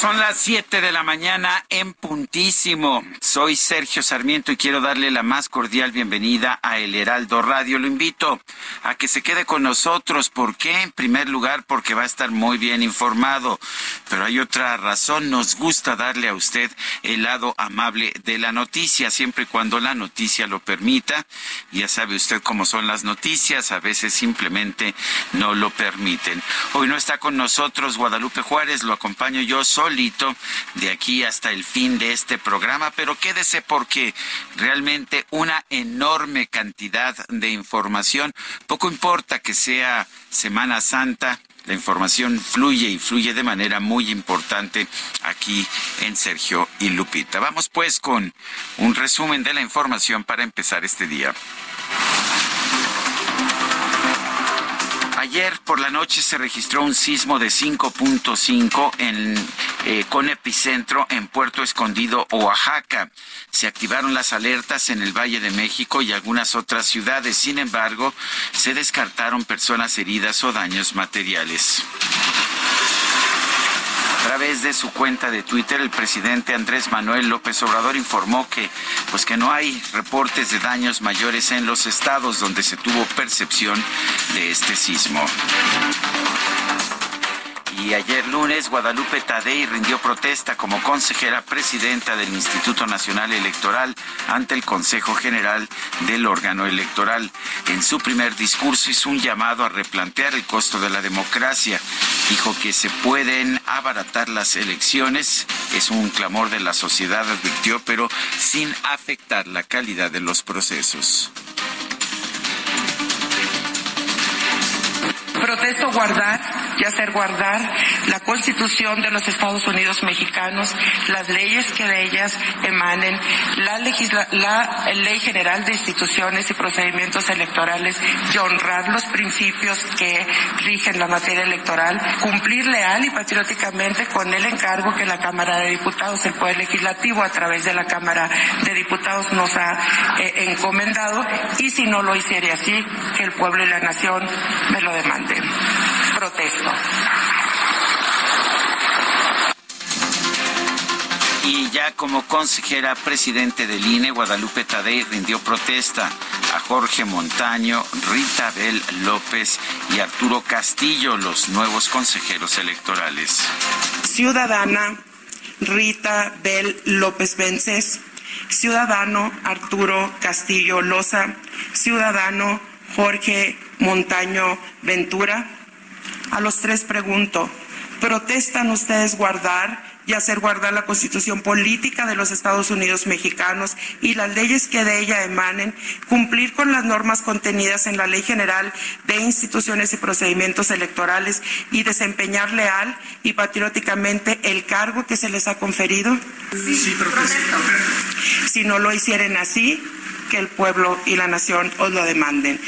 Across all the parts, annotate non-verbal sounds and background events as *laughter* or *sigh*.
Son las 7 de la mañana en puntísimo. Soy Sergio Sarmiento y quiero darle la más cordial bienvenida a El Heraldo Radio. Lo invito a que se quede con nosotros. ¿Por qué? En primer lugar, porque va a estar muy bien informado. Pero hay otra razón. Nos gusta darle a usted el lado amable de la noticia, siempre y cuando la noticia lo permita. Ya sabe usted cómo son las noticias. A veces simplemente no lo permiten. Hoy no está con nosotros Guadalupe Juárez. Lo acompaño yo de aquí hasta el fin de este programa, pero quédese porque realmente una enorme cantidad de información. Poco importa que sea Semana Santa, la información fluye y fluye de manera muy importante aquí en Sergio y Lupita. Vamos pues con un resumen de la información para empezar este día. Ayer por la noche se registró un sismo de 5.5 en eh, con epicentro en Puerto Escondido, Oaxaca. Se activaron las alertas en el Valle de México y algunas otras ciudades. Sin embargo, se descartaron personas heridas o daños materiales. A través de su cuenta de Twitter, el presidente Andrés Manuel López Obrador informó que, pues que no hay reportes de daños mayores en los estados donde se tuvo percepción de este sismo. Y ayer lunes, Guadalupe Tadei rindió protesta como consejera presidenta del Instituto Nacional Electoral ante el Consejo General del órgano electoral. En su primer discurso hizo un llamado a replantear el costo de la democracia. Dijo que se pueden abaratar las elecciones. Es un clamor de la sociedad, advirtió, pero sin afectar la calidad de los procesos. Protesto guardar y hacer guardar la Constitución de los Estados Unidos mexicanos, las leyes que de ellas emanen, la, Ley General de Instituciones y Procedimientos Electorales y honrar los principios que rigen la materia electoral, cumplir leal y patrióticamente con el encargo que la Cámara de Diputados, el Poder Legislativo, a través de la Cámara de Diputados nos ha eh, encomendado y si no lo hiciera así, que el pueblo y la nación me lo demanden. Protesto. Y ya como consejera presidente del INE, Guadalupe Tadei rindió protesta a Jorge Montaño, Rita Bel López y Arturo Castillo, los nuevos consejeros electorales. Ciudadana Rita Bel López Vences, ciudadano Arturo Castillo Loza, ciudadano Jorge Montaño Ventura, a los tres pregunto, ¿protestan ustedes guardar y hacer guardar la constitución política de los Estados Unidos mexicanos y las leyes que de ella emanen, cumplir con las normas contenidas en la Ley General de Instituciones y Procedimientos Electorales y desempeñar leal y patrióticamente el cargo que se les ha conferido? Sí. Si no lo hicieran así, que el pueblo y la nación os lo demanden.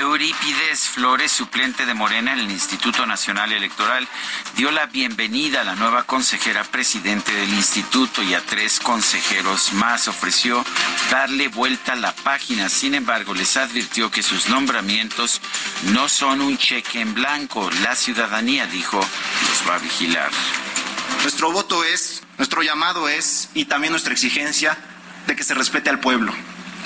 Eurípides Flores, suplente de Morena en el Instituto Nacional Electoral, dio la bienvenida a la nueva consejera presidente del instituto y a tres consejeros más. Ofreció darle vuelta a la página. Sin embargo, les advirtió que sus nombramientos no son un cheque en blanco. La ciudadanía, dijo, los va a vigilar. Nuestro voto es, nuestro llamado es y también nuestra exigencia de que se respete al pueblo.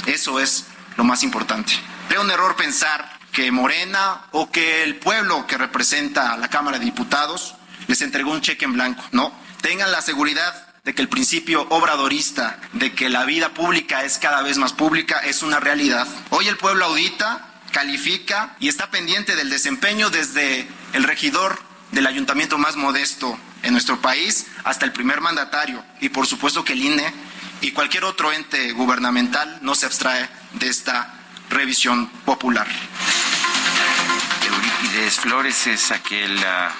Eso es lo más importante. Es un error pensar que Morena o que el pueblo que representa a la Cámara de Diputados les entregó un cheque en blanco. No, tengan la seguridad de que el principio obradorista de que la vida pública es cada vez más pública es una realidad. Hoy el pueblo audita, califica y está pendiente del desempeño desde el regidor del ayuntamiento más modesto en nuestro país hasta el primer mandatario y por supuesto que el INE y cualquier otro ente gubernamental no se abstrae de esta revisión popular. Eurípides Flores es aquel ah,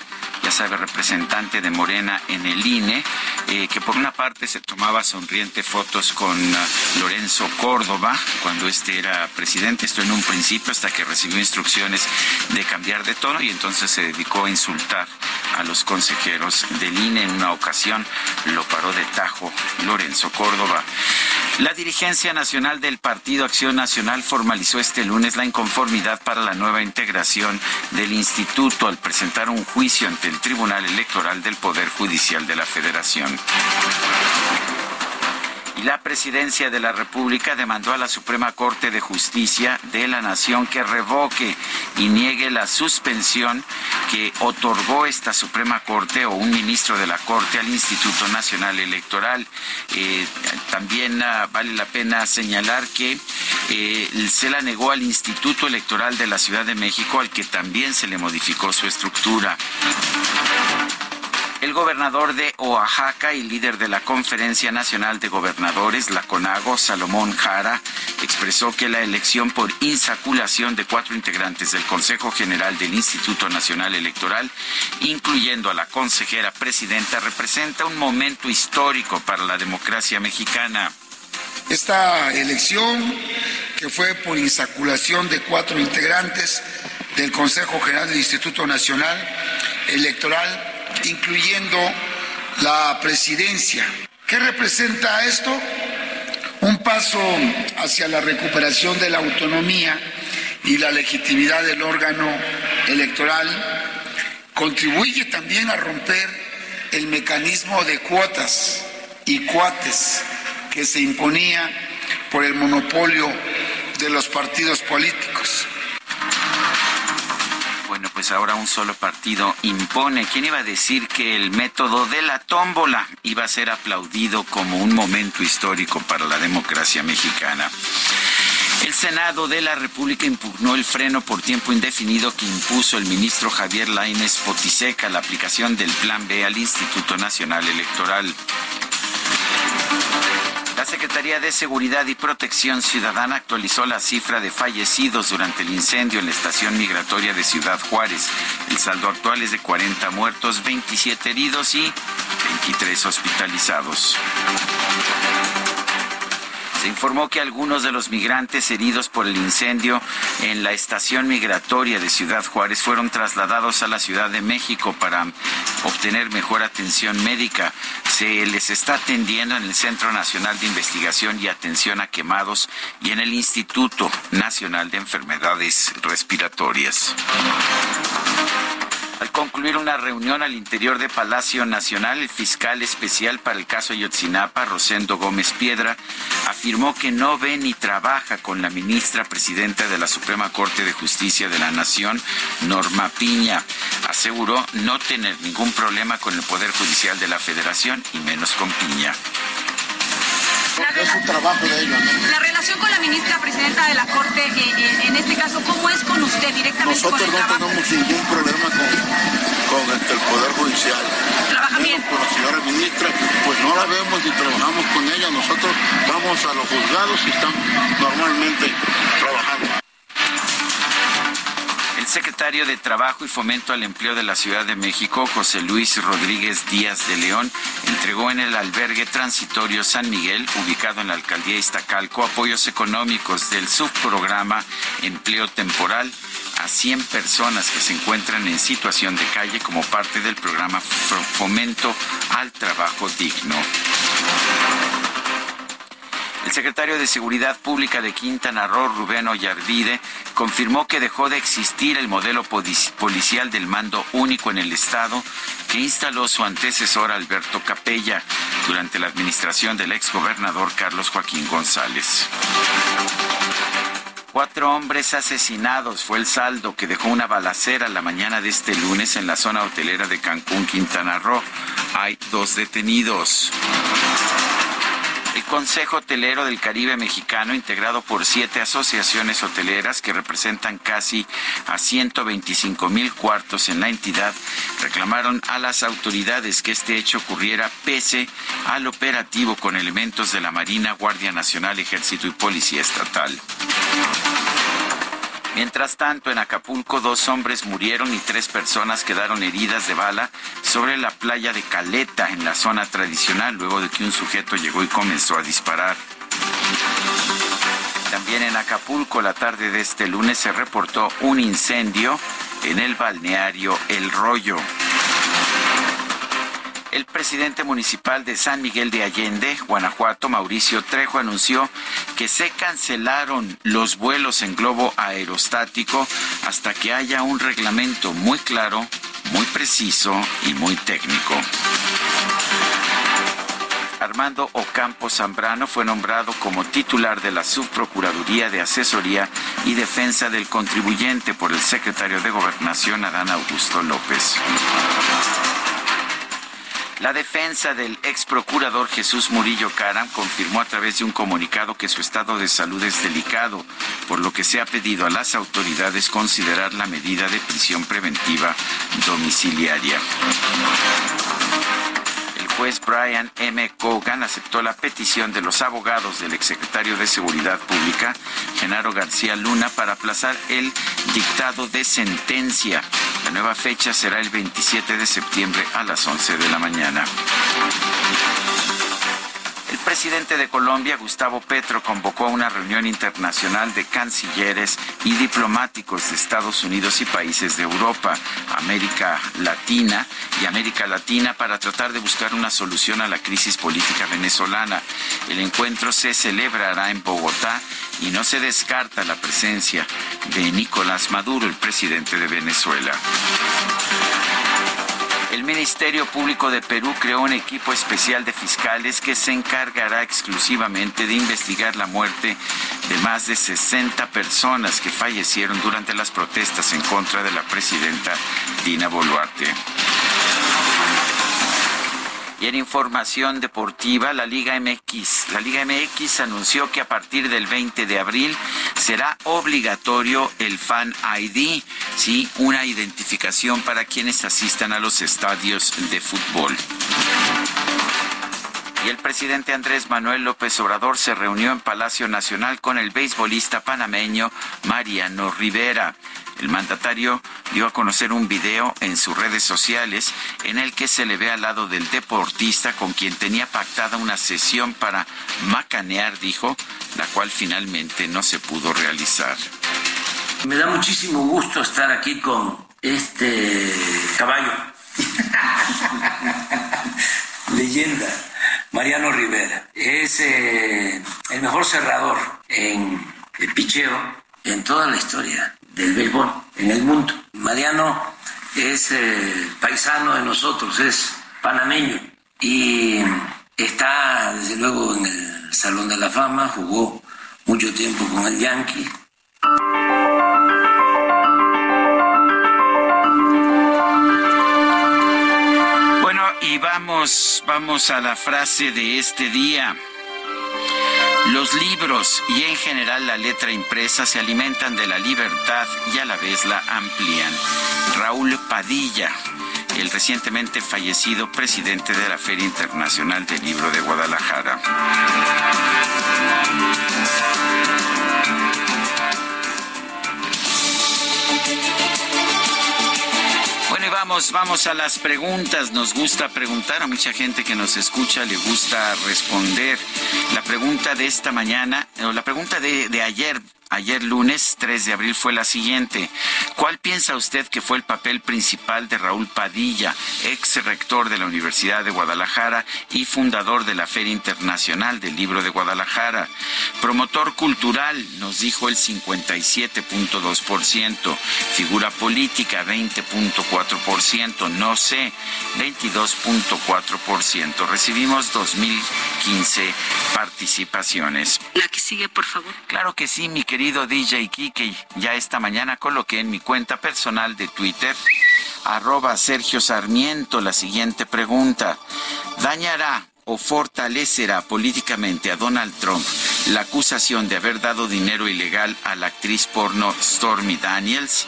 ya sabe, representante de Morena en el INE, eh, que por una parte se tomaba sonriente fotos con ah, Lorenzo Córdoba cuando este era presidente, esto en un principio hasta que recibió instrucciones de cambiar de tono y entonces se dedicó a insultar a los consejeros del INE. En una ocasión lo paró de tajo Lorenzo Córdoba. La dirigencia nacional del Partido Acción Nacional formalizó este lunes la inconformidad para la nueva integración del instituto al presentar un juicio ante Tribunal Electoral del Poder Judicial de la Federación la presidencia de la República demandó a la Suprema Corte de Justicia de la Nación que revoque y niegue la suspensión que otorgó esta Suprema Corte o un ministro de la Corte al Instituto Nacional Electoral. Eh, también ah, vale la pena señalar que eh, se la negó al Instituto Electoral de la Ciudad de México, al que también se le modificó su estructura. El gobernador de Oaxaca y líder de la Conferencia Nacional de Gobernadores, la CONAGO, Salomón Jara, expresó que la elección por insaculación de cuatro integrantes del Consejo General del Instituto Nacional Electoral, incluyendo a la consejera presidenta, representa un momento histórico para la democracia mexicana. Esta elección, que fue por insaculación de cuatro integrantes del Consejo General del Instituto Nacional Electoral, incluyendo la presidencia. ¿Qué representa esto? Un paso hacia la recuperación de la autonomía y la legitimidad del órgano electoral. Contribuye también a romper el mecanismo de cuotas y cuates que se imponía por el monopolio de los partidos políticos. Bueno, pues ahora un solo partido impone. ¿Quién iba a decir que el método de la tómbola iba a ser aplaudido como un momento histórico para la democracia mexicana? El Senado de la República impugnó el freno por tiempo indefinido que impuso el ministro Javier Lainez Potiseca la aplicación del Plan B al Instituto Nacional Electoral. La Secretaría de Seguridad y Protección Ciudadana actualizó la cifra de fallecidos durante el incendio en la estación migratoria de Ciudad Juárez. El saldo actual es de 40 muertos, 27 heridos y 23 hospitalizados. Se informó que algunos de los migrantes heridos por el incendio en la estación migratoria de Ciudad Juárez fueron trasladados a la Ciudad de México para obtener mejor atención médica. Se les está atendiendo en el Centro Nacional de Investigación y Atención a Quemados y en el Instituto Nacional de Enfermedades Respiratorias. Al concluir una reunión al interior de Palacio Nacional, el fiscal especial para el caso Yotzinapa, Rosendo Gómez Piedra, afirmó que no ve ni trabaja con la ministra presidenta de la Suprema Corte de Justicia de la Nación, Norma Piña. Aseguró no tener ningún problema con el Poder Judicial de la Federación y menos con Piña es un trabajo de ellos. La relación con la ministra presidenta de la Corte, eh, eh, en este caso, ¿cómo es con usted directamente? Nosotros no tenemos ningún problema con, con el Poder Judicial. ¿Trabaja bien? Con la señora ministra, pues no la vemos ni trabajamos con ella. Nosotros vamos a los juzgados y están normalmente trabajando. El secretario de Trabajo y Fomento al Empleo de la Ciudad de México, José Luis Rodríguez Díaz de León, entregó en el albergue transitorio San Miguel, ubicado en la alcaldía Iztacalco, apoyos económicos del subprograma Empleo Temporal a 100 personas que se encuentran en situación de calle como parte del programa Fomento al Trabajo Digno. El secretario de Seguridad Pública de Quintana Roo, Rubén Ollarvide, confirmó que dejó de existir el modelo policial del mando único en el Estado que instaló su antecesor Alberto Capella durante la administración del exgobernador Carlos Joaquín González. Cuatro hombres asesinados fue el saldo que dejó una balacera la mañana de este lunes en la zona hotelera de Cancún, Quintana Roo. Hay dos detenidos. El Consejo Hotelero del Caribe Mexicano, integrado por siete asociaciones hoteleras que representan casi a 125 mil cuartos en la entidad, reclamaron a las autoridades que este hecho ocurriera pese al operativo con elementos de la Marina, Guardia Nacional, Ejército y Policía Estatal. Mientras tanto, en Acapulco, dos hombres murieron y tres personas quedaron heridas de bala sobre la playa de Caleta, en la zona tradicional, luego de que un sujeto llegó y comenzó a disparar. También en Acapulco, la tarde de este lunes, se reportó un incendio en el balneario El Rollo. El presidente municipal de San Miguel de Allende, Guanajuato, Mauricio Trejo, anunció que se cancelaron los vuelos en globo aerostático hasta que haya un reglamento muy claro, muy preciso y muy técnico. Armando Ocampo Zambrano fue nombrado como titular de la Subprocuraduría de Asesoría y Defensa del Contribuyente por el secretario de Gobernación Adán Augusto López. La defensa del ex procurador Jesús Murillo Caram confirmó a través de un comunicado que su estado de salud es delicado, por lo que se ha pedido a las autoridades considerar la medida de prisión preventiva domiciliaria juez Brian M. Cogan aceptó la petición de los abogados del exsecretario de Seguridad Pública, Genaro García Luna, para aplazar el dictado de sentencia. La nueva fecha será el 27 de septiembre a las 11 de la mañana. El presidente de Colombia, Gustavo Petro, convocó a una reunión internacional de cancilleres y diplomáticos de Estados Unidos y países de Europa, América Latina y América Latina para tratar de buscar una solución a la crisis política venezolana. El encuentro se celebrará en Bogotá y no se descarta la presencia de Nicolás Maduro, el presidente de Venezuela. El Ministerio Público de Perú creó un equipo especial de fiscales que se encargará exclusivamente de investigar la muerte de más de 60 personas que fallecieron durante las protestas en contra de la presidenta Dina Boluarte. Y en información deportiva, la Liga MX, la Liga MX anunció que a partir del 20 de abril será obligatorio el Fan ID, sí, una identificación para quienes asistan a los estadios de fútbol. Y el presidente Andrés Manuel López Obrador se reunió en Palacio Nacional con el beisbolista panameño Mariano Rivera. El mandatario dio a conocer un video en sus redes sociales en el que se le ve al lado del deportista con quien tenía pactada una sesión para macanear, dijo, la cual finalmente no se pudo realizar. Me da muchísimo gusto estar aquí con este caballo. *laughs* Leyenda, Mariano Rivera. Es eh, el mejor cerrador en el picheo en toda la historia del béisbol en el mundo. Mariano es eh, paisano de nosotros, es panameño y está desde luego en el Salón de la Fama, jugó mucho tiempo con el Yankee. Bueno, y vamos, vamos a la frase de este día. Los libros y en general la letra impresa se alimentan de la libertad y a la vez la amplían. Raúl Padilla, el recientemente fallecido presidente de la Feria Internacional del Libro de Guadalajara. Vamos, vamos a las preguntas. Nos gusta preguntar a mucha gente que nos escucha, le gusta responder. La pregunta de esta mañana, o la pregunta de, de ayer, ayer lunes 3 de abril fue la siguiente. ¿Cuál piensa usted que fue el papel principal de Raúl Padilla, ex rector de la Universidad de Guadalajara y fundador de la Feria Internacional del Libro de Guadalajara? Promotor cultural, nos dijo el 57.2%. Figura política, 20.4%. No sé, 22.4%. Recibimos 2015 participaciones. La que sigue, por favor. Claro que sí, mi querido DJ Kike. Ya esta mañana coloqué en mi cuenta personal de Twitter, arroba Sergio Sarmiento, la siguiente pregunta. ¿Dañará o fortalecerá políticamente a Donald Trump la acusación de haber dado dinero ilegal a la actriz porno Stormy Daniels?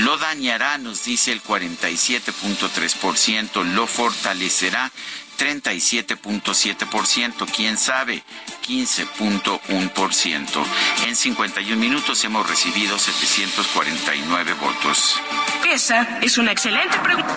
Lo dañará, nos dice el 47.3%, lo fortalecerá 37.7%, quién sabe, 15.1%. En 51 minutos hemos recibido 749 votos. Esa es una excelente pregunta.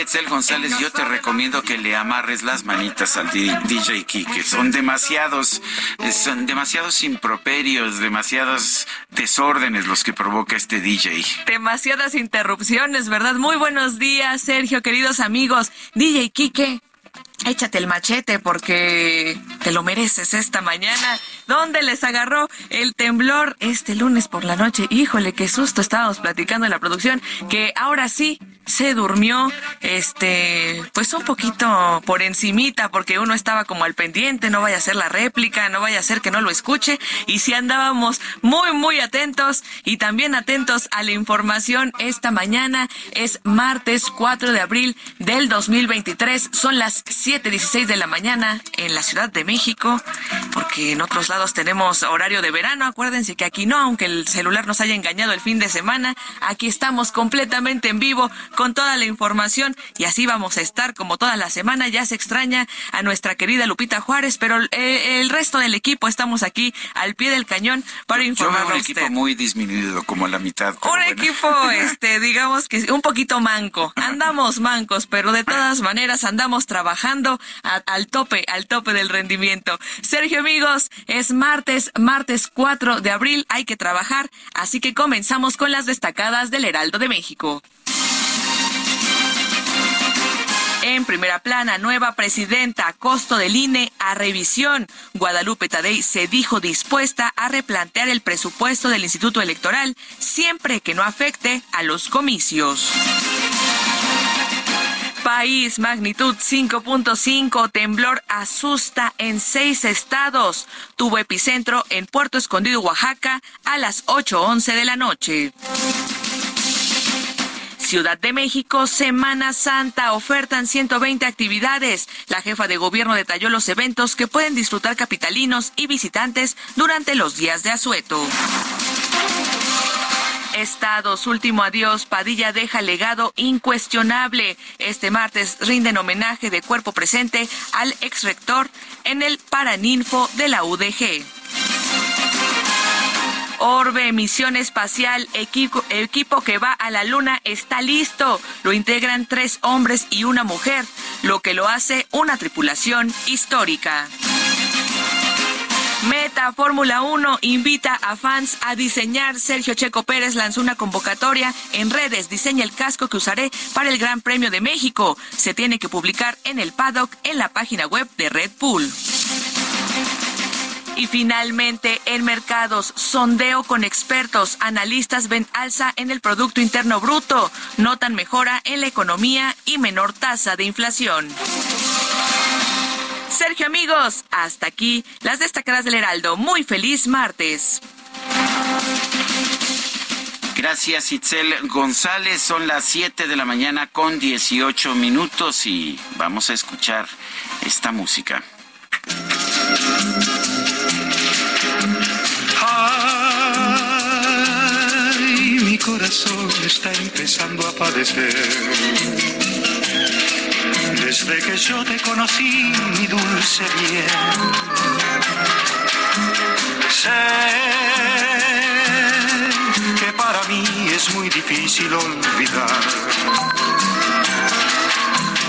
Itzel González, yo te recomiendo que le amarres las manitas al DJ Kike. Son demasiados, eh, son demasiados improperios, demasiados desórdenes los que provoca este DJ. Demasiadas interrupciones, ¿verdad? Muy buenos días, Sergio, queridos amigos. DJ Quique, échate el machete porque te lo mereces esta mañana. ¿Dónde les agarró el temblor este lunes por la noche? Híjole, qué susto. Estábamos platicando en la producción que ahora sí se durmió, este, pues un poquito por encimita, porque uno estaba como al pendiente, no vaya a ser la réplica, no vaya a ser que no lo escuche, y si andábamos muy, muy atentos y también atentos a la información esta mañana, es martes 4 de abril del 2023, son las 7.16 de la mañana en la Ciudad de México, porque en otros lados tenemos horario de verano, acuérdense que aquí no, aunque el celular nos haya engañado el fin de semana, aquí estamos completamente en vivo con toda la información y así vamos a estar como toda la semana. Ya se extraña a nuestra querida Lupita Juárez, pero eh, el resto del equipo estamos aquí al pie del cañón para a un usted. equipo muy disminuido, como a la mitad. Un bueno. equipo, este, digamos que un poquito manco. Andamos mancos, pero de todas maneras andamos trabajando al tope, al tope del rendimiento. Sergio, amigos, es martes, martes 4 de abril, hay que trabajar, así que comenzamos con las destacadas del Heraldo de México. En primera plana, nueva presidenta costo del INE a revisión. Guadalupe Tadei se dijo dispuesta a replantear el presupuesto del Instituto Electoral siempre que no afecte a los comicios. País, magnitud 5.5, temblor asusta en seis estados. Tuvo epicentro en Puerto Escondido, Oaxaca, a las 8.11 de la noche. Ciudad de México, Semana Santa, ofertan 120 actividades. La jefa de gobierno detalló los eventos que pueden disfrutar capitalinos y visitantes durante los días de asueto. Estados, último adiós, Padilla deja legado incuestionable. Este martes rinden homenaje de cuerpo presente al ex rector en el Paraninfo de la UDG. Orbe, misión espacial, equipo, equipo que va a la luna está listo. Lo integran tres hombres y una mujer, lo que lo hace una tripulación histórica. Meta Fórmula 1 invita a fans a diseñar. Sergio Checo Pérez lanzó una convocatoria en redes. Diseña el casco que usaré para el Gran Premio de México. Se tiene que publicar en el paddock en la página web de Red Bull. Y finalmente, en mercados, sondeo con expertos, analistas ven alza en el Producto Interno Bruto, notan mejora en la economía y menor tasa de inflación. Sergio amigos, hasta aquí las destacadas del Heraldo. Muy feliz martes. Gracias, Itzel González. Son las 7 de la mañana con 18 minutos y vamos a escuchar esta música. Ay, mi corazón está empezando a padecer. Desde que yo te conocí, mi dulce bien. sé que para mí es muy difícil olvidar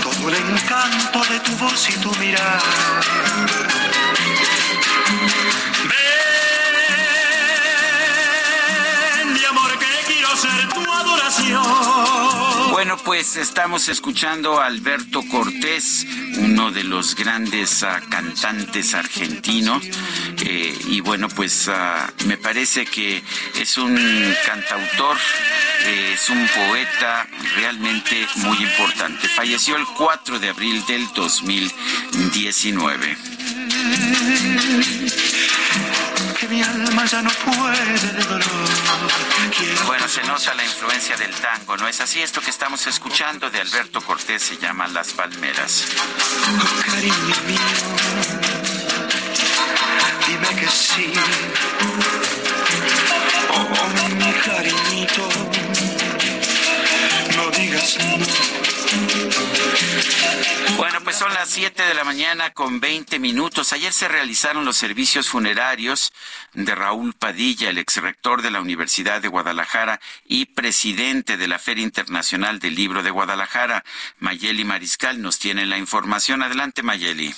todo el encanto de tu voz y tu mirar. Ven, mi amor, que quiero ser tu adoración. Bueno, pues estamos escuchando a Alberto Cortés, uno de los grandes ah, cantantes argentinos. Eh, y bueno, pues ah, me parece que es un cantautor, eh, es un poeta realmente muy importante. Falleció el 4 de abril del 2019. Que mi alma ya no puede de dolor. Bueno, se nota la influencia del tango, ¿no es así? Esto que estamos escuchando de Alberto Cortés se llama Las Palmeras. dime que sí. Bueno, pues son las 7 de la mañana con 20 minutos. Ayer se realizaron los servicios funerarios de Raúl Padilla, el exrector de la Universidad de Guadalajara y presidente de la Feria Internacional del Libro de Guadalajara. Mayeli Mariscal nos tiene la información. Adelante, Mayeli.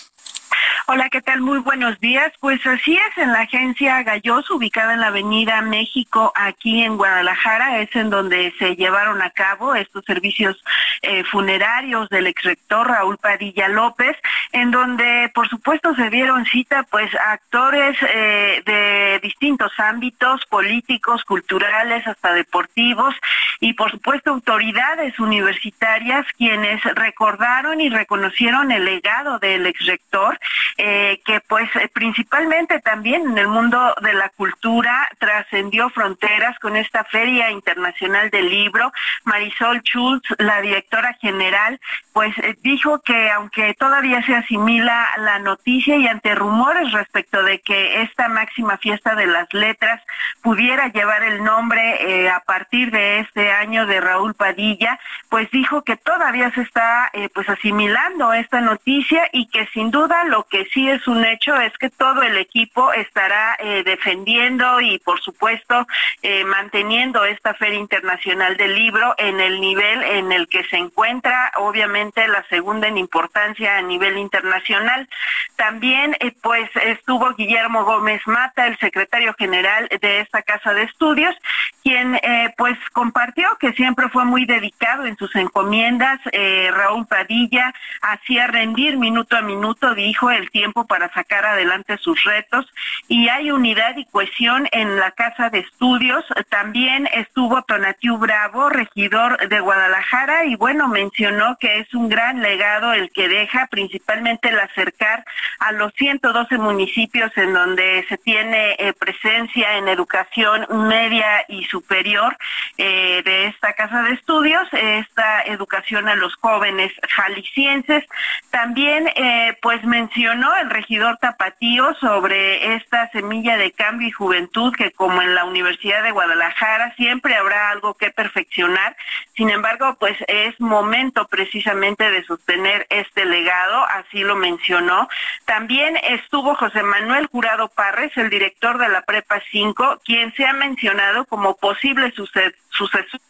Hola, ¿qué tal? Muy buenos días. Pues así es, en la agencia Gallos, ubicada en la Avenida México, aquí en Guadalajara, es en donde se llevaron a cabo estos servicios eh, funerarios del exrector Raúl Padilla López, en donde, por supuesto, se dieron cita, pues, a actores eh, de distintos ámbitos, políticos, culturales, hasta deportivos, y, por supuesto, autoridades universitarias, quienes recordaron y reconocieron el legado del exrector eh, que pues eh, principalmente también en el mundo de la cultura trascendió fronteras con esta Feria Internacional del Libro. Marisol Schultz, la directora general, pues eh, dijo que aunque todavía se asimila la noticia y ante rumores respecto de que esta máxima fiesta de las letras pudiera llevar el nombre eh, a partir de este año de Raúl Padilla, pues dijo que todavía se está eh, pues asimilando esta noticia y que sin duda lo que sí es un hecho es que todo el equipo estará defendiendo y por supuesto manteniendo esta Feria Internacional del Libro en el nivel en el que se encuentra, obviamente la segunda en importancia a nivel internacional. También eh, pues estuvo Guillermo Gómez Mata, el secretario general de esta casa de estudios, quien eh, pues compartió que siempre fue muy dedicado en sus encomiendas. Eh, Raúl Padilla hacía rendir minuto a minuto, dijo, el tiempo para sacar adelante sus retos y hay unidad y cohesión en la casa de estudios. También estuvo Tonatiu Bravo, regidor de Guadalajara, y bueno, mencionó que es un gran legado el que deja, principalmente el acercar a los 112 municipios en donde se tiene eh, presencia en educación media y superior eh, de esta casa de estudios, esta educación a los jóvenes jaliscienses. También eh, pues mencionó el regidor Tapatío sobre esta semilla de cambio y juventud que como en la Universidad de Guadalajara siempre habrá algo que perfeccionar. Sin embargo, pues es momento precisamente de sostener este legado, así lo mencionó. También estuvo José Manuel Jurado Parres, el director de la Prepa 5, quien se ha mencionado como posible sucesor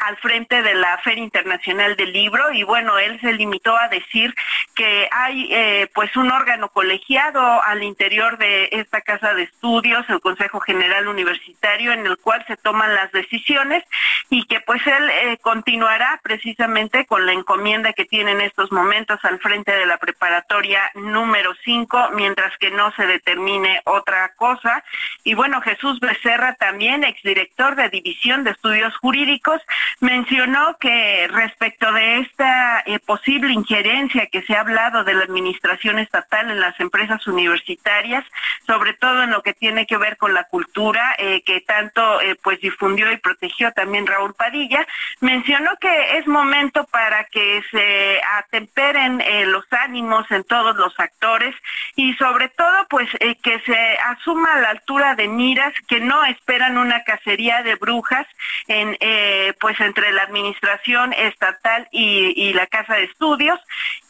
al frente de la Feria Internacional del Libro y bueno, él se limitó a decir que hay eh, pues un órgano colegiado al interior de esta casa de estudios, el Consejo General Universitario, en el cual se toman las decisiones y que pues él eh, continuará precisamente con la encomienda que tiene en estos momentos al frente de la preparatoria número 5, mientras que no se determine otra cosa. Y bueno, Jesús Becerra también, exdirector de División de Estudios Jurídicos, mencionó que respecto de esta eh, posible injerencia que se ha hablado de la administración estatal en las empresas universitarias, sobre todo en lo que tiene que ver con la cultura, eh, que tanto eh, pues difundió y protegió también Raúl Padilla, mencionó que es momento para que se atemperen los ánimos en todos los actores y sobre todo pues que se asuma a la altura de miras que no esperan una cacería de brujas en eh, eh, pues entre la administración estatal y, la casa de estudios.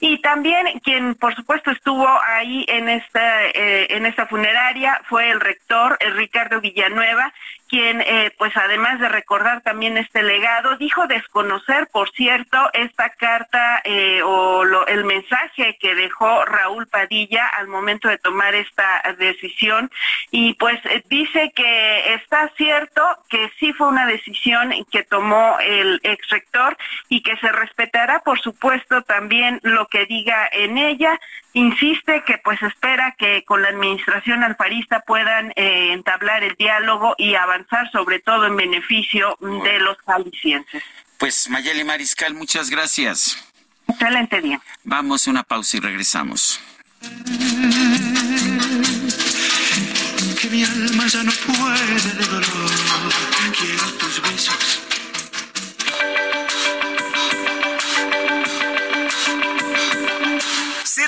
Y también quien por supuesto estuvo ahí en esta eh, en esta funeraria fue el rector Ricardo Villanueva quien, eh, pues además de recordar también este legado, dijo desconocer, por cierto, esta carta eh, o el mensaje que dejó Raúl Padilla al momento de tomar esta decisión. Y pues eh, dice que está cierto que sí fue una decisión que tomó el ex rector y que se respetará, por supuesto, también lo que diga en ella, insiste que pues espera que con la administración alfarista puedan eh, entablar el diálogo y avanzar sobre todo en beneficio de los jaliscienses. Pues Mayeli Mariscal, muchas gracias. Excelente día. Vamos a una pausa y regresamos. Que mi alma ya no puede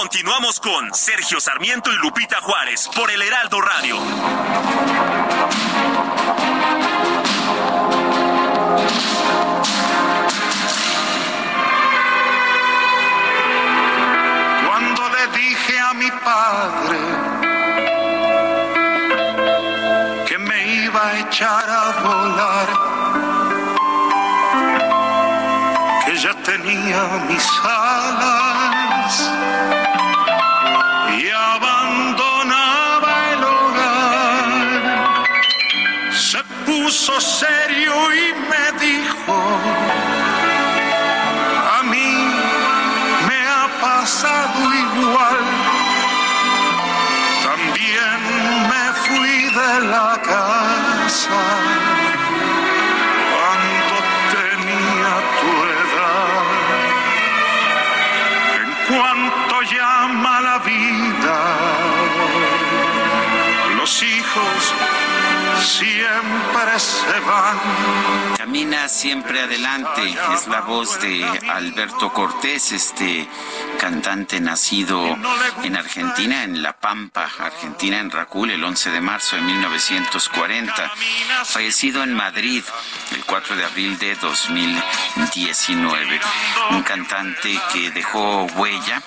Continuamos con Sergio Sarmiento y Lupita Juárez por el Heraldo Radio. Cuando le dije a mi padre que me iba a echar a volar, que ya tenía mis alas abandonaba el hogar. Se puso serio y me dijo, a mí me ha pasado igual. También me fui de la casa los hijos siempre se van. Camina siempre adelante es la voz de Alberto Cortés, este cantante nacido en Argentina, en La Pampa, Argentina, en Racul, el 11 de marzo de 1940, fallecido en Madrid el 4 de abril de 2019. Un cantante que dejó huella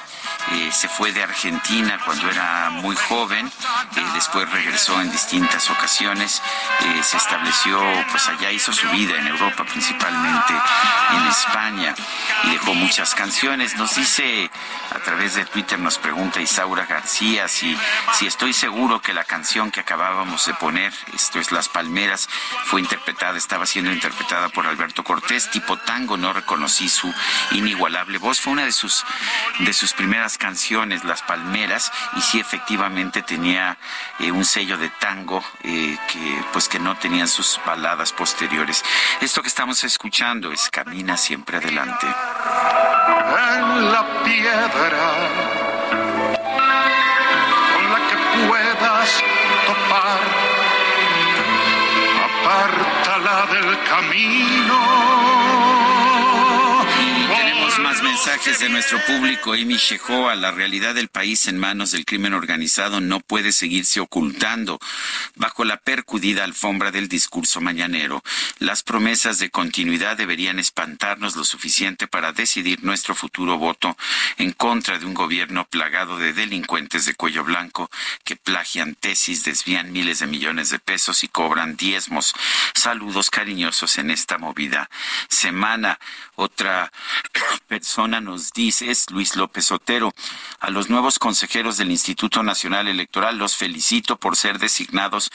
eh, se fue de Argentina cuando era muy joven, eh, después regresó en distintas ocasiones, eh, se estableció, pues allá hizo su vida en Europa, principalmente en España, y dejó muchas canciones. Nos dice a través de Twitter, nos pregunta Isaura García si, si estoy seguro que la canción que acabábamos de poner, esto es Las Palmeras, fue interpretada, estaba siendo interpretada por Alberto Cortés, tipo tango, no reconocí su inigualable voz, fue una de sus, de sus primeras canciones, Las Palmeras, y sí efectivamente tenía eh, un sello de tango eh, que pues que no tenían sus baladas posteriores. Esto que estamos escuchando es Camina siempre adelante. en la piedra con la que puedas topar. Apártala del camino. Más mensajes de nuestro público. Amy Shehoa, la realidad del país en manos del crimen organizado no puede seguirse ocultando bajo la percudida alfombra del discurso mañanero. Las promesas de continuidad deberían espantarnos lo suficiente para decidir nuestro futuro voto en contra de un gobierno plagado de delincuentes de cuello blanco que plagian tesis, desvían miles de millones de pesos y cobran diezmos. Saludos cariñosos en esta movida semana. Otra persona nos dice, es Luis López Otero, a los nuevos consejeros del Instituto Nacional Electoral los felicito por ser designados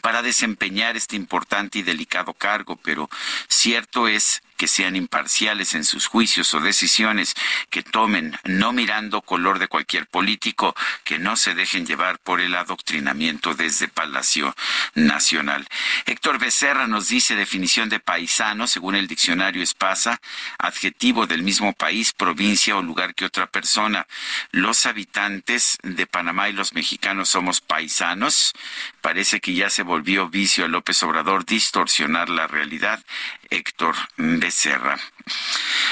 para desempeñar este importante y delicado cargo, pero cierto es que sean imparciales en sus juicios o decisiones que tomen, no mirando color de cualquier político, que no se dejen llevar por el adoctrinamiento desde Palacio Nacional. Héctor Becerra nos dice definición de paisano, según el diccionario Espasa, adjetivo del mismo país, provincia o lugar que otra persona. Los habitantes de Panamá y los mexicanos somos paisanos. Parece que ya se volvió vicio a López Obrador distorsionar la realidad. Héctor Becerra.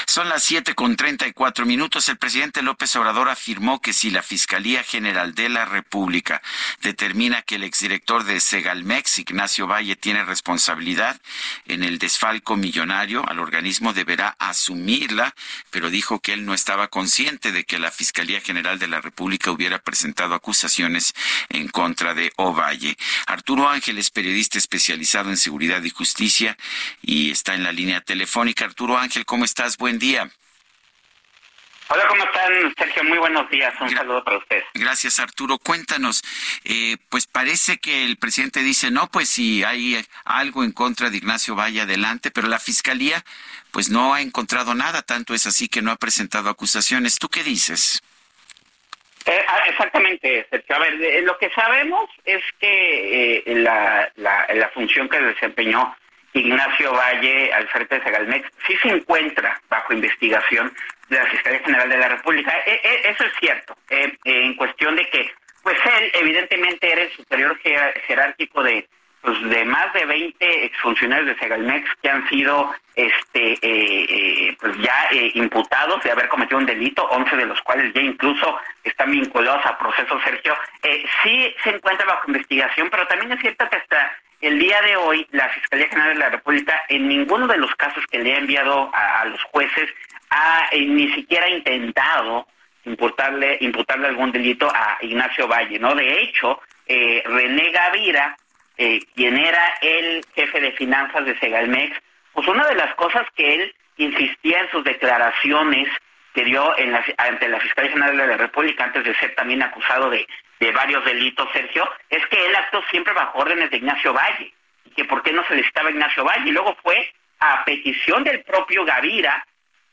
Son las siete con treinta y cuatro minutos. El presidente López Obrador afirmó que si la Fiscalía General de la República determina que el exdirector de Segalmex, Ignacio Valle, tiene responsabilidad en el desfalco millonario, al organismo deberá asumirla, pero dijo que él no estaba consciente de que la Fiscalía General de la República hubiera presentado acusaciones en contra de Ovalle. Arturo Ángeles, periodista especializado en seguridad y justicia y está en la línea telefónica. Arturo Ángel, ¿cómo estás? Buen día. Hola, ¿cómo están, Sergio? Muy buenos días. Un saludo para usted. Gracias, Arturo. Cuéntanos, eh, pues parece que el presidente dice, no, pues si hay algo en contra de Ignacio Valle, adelante, pero la Fiscalía, pues no ha encontrado nada, tanto es así que no ha presentado acusaciones. ¿Tú qué dices? Eh, ah, exactamente, Sergio. A ver, lo que sabemos es que eh, la, la, la función que desempeñó Ignacio Valle al frente de Segalmex sí se encuentra bajo investigación de la Fiscalía General de la República. E, e, eso es cierto, eh, en cuestión de que, pues él evidentemente era el superior jerárquico de pues de más de 20 exfuncionarios de Segalmex que han sido este eh, eh, pues ya imputados de haber cometido un delito, 11 de los cuales ya incluso están vinculados a procesos, Sergio. sí se encuentra bajo investigación, pero también es cierto que hasta el día de hoy, la Fiscalía General de la República, en ninguno de los casos que le ha enviado a, los jueces, ha eh, ni siquiera intentado imputarle, imputarle algún delito a Ignacio Valle, ¿no? De hecho, eh, René Gavira, eh, quien era el jefe de finanzas de Segalmex, pues una de las cosas que él insistía en sus declaraciones que dio en ante la Fiscalía General de la República antes de ser también acusado de de varios delitos, Sergio, es que él actuó siempre bajo órdenes de Ignacio Valle, y que por qué no se le estaba Ignacio Valle, y luego fue a petición del propio Gavira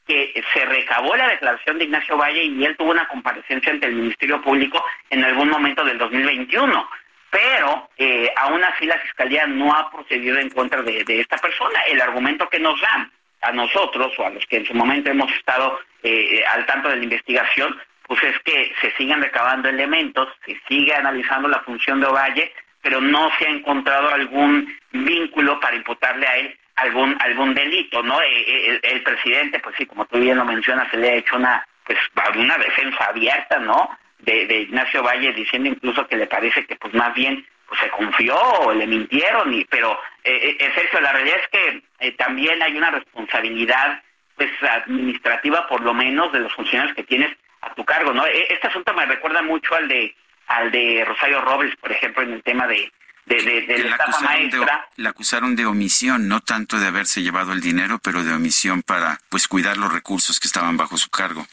que se recabó la declaración de Ignacio Valle y él tuvo una comparecencia ante el Ministerio Público en algún momento del 2021. Pero eh, aún así la Fiscalía no ha procedido en contra de, esta persona. El argumento que nos dan a nosotros o a los que en su momento hemos estado eh, al tanto de la investigación pues es que se siguen recabando elementos, se sigue analizando la función de Ovalle, pero no se ha encontrado algún vínculo para imputarle a él algún algún delito, ¿no? Eh, eh, el, presidente, pues sí, como tú bien lo mencionas, se le ha hecho una pues una defensa abierta, ¿no? De, Ignacio Valle diciendo incluso que le parece que pues más bien pues se confió o le mintieron, y, pero eh, eh Sergio, la realidad es que también hay una responsabilidad pues administrativa por lo menos de los funcionarios que tienes a tu cargo, ¿no? E, este asunto me recuerda mucho al de al de Rosario Robles, por ejemplo, en el tema de de, de, la estafa maestra. la acusaron de omisión, no tanto de haberse llevado el dinero, pero de omisión para pues cuidar los recursos que estaban bajo su cargo.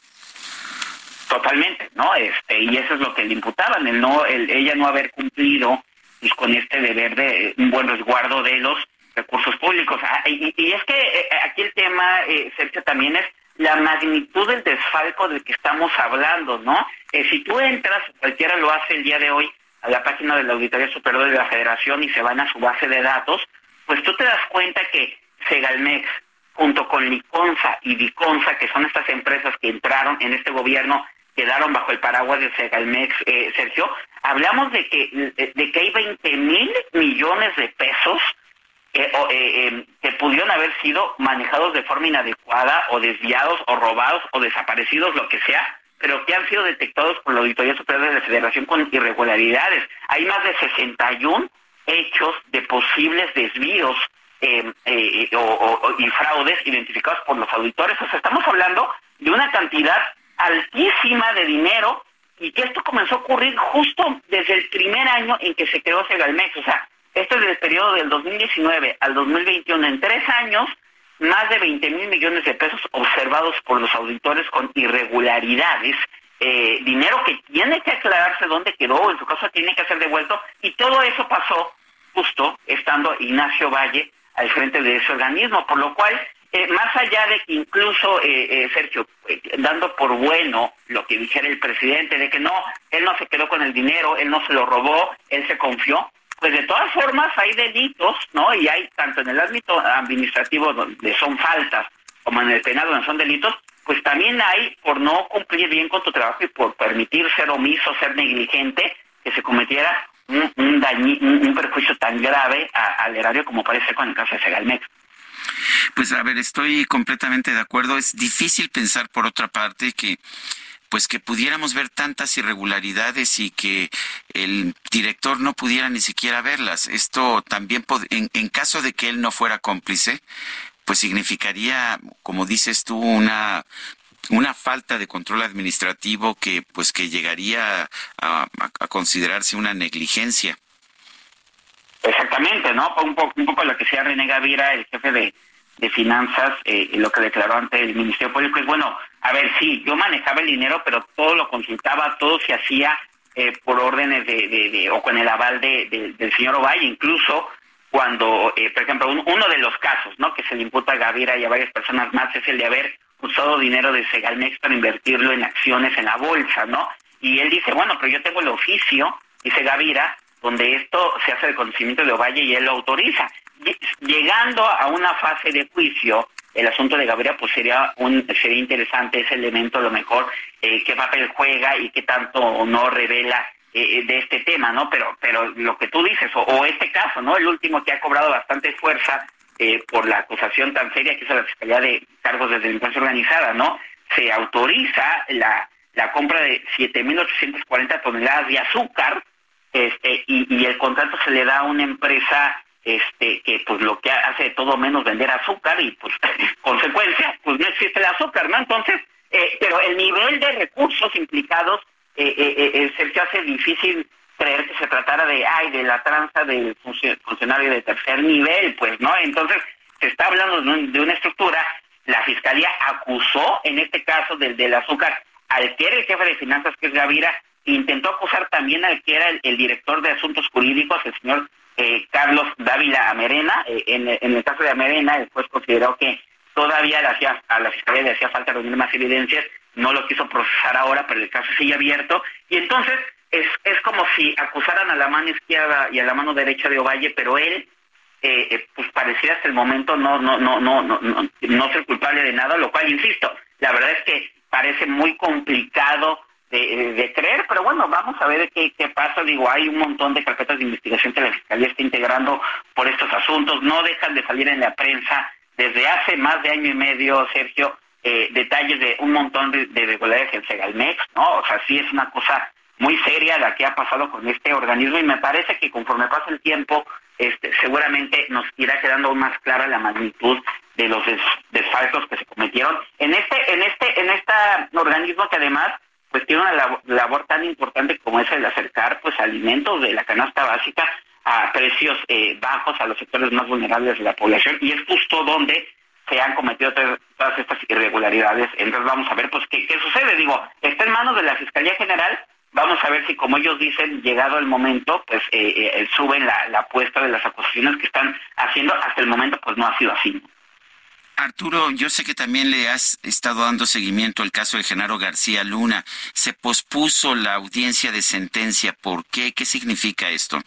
Totalmente, ¿no? Este, y eso es lo que le imputaban, el no, el, ella no haber cumplido pues, con este deber de un buen resguardo de los recursos públicos. Ah, y, y, es que eh, aquí el tema, eh, Sergio, también es la magnitud del desfalco del que estamos hablando, ¿no? Eh, si tú entras, cualquiera lo hace el día de hoy, a la página de la Auditoría Superior de la Federación y se van a su base de datos, pues tú te das cuenta que Segalmex, junto con Liconza y Viconza, que son estas empresas que entraron en este gobierno, quedaron bajo el paraguas de Segalmex, eh, Sergio, hablamos de que, de que hay 20 mil millones de pesos eh, eh, que pudieron haber sido manejados de forma inadecuada o desviados o robados o desaparecidos, lo que sea, pero que han sido detectados por la Auditoría Superior de la Federación con irregularidades. Hay más de 61 hechos de posibles desvíos em, eh, o, y fraudes identificados por los auditores. O sea, estamos hablando de una cantidad altísima de dinero y que esto comenzó a ocurrir justo desde el primer año en que se creó Segalmex. O sea, esto es del periodo del 2019 al 2021. En tres años, más de 20 mil millones de pesos observados por los auditores con irregularidades. Eh, dinero que tiene que aclararse dónde quedó, en su caso tiene que ser devuelto, y todo eso pasó justo estando Ignacio Valle al frente de ese organismo, por lo cual eh, más allá de que incluso, eh, Sergio, dando por bueno lo que dijera el presidente, de que no, él no se quedó con el dinero, él no se lo robó, él se confió, pues de todas formas hay delitos, ¿no? Y hay tanto en el ámbito administrativo donde son faltas como en el penal donde son delitos, pues también hay por no cumplir bien con tu trabajo y por permitir ser omiso, ser negligente, que se cometiera un, un, perjuicio tan grave al erario como parece con el caso de Segalmex. Pues a ver, estoy completamente de acuerdo. Es difícil pensar por otra parte que pues que pudiéramos ver tantas irregularidades y que el director no pudiera ni siquiera verlas. Esto también, en, en caso de que él no fuera cómplice, pues significaría, como dices tú, una una falta de control administrativo que pues que llegaría a, considerarse una negligencia. Exactamente, ¿no? Un poco, un poco lo que decía René Gavira, el jefe de, de finanzas, eh, lo que declaró ante el Ministerio Público es, bueno, a ver, sí, yo manejaba el dinero, pero todo lo consultaba, todo se hacía eh, por órdenes de, de, o con el aval de, del señor Ovalle, incluso cuando, eh, por ejemplo, uno de los casos, ¿no? Que se le imputa a Gavira y a varias personas más es el de haber usado dinero de Segalmex para invertirlo en acciones en la bolsa, ¿no? Y él dice, bueno, pero yo tengo el oficio, dice Gavira, donde esto se hace de conocimiento de Ovalle y él lo autoriza llegando a una fase de juicio, el asunto de Gabriela pues sería un sería interesante ese elemento a lo mejor eh, qué papel juega y qué tanto o no revela eh, eh, de este tema no pero pero lo que tú dices o, este caso no el último que ha cobrado bastante fuerza por la acusación tan seria que es la fiscalía de cargos de delincuencia organizada no se autoriza la la compra de 7.840 toneladas de azúcar este y, y el contrato se le da a una empresa este que pues lo que hace de todo menos vender azúcar y pues *laughs* consecuencia pues no existe el azúcar no entonces eh, pero el nivel de recursos implicados eh, eh, eh, Sergio hace difícil creer que se tratara de ay de la tranza del funcionario de tercer nivel pues no entonces se está hablando de, una estructura la fiscalía acusó en este caso del del azúcar al que era el jefe de finanzas que es Gavira intentó acusar también al que era el director de asuntos jurídicos el señor eh, Carlos Dávila Amerena. Eh, en, el caso de Amerena, el juez consideró que todavía le hacía, a la fiscalía le hacía falta reunir más evidencias, no lo quiso procesar ahora, pero el caso sigue abierto. Y entonces es, es como si acusaran a la mano izquierda y a la mano derecha de Ovalle, pero él, eh, pues parecía hasta el momento no, no, no, no, no, no, no ser culpable de nada, lo cual, insisto, la verdad es que parece muy complicado de, creer, pero bueno, vamos a ver qué, qué pasa. Digo, hay un montón de carpetas de investigación que la Fiscalía está integrando por estos asuntos, no dejan de salir en la prensa desde hace más de año y medio, Sergio, eh, detalles de un montón de, de irregularidades en Segalmex, ¿no? O sea, sí es una cosa muy seria la que ha pasado con este organismo y me parece que conforme pasa el tiempo, este, seguramente nos irá quedando más clara la magnitud de los desfalcos que se cometieron en este, en este, en este organismo que además pues tiene una labor, tan importante como esa de acercar pues alimentos de la canasta básica a precios eh, bajos a los sectores más vulnerables de la población y es justo donde se han cometido todas estas irregularidades. Entonces vamos a ver pues qué, sucede. Digo, está en manos de la Fiscalía General. Vamos a ver si, como ellos dicen, llegado el momento, pues eh, eh, suben la, la apuesta de las acusaciones que están haciendo. Hasta el momento, pues no ha sido así. Arturo, yo sé que también le has estado dando seguimiento al caso de Genaro García Luna. Se pospuso la audiencia de sentencia. ¿Por qué? ¿Qué significa esto?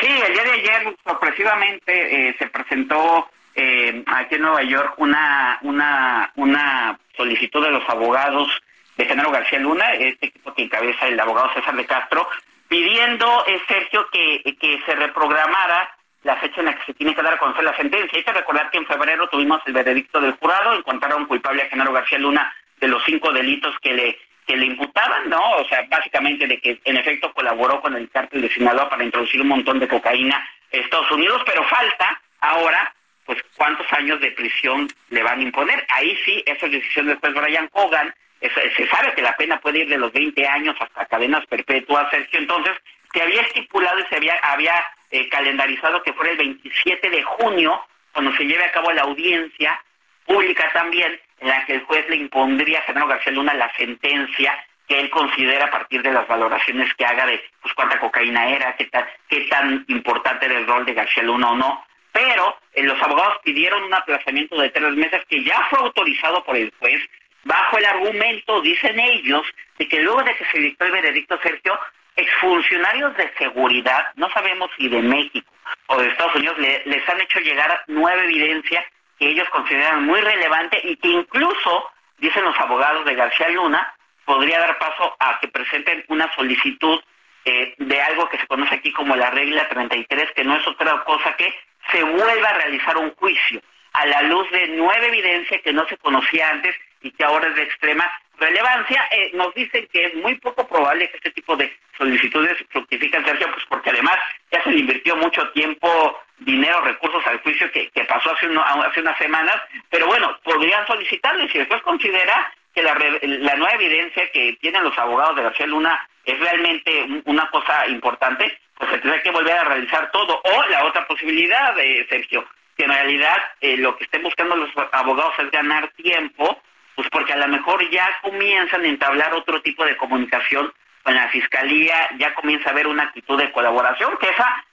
Sí, el día de ayer sorpresivamente eh, se presentó eh, aquí en Nueva York una, una, una solicitud de los abogados de Genaro García Luna, este equipo que encabeza el abogado César de Castro, pidiendo, eh, Sergio, que, que se reprogramara la fecha en la que se tiene que dar a conocer la sentencia. Hay que recordar que en febrero tuvimos el veredicto del jurado, encontraron culpable a Genaro García Luna de los cinco delitos que le que le imputaban, ¿no? O sea, básicamente de que en efecto colaboró con el cártel de Sinaloa para introducir un montón de cocaína a Estados Unidos, pero falta ahora, pues, cuántos años de prisión le van a imponer. Ahí sí, esa es decisión del juez Brian Hogan. se sabe que la pena puede ir de los 20 años hasta cadenas perpetuas, Sergio. Entonces, se había estipulado y se había, había eh, calendarizado que fuera el 27 de junio, cuando se lleve a cabo la audiencia pública también, en la que el juez le impondría a Fernando García Luna la sentencia que él considera a partir de las valoraciones que haga de pues cuánta cocaína era, qué tan, qué tan importante era el rol de García Luna o no. pero eh, los abogados pidieron un aplazamiento de tres meses que ya fue autorizado por el juez bajo el argumento, dicen ellos, de que luego de que se dictó el veredicto, Sergio, exfuncionarios de seguridad, no sabemos si de México o de Estados Unidos, les han hecho llegar nueva evidencia que ellos consideran muy relevante y que incluso, dicen los abogados de García Luna, podría dar paso a que presenten una solicitud eh, de algo que se conoce aquí como la regla 33, que no es otra cosa que se vuelva a realizar un juicio a la luz de nueva evidencia que no se conocía antes y que ahora es de extrema relevancia. Eh, nos dicen que es muy poco probable que este tipo de solicitudes fructifiquen, Sergio, pues porque además ya se le invirtió mucho tiempo, dinero, recursos al juicio que, pasó hace, hace unas semanas, pero bueno, podrían solicitarle si después considera que la, la nueva evidencia que tienen los abogados de García Luna es realmente una cosa importante, pues se tendrá que volver a realizar todo. O la otra posibilidad, de Sergio, que en realidad eh, lo que estén buscando los abogados es ganar tiempo, pues porque a lo mejor ya comienzan a entablar otro tipo de comunicación con la fiscalía, ya comienza a haber una actitud de colaboración, que esa,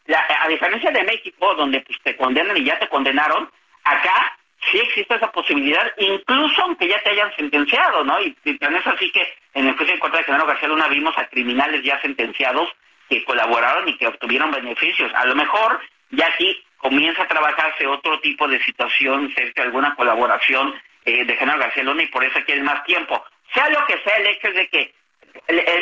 a diferencia de México, donde pues te condenan y ya te condenaron, acá sí existe esa posibilidad, incluso aunque ya te hayan sentenciado, ¿no? Y, y es así que en el juicio en contra de Genaro García Luna vimos a criminales ya sentenciados que colaboraron y que obtuvieron beneficios. A lo mejor ya aquí comienza a trabajarse otro tipo de situación, cerca de alguna colaboración eh, de Genaro García Luna y por eso quieren más tiempo. Sea lo que sea, el hecho es de que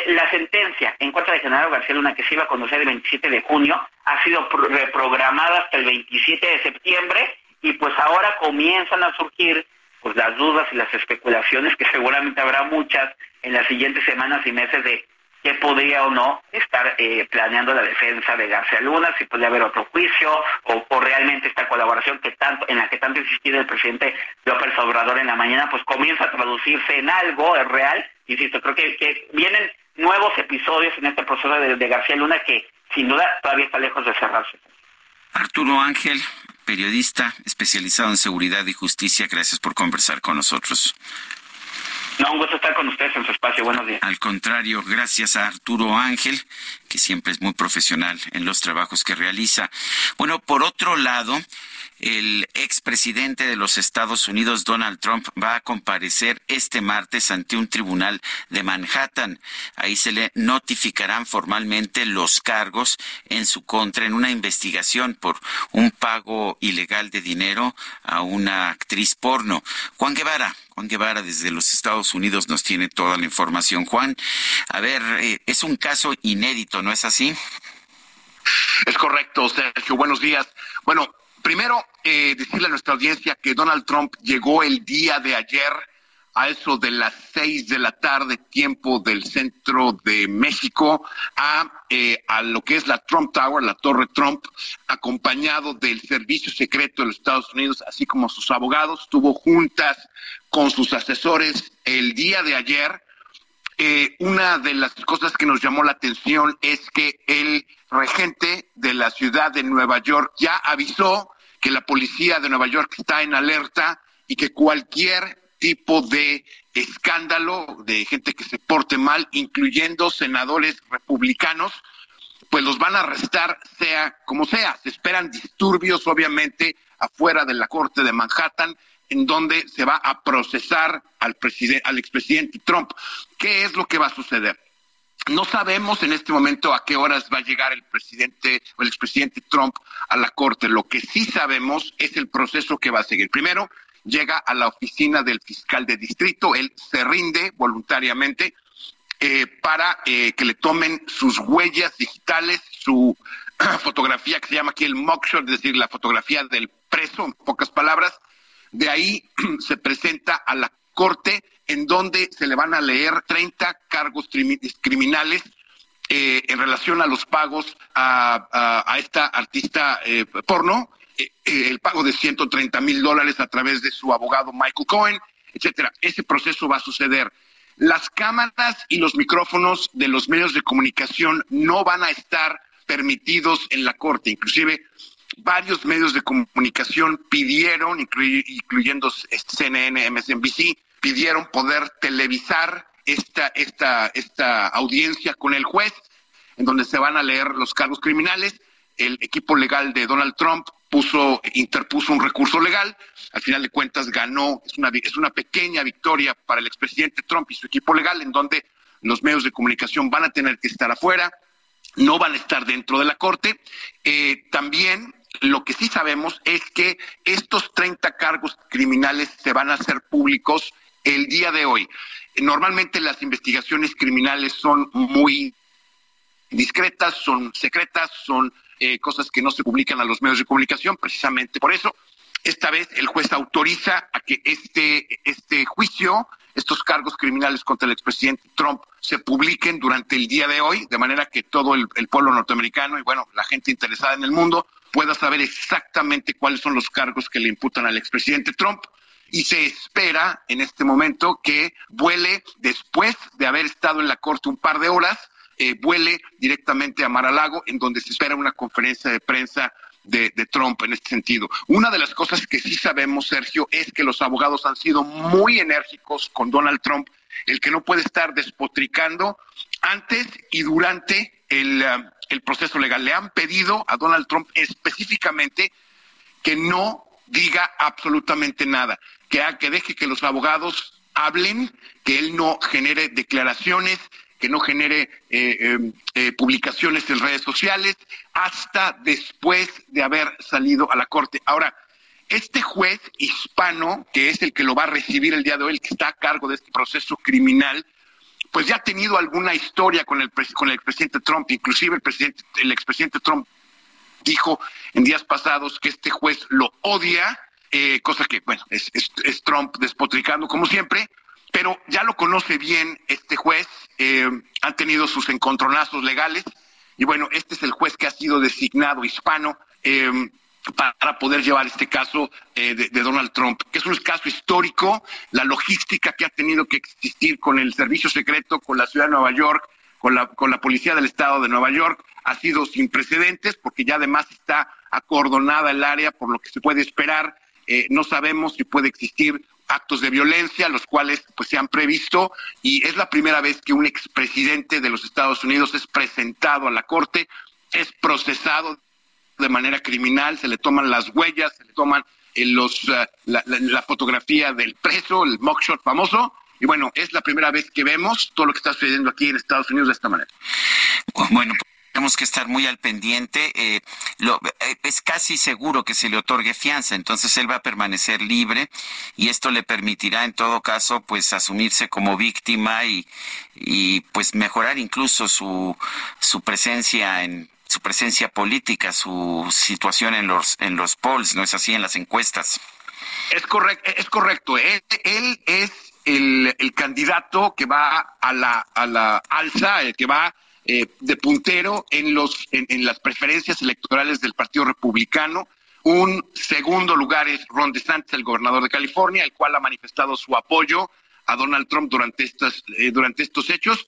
la sentencia en contra de Genaro García Luna que se iba a conocer el 27 de junio ha sido reprogramada hasta el 27 de septiembre y pues ahora comienzan a surgir pues las dudas y las especulaciones que seguramente habrá muchas en las siguientes semanas y meses de qué podría o no estar eh, planeando la defensa de García Luna, si puede haber otro juicio o, realmente esta colaboración que tanto en la que tanto insistido el presidente López Obrador en la mañana, pues comienza a traducirse en algo real. Insisto, creo que, que vienen nuevos episodios en este proceso de García Luna que sin duda todavía está lejos de cerrarse. Arturo Ángel, periodista especializado en seguridad y justicia, gracias por conversar con nosotros. No, un gusto estar con ustedes en su espacio. Buenos días. Al contrario, gracias a Arturo Ángel, que siempre es muy profesional en los trabajos que realiza. Bueno, por otro lado, el expresidente de los Estados Unidos, Donald Trump, va a comparecer este martes ante un tribunal de Manhattan. Ahí se le notificarán formalmente los cargos en su contra en una investigación por un pago ilegal de dinero a una actriz porno. Juan Guevara, Juan Guevara desde los Estados Unidos nos tiene toda la información. Juan, a ver, eh, es un caso inédito, ¿no es así? Es correcto, Sergio. Buenos días. Bueno, Primero, eh, decirle a nuestra audiencia que Donald Trump llegó el día de ayer a eso de las seis de la tarde, tiempo del centro de México, a, eh, a lo que es la Trump Tower, la Torre Trump, acompañado del Servicio Secreto de los Estados Unidos, así como sus abogados. Tuvo juntas con sus asesores el día de ayer. Eh, una de las cosas que nos llamó la atención es que el regente de la ciudad de Nueva York ya avisó que la policía de Nueva York está en alerta y que cualquier tipo de escándalo de gente que se porte mal, incluyendo senadores republicanos, pues los van a arrestar sea como sea. Se esperan disturbios, obviamente, afuera de la corte de Manhattan, en donde se va a procesar al, al expresidente Trump. ¿Qué es lo que va a suceder? No sabemos en este momento a qué horas va a llegar el presidente o el expresidente Trump a la corte. Lo que sí sabemos es el proceso que va a seguir. Primero, llega a la oficina del fiscal de distrito, él se rinde voluntariamente eh, para eh, que le tomen sus huellas digitales, su *clears throat* fotografía que se llama aquí el mugshot, es decir, la fotografía del preso, en pocas palabras. De ahí *clears throat* se presenta a la corte en donde se le van a leer 30 cargos criminales eh, en relación a los pagos a, esta artista eh, porno, eh, el pago de 130 mil dólares a través de su abogado Michael Cohen, etcétera. Ese proceso va a suceder. Las cámaras y los micrófonos de los medios de comunicación no van a estar permitidos en la corte, inclusive varios medios de comunicación pidieron, incluyendo CNN, MSNBC, pidieron poder televisar esta, esta, esta audiencia con el juez, en donde se van a leer los cargos criminales. El equipo legal de Donald Trump puso, interpuso un recurso legal. Al final de cuentas ganó, es una, es una pequeña victoria para el expresidente Trump y su equipo legal, en donde los medios de comunicación van a tener que estar afuera, no van a estar dentro de la Corte. Eh, también lo que sí sabemos es que estos 30 cargos criminales se van a hacer públicos el día de hoy. Normalmente las investigaciones criminales son muy discretas, son secretas, son eh, cosas que no se publican a los medios de comunicación, precisamente por eso. Esta vez el juez autoriza a que este, este juicio, estos cargos criminales contra el expresidente Trump se publiquen durante el día de hoy, de manera que todo el, el pueblo norteamericano y bueno, la gente interesada en el mundo pueda saber exactamente cuáles son los cargos que le imputan al expresidente Trump y se espera en este momento que vuele después de haber estado en la corte un par de horas, eh, vuele directamente a Mar-a-Lago, en donde se espera una conferencia de prensa de, de, Trump en este sentido. Una de las cosas que sí sabemos, Sergio, es que los abogados han sido muy enérgicos con Donald Trump, el que no puede estar despotricando antes y durante el, uh, el proceso legal. Le han pedido a Donald Trump específicamente que no diga absolutamente nada, que, deje que los abogados hablen, que él no genere declaraciones, que no genere eh, eh, eh, publicaciones en redes sociales, hasta después de haber salido a la corte. Ahora, este juez hispano, que es el que lo va a recibir el día de hoy, que está a cargo de este proceso criminal, pues ya ha tenido alguna historia con el, con el expresidente Trump, inclusive el, presidente, el expresidente Trump dijo en días pasados que este juez lo odia, eh, cosa que, bueno, es, es, es, Trump despotricando como siempre, pero ya lo conoce bien este juez, eh, han tenido sus encontronazos legales, y bueno, este es el juez que ha sido designado hispano. Eh, para poder llevar este caso eh, de, Donald Trump, que es un caso histórico, la logística que ha tenido que existir con el servicio secreto, con la ciudad de Nueva York, con la, con la policía del estado de Nueva York, ha sido sin precedentes porque ya además está acordonada el área por lo que se puede esperar. Eh, no sabemos si puede existir actos de violencia, los cuales pues se han previsto y es la primera vez que un expresidente de los Estados Unidos es presentado a la corte, es procesado de manera criminal, se le toman las huellas, se le toman eh, los, uh, la, fotografía del preso, el mugshot famoso, y bueno, es la primera vez que vemos todo lo que está sucediendo aquí en Estados Unidos de esta manera. Bueno, tenemos que estar muy al pendiente. Eh, lo, eh, es casi seguro que se le otorgue fianza, entonces él va a permanecer libre y esto le permitirá en todo caso pues asumirse como víctima y, y pues mejorar incluso su, su presencia en su presencia política, su situación en los en los polls, ¿no es así? En las encuestas. Es correcto, es correcto. Él, él es el, candidato que va a la, a la alza, el que va eh, de puntero en, los, en, en, las preferencias electorales del Partido Republicano. Un segundo lugar es Ron DeSantis, el gobernador de California, el cual ha manifestado su apoyo a Donald Trump durante, estas, eh, durante estos hechos.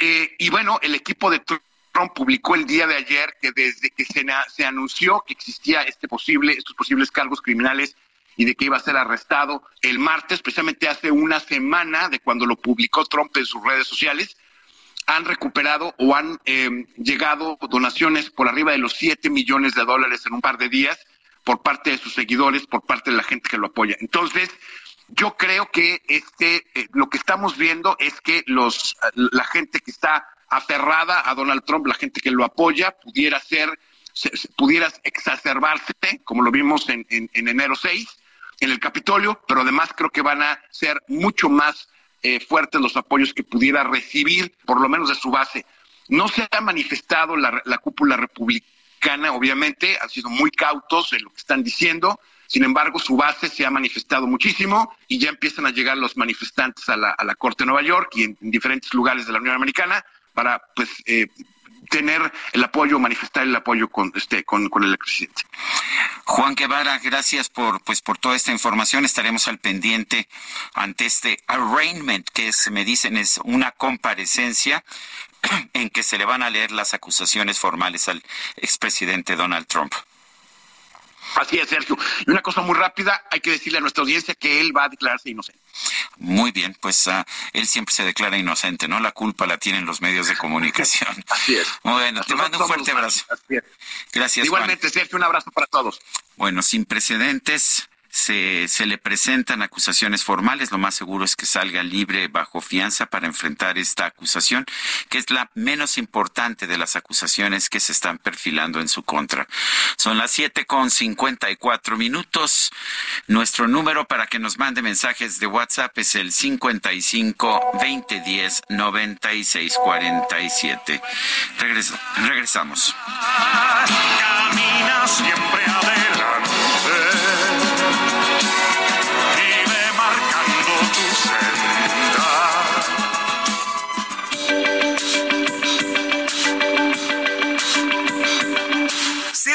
Eh, y bueno, el equipo de Trump Trump publicó el día de ayer que desde que se, anunció que existía este posible, estos posibles cargos criminales y de que iba a ser arrestado el martes, precisamente hace una semana de cuando lo publicó Trump en sus redes sociales, han recuperado o han eh, llegado donaciones por arriba de los 7 millones de dólares en un par de días por parte de sus seguidores, por parte de la gente que lo apoya. Entonces, yo creo que este, eh, lo que estamos viendo es que los, la gente que está aferrada a Donald Trump, la gente que lo apoya, pudiera ser, se, pudiera exacerbarse, como lo vimos en, en, en, enero 6, en el Capitolio, pero además creo que van a ser mucho más eh, fuertes los apoyos que pudiera recibir, por lo menos de su base. No se ha manifestado la, la cúpula republicana, obviamente, han sido muy cautos en lo que están diciendo, sin embargo, su base se ha manifestado muchísimo y ya empiezan a llegar los manifestantes a la, a la Corte de Nueva York y en diferentes lugares de la Unión Americana para pues eh, tener el apoyo, manifestar el apoyo con este con, con el presidente. Juan Guevara, gracias por pues por toda esta información. Estaremos al pendiente ante este arraignment que es, me dicen es una comparecencia *clears throat* en que se le van a leer las acusaciones formales al expresidente Donald Trump. Así es, Sergio. Y una cosa muy rápida, hay que decirle a nuestra audiencia que él va a declararse inocente. Muy bien, pues uh, él siempre se declara inocente, ¿no? La culpa la tienen los medios de comunicación. *laughs* Así es. Bueno, te mando un fuerte abrazo. Así es. Gracias. Igualmente, Juan. Sergio, un abrazo para todos. Bueno, sin precedentes, se, se, le presentan acusaciones formales, lo más seguro es que salga libre bajo fianza para enfrentar esta acusación, que es la menos importante de las acusaciones que se están perfilando en su contra. Son las siete con cincuenta y cuatro minutos. Nuestro número para que nos mande mensajes de WhatsApp es el 55 20 10 96 47. regresamos. Camina siempre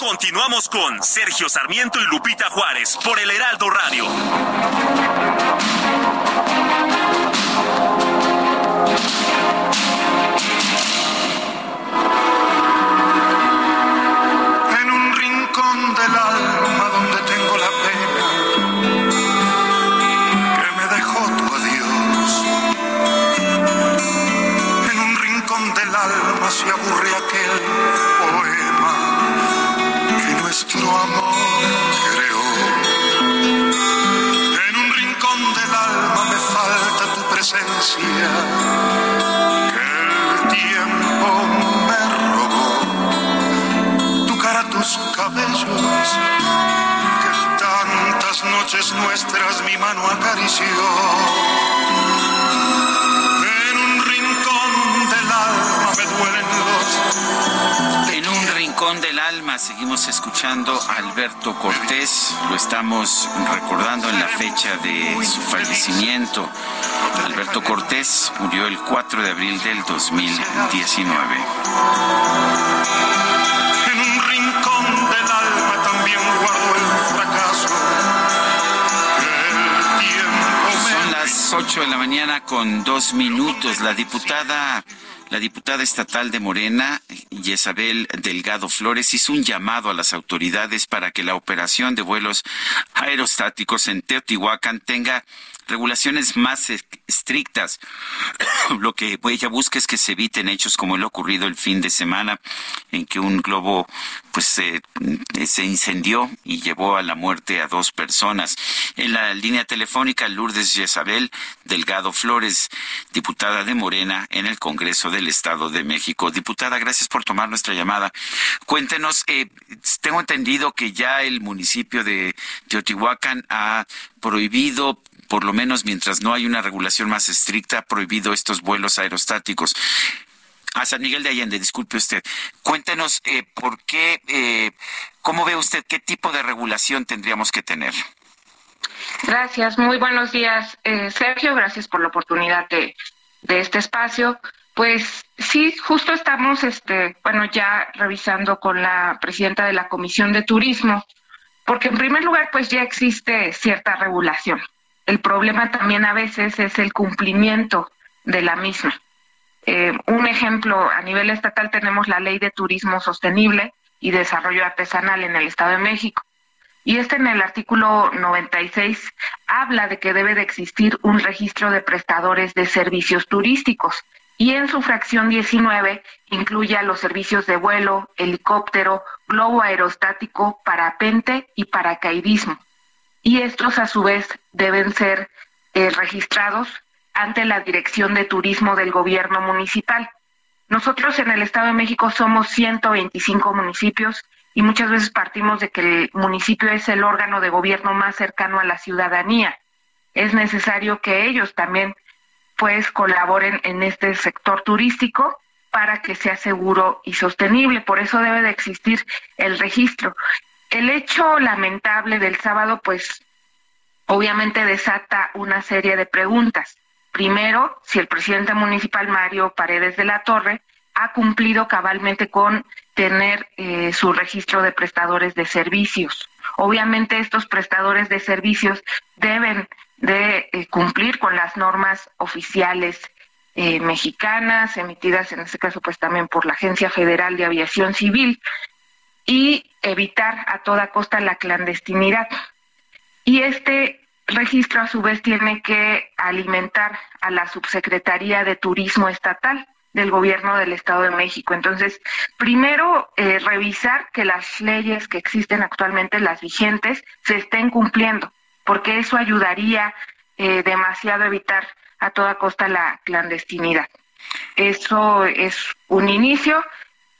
Continuamos con Sergio Sarmiento y Lupita Juárez por el Heraldo Radio. En un rincón del alma amor creó. En un rincón del alma me falta tu presencia, que el tiempo me robó. Tu cara, tus cabellos, que tantas noches nuestras mi mano acarició. Del alma seguimos escuchando a Alberto Cortés, lo estamos recordando en la fecha de su fallecimiento. Alberto Cortés murió el 4 de abril del 2019. En un rincón del alma también guardo el fracaso. Son las 8 de la mañana con dos minutos. La diputada la diputada estatal de Morena, Isabel Delgado Flores, hizo un llamado a las autoridades para que la operación de vuelos aerostáticos en Teotihuacán tenga regulaciones más estrictas. *coughs* Lo que ella busca es que se eviten hechos como el ocurrido el fin de semana, en que un globo pues se incendió y llevó a la muerte a dos personas. En la línea telefónica, Lourdes Isabel Delgado Flores, diputada de Morena en el Congreso del Estado de México. Diputada, gracias por tomar nuestra llamada. Cuéntenos, eh, tengo entendido que ya el municipio de Teotihuacán ha prohibido por lo menos mientras no hay una regulación más estricta, ha prohibido estos vuelos aerostáticos. A San Miguel de Allende, disculpe usted. Cuéntenos eh, por qué, eh, cómo ve usted, qué tipo de regulación tendríamos que tener. Gracias, muy buenos días, eh, Sergio. Gracias por la oportunidad de, de este espacio. Pues sí, justo estamos, este, bueno, ya revisando con la presidenta de la Comisión de Turismo, porque en primer lugar, pues ya existe cierta regulación. El problema también a veces es el cumplimiento de la misma. Eh, un ejemplo, a nivel estatal tenemos la Ley de Turismo Sostenible y Desarrollo Artesanal en el Estado de México. Y este en el artículo 96 habla de que debe de existir un registro de prestadores de servicios turísticos y en su fracción 19 incluye a los servicios de vuelo, helicóptero, globo aerostático, parapente y paracaidismo y estos a su vez deben ser eh, registrados ante la Dirección de Turismo del Gobierno Municipal. Nosotros en el Estado de México somos 125 municipios y muchas veces partimos de que el municipio es el órgano de gobierno más cercano a la ciudadanía. Es necesario que ellos también pues colaboren en este sector turístico para que sea seguro y sostenible. Por eso debe de existir el registro. El hecho lamentable del sábado, pues obviamente desata una serie de preguntas. Primero, si el presidente municipal Mario Paredes de la Torre ha cumplido cabalmente con tener eh, su registro de prestadores de servicios. Obviamente estos prestadores de servicios deben de eh, cumplir con las normas oficiales eh, mexicanas, emitidas en este caso pues también por la Agencia Federal de Aviación Civil, y evitar a toda costa la clandestinidad. Y este registro a su vez tiene que alimentar a la Subsecretaría de Turismo Estatal del Gobierno del Estado de México. Entonces, primero, eh, revisar que las leyes que existen actualmente, las vigentes, se estén cumpliendo, porque eso ayudaría eh, demasiado a evitar a toda costa la clandestinidad. Eso es un inicio.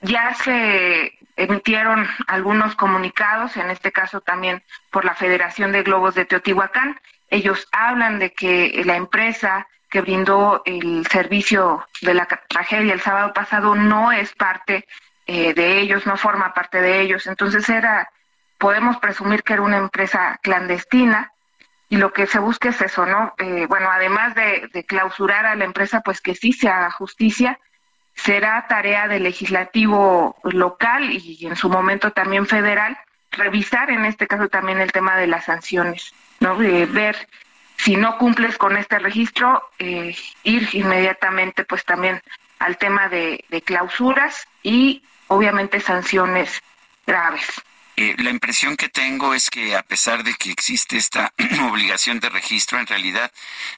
Ya se emitieron algunos comunicados, en este caso también por la Federación de Globos de Teotihuacán. Ellos hablan de que la empresa que brindó el servicio de la tragedia el sábado pasado no es parte eh, de ellos, no forma parte de ellos. Entonces era, podemos presumir que era una empresa clandestina y lo que se busca es eso, ¿no? Eh, bueno, además de, de clausurar a la empresa, pues que sí se haga justicia será tarea del legislativo local y en su momento también federal revisar en este caso también el tema de las sanciones, ¿no? De ver si no cumples con este registro, eh, ir inmediatamente pues también al tema de clausuras y obviamente sanciones graves. Eh, la impresión que tengo es que a pesar de que existe esta *clears throat* obligación de registro, en realidad,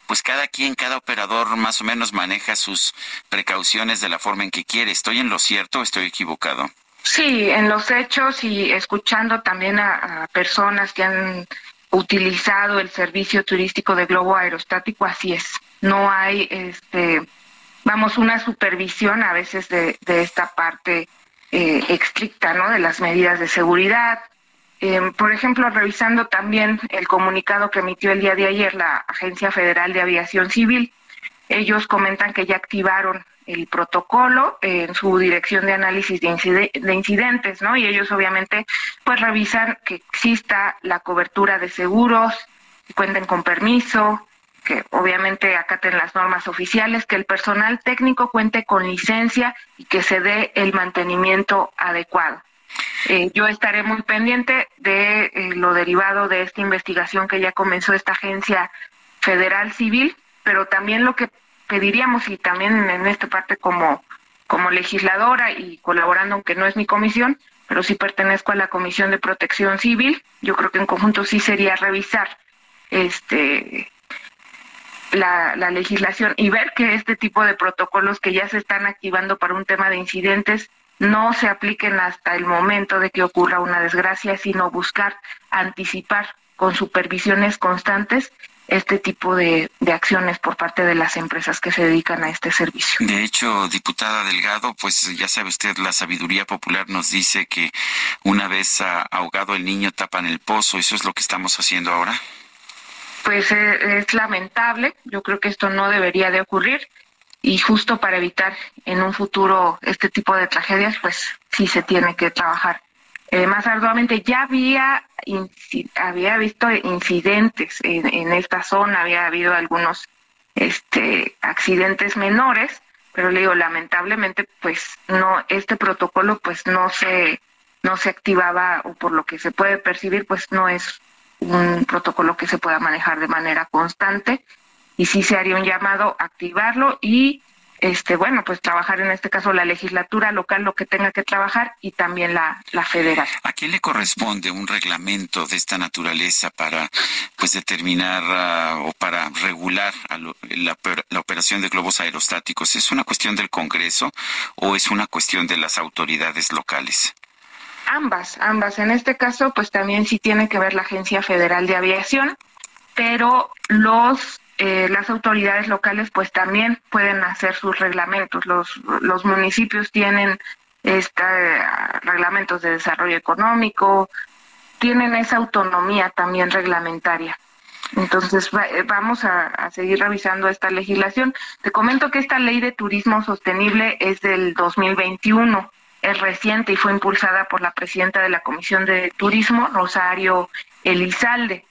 pues cada quien, cada operador más o menos maneja sus precauciones de la forma en que quiere. ¿Estoy en lo cierto o estoy equivocado? Sí, en los hechos y escuchando también a, personas que han utilizado el servicio turístico de globo aerostático, así es. No hay, este, vamos, una supervisión a veces de, de esta parte eh, estricta ¿no? de las medidas de seguridad. Em, por ejemplo, revisando también el comunicado que emitió el día de ayer la Agencia Federal de Aviación Civil, ellos comentan que ya activaron el protocolo en su dirección de análisis de, de, incidentes, ¿no? Y ellos obviamente pues revisan que exista la cobertura de seguros, cuenten con permiso, que obviamente acaten las normas oficiales, que el personal técnico cuente con licencia y que se dé el mantenimiento adecuado. Eh, yo estaré muy pendiente de eh, lo derivado de esta investigación que ya comenzó esta agencia federal civil, pero también lo que pediríamos y también en esta parte como, como legisladora y colaborando, aunque no es mi comisión, pero sí pertenezco a la Comisión de Protección Civil, yo creo que en conjunto sí sería revisar este la, legislación y ver que este tipo de protocolos que ya se están activando para un tema de incidentes no se apliquen hasta el momento de que ocurra una desgracia, sino buscar anticipar con supervisiones constantes este tipo de, de, acciones por parte de las empresas que se dedican a este servicio. De hecho, diputada Delgado, pues ya sabe usted, la sabiduría popular nos dice que una vez ahogado el niño tapan el pozo, ¿eso es lo que estamos haciendo ahora? Pues eh, es, lamentable. Yo creo que esto no debería de ocurrir y justo para evitar en un futuro este tipo de tragedias, pues sí se tiene que trabajar eh, más arduamente. Ya había había visto incidentes en, en, esta zona, había habido algunos este accidentes menores, pero le digo lamentablemente pues no este protocolo pues no se no se activaba o por lo que se puede percibir pues no es un protocolo que se pueda manejar de manera constante y sí se haría un llamado a activarlo y este bueno pues trabajar en este caso la legislatura local lo que tenga que trabajar y también la, la federal. ¿A quién le corresponde un reglamento de esta naturaleza para pues determinar uh, o para regular la, la operación de globos aerostáticos? ¿Es una cuestión del Congreso o es una cuestión de las autoridades locales? Ambas, ambas. En este caso, pues también sí tiene que ver la Agencia Federal de Aviación, pero los eh, las autoridades locales pues también pueden hacer sus reglamentos. Los, los municipios tienen este, reglamentos de desarrollo económico, tienen esa autonomía también reglamentaria. Entonces eh, vamos a, seguir revisando esta legislación. Te comento que esta ley de turismo sostenible es del 2021 es reciente y fue impulsada por la presidenta de la Comisión de Turismo, Rosario Elizalde.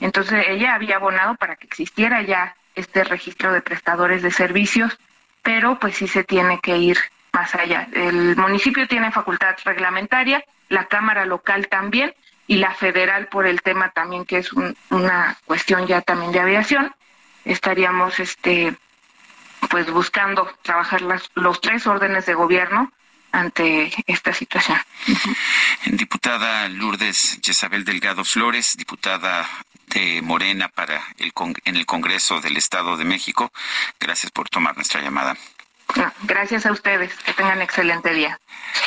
Entonces ella había abonado para que existiera ya este registro de prestadores de servicios, pero pues sí se tiene que ir más allá. El municipio tiene facultad reglamentaria, la Cámara local también, y la federal por el tema también que es una cuestión ya también de aviación. Estaríamos este pues buscando trabajar las, los tres órdenes de gobierno ante esta situación. Diputada Lourdes Jezabel Delgado Flores, diputada de Morena para el en el Congreso del Estado de México. Gracias por tomar nuestra llamada. Gracias a ustedes. Que tengan excelente día.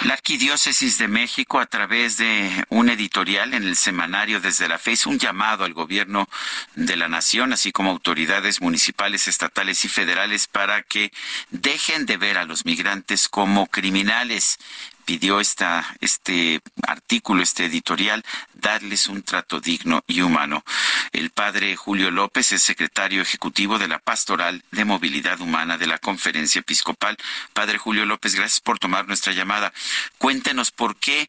La Arquidiócesis de México, a través de un editorial en el semanario desde la fe, un llamado al gobierno de la nación, así como autoridades municipales, estatales y federales, para que dejen de ver a los migrantes como criminales pidió esta, este artículo, este editorial, darles un trato digno y humano. El padre Julio López es secretario ejecutivo de la Pastoral de Movilidad Humana de la Conferencia Episcopal. Padre Julio López, gracias por tomar nuestra llamada. Cuéntenos por qué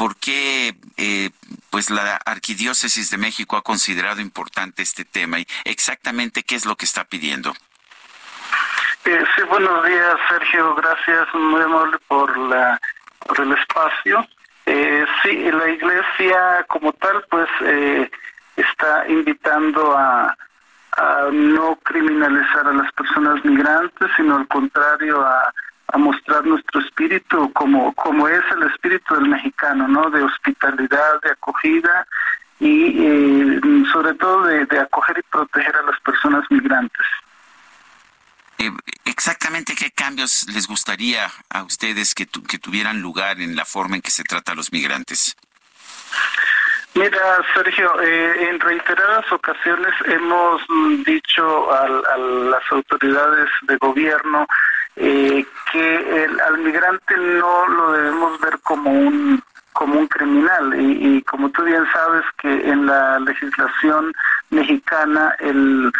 ¿Por qué eh, pues la Arquidiócesis de México ha considerado importante este tema y exactamente qué es lo que está pidiendo? Eh, sí, buenos días, Sergio. Gracias, muy por la por el espacio. Eh, sí, la iglesia como tal, pues eh, está invitando a, a, no criminalizar a las personas migrantes, sino al contrario a, a, mostrar nuestro espíritu como como es el espíritu del mexicano, ¿no? De hospitalidad, de acogida y eh, sobre todo de, de acoger y proteger a las personas migrantes. Eh, exactamente qué cambios les gustaría a ustedes que, que tuvieran lugar en la forma en que se trata a los migrantes. Mira, Sergio, eh, en reiteradas ocasiones hemos dicho a, las autoridades de gobierno eh, que el, al migrante no lo debemos ver como un como un criminal y, y como tú bien sabes que en la legislación mexicana el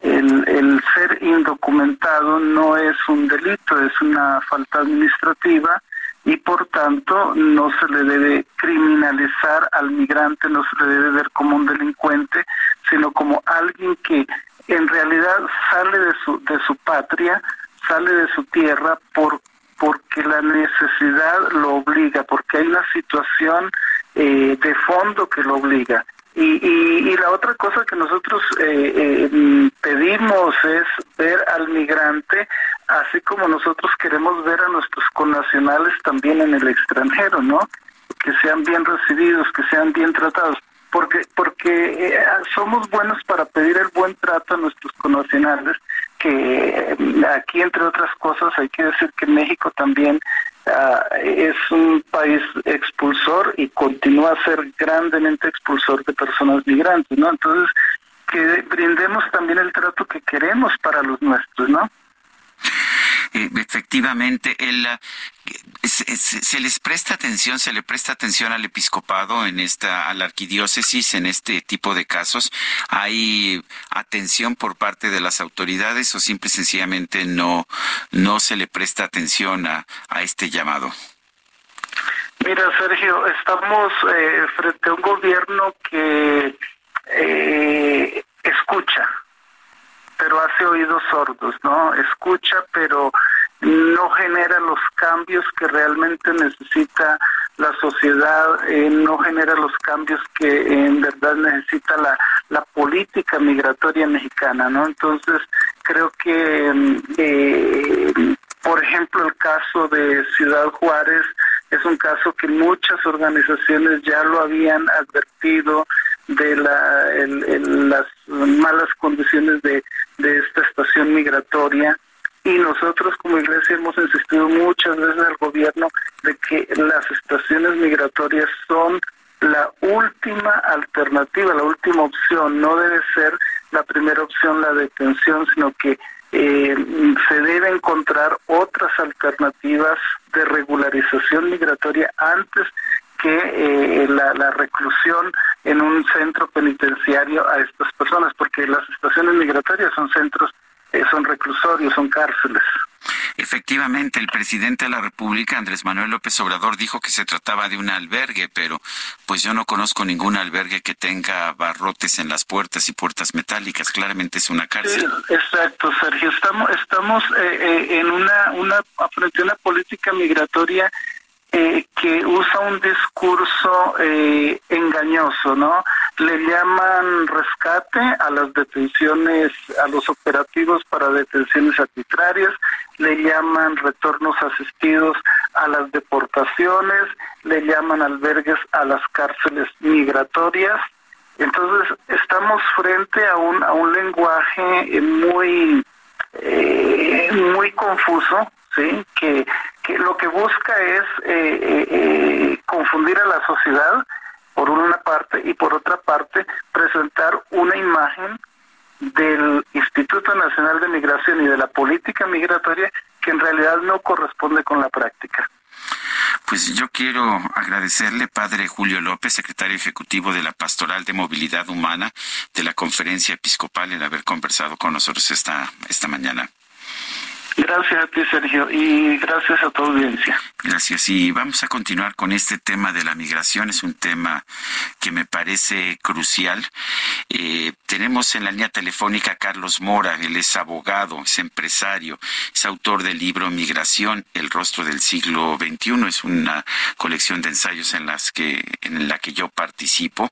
el, el ser indocumentado no es un delito, es una falta administrativa y por tanto no se le debe criminalizar al migrante, no se le debe ver como un delincuente, sino como alguien que en realidad sale de su, de su patria, sale de su tierra por, porque la necesidad lo obliga, porque hay una situación eh, de fondo que lo obliga. Y, y, la otra cosa que nosotros eh, eh, pedimos es ver al migrante así como nosotros queremos ver a nuestros connacionales también en el extranjero, ¿no? Que sean bien recibidos, que sean bien tratados, porque porque eh, somos buenos para pedir el buen trato a nuestros connacionales, que aquí entre otras cosas hay que decir que México también Ah, es un país expulsor y continúa a ser grandemente expulsor de personas migrantes, ¿no? Entonces, que brindemos también el trato que queremos para los nuestros, ¿no? Eh, efectivamente, el, se, les presta se le presta atención al episcopado en esta, a la arquidiócesis en este tipo de casos. ¿Hay atención por parte de las autoridades o simple y sencillamente no, no se le presta atención a, a este llamado? Mira, Sergio, estamos eh, frente a un gobierno que eh, escucha, pero hace oídos sordos, ¿no? Escucha, pero no genera los cambios que realmente necesita la sociedad, eh, no genera los cambios que en verdad necesita la, la política migratoria mexicana, ¿no? Entonces, creo que, mm, eh, por ejemplo, el caso de Ciudad Juárez es un caso que muchas organizaciones ya lo habían advertido de la, las malas condiciones de, de esta estación migratoria y nosotros como iglesia hemos insistido muchas veces al gobierno de que las estaciones migratorias son la última alternativa, la última opción, no debe ser la primera opción la detención, sino que eh, se debe encontrar otras alternativas de regularización migratoria antes que eh, la, la, reclusión en un centro penitenciario a estas personas, porque las estaciones migratorias son centros son reclusorios, son cárceles. Efectivamente, el presidente de la República, Andrés Manuel López Obrador, dijo que se trataba de un albergue, pero pues yo no conozco ningún albergue que tenga barrotes en las puertas y puertas metálicas. Claramente es una cárcel. exacto, Sergio. Estamos, estamos eh, eh, en una, una, frente a una política migratoria eh, que usa un discurso eh, engañoso, ¿no? Le llaman rescate a las detenciones, a los operativos para detenciones arbitrarias, le llaman retornos asistidos a las deportaciones, le llaman albergues a las cárceles migratorias. Entonces, estamos frente a un, a un lenguaje muy, eh, muy confuso, ¿sí? Que, que lo que busca es eh, eh, eh, confundir a la sociedad, por una parte, y por otra parte, presentar una imagen del Instituto Nacional de Migración y de la política migratoria que en realidad no corresponde con la práctica. Pues yo quiero agradecerle, padre Julio López, secretario ejecutivo de la Pastoral de Movilidad Humana de la Conferencia Episcopal, el haber conversado con nosotros esta, esta mañana. Gracias a ti, Sergio, y gracias a tu audiencia. Gracias. Y vamos a continuar con este tema de la migración. Es un tema que me parece crucial. Eh, tenemos en la línea telefónica a Carlos Mora. Él es abogado, es empresario, es autor del libro Migración, el rostro del siglo XXI. Es una colección de ensayos en las que en la que yo participo.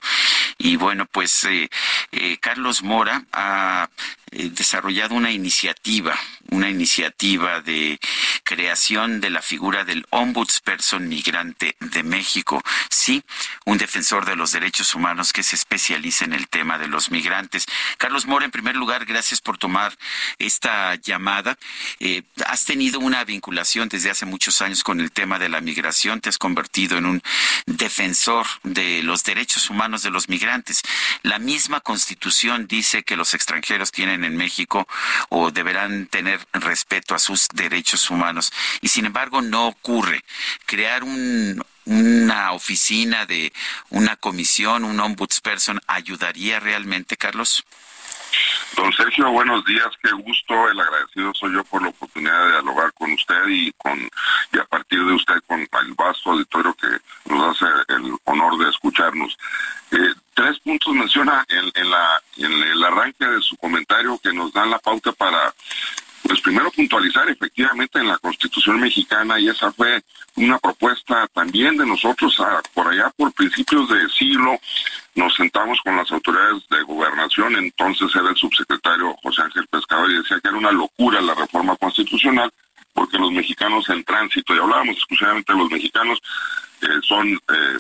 Y bueno, pues eh, eh, Carlos Mora ha desarrollado una iniciativa, una iniciativa de creación de la figura del ombudsperson migrante de México. Sí, un defensor de los derechos humanos que se especializa en el tema de los migrantes. Carlos Mora, en primer lugar, gracias por tomar esta llamada. Eh, has tenido una vinculación desde hace muchos años con el tema de la migración, te has convertido en un defensor de los derechos humanos de los migrantes. La misma constitución dice que los extranjeros tienen en México o deberán tener respeto a sus derechos humanos y sin embargo no ocurre. Crear un, una oficina de una comisión, un ombudsperson, ayudaría realmente, Carlos? Don Sergio, buenos días, qué gusto, el agradecido soy yo por la oportunidad de dialogar con usted y con y a partir de usted con el vasto auditorio que nos hace el honor de escucharnos. Eh, tres puntos menciona en, la, en el arranque de su comentario que nos dan la pauta para pues primero puntualizar efectivamente en la Constitución mexicana y esa fue una propuesta también de nosotros por allá por principios de siglo. Nos sentamos con las autoridades de gobernación, entonces era el subsecretario José Ángel Pescador y decía que era una locura la reforma constitucional porque los mexicanos en tránsito, y hablábamos exclusivamente de los mexicanos, eh, son eh,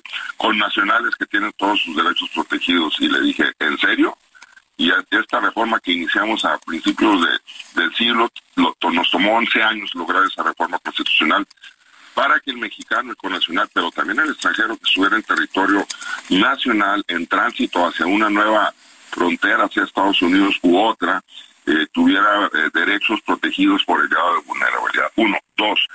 que tienen todos sus derechos protegidos. Y le dije, ¿en serio? y esta reforma que iniciamos a principios de, del siglo nos tomó 11 años lograr esa reforma constitucional para que el mexicano, el conacional, pero también el extranjero que estuviera en territorio nacional en tránsito hacia una nueva frontera hacia Estados Unidos u otra, eh, tuviera eh, derechos protegidos por el grado de vulnerabilidad. Uno. Dos,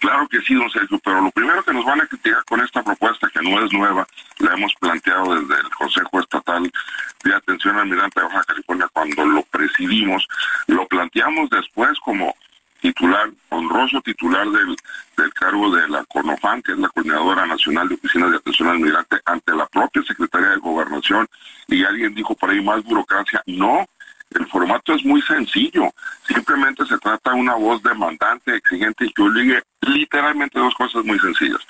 Claro que sí, don Sergio, pero lo primero que nos van a criticar con esta propuesta, que no es nueva, la hemos planteado desde el Consejo Estatal de Atención al Migrante de Baja California cuando lo presidimos, lo planteamos después como titular, honroso titular del, del cargo de la CONOFAN, que es la Coordinadora Nacional de Oficinas de Atención al Migrante, ante la propia Secretaría de Gobernación, y alguien dijo por ahí más burocracia. No, el formato es muy sencillo. Simplemente se trata de una voz demandante, exigente y que obligue literalmente dos cosas muy sencillas.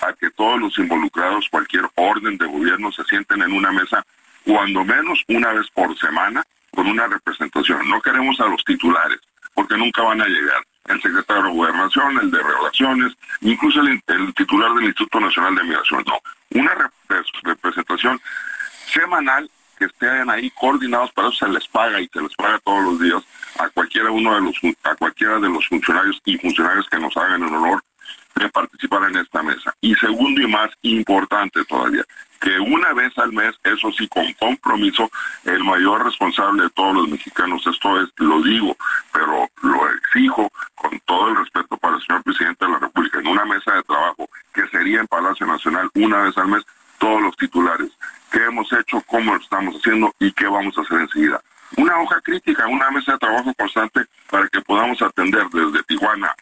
A que todos los involucrados, cualquier orden de gobierno, se sienten en una mesa cuando menos una vez por semana con una representación. No queremos a los titulares, porque nunca van a llegar. El secretario de Gobernación, el de Relaciones, incluso el, titular del Instituto Nacional de Migración. No, una representación semanal que estén ahí coordinados, para eso se les paga y se les paga todos los días a cualquiera uno de los a cualquiera de los funcionarios y funcionarios que nos hagan el honor de participar en esta mesa. Y segundo y más importante todavía, que una vez al mes, eso sí, con compromiso, el mayor responsable de todos los mexicanos, esto es, lo digo, pero lo exijo con todo el respeto para el señor presidente de la República, en una mesa de trabajo que sería en Palacio Nacional una vez al mes, todos los titulares qué hemos hecho, cómo lo estamos haciendo y qué vamos a hacer enseguida. Una hoja crítica, una mesa de trabajo constante para que podamos atender desde Tijuana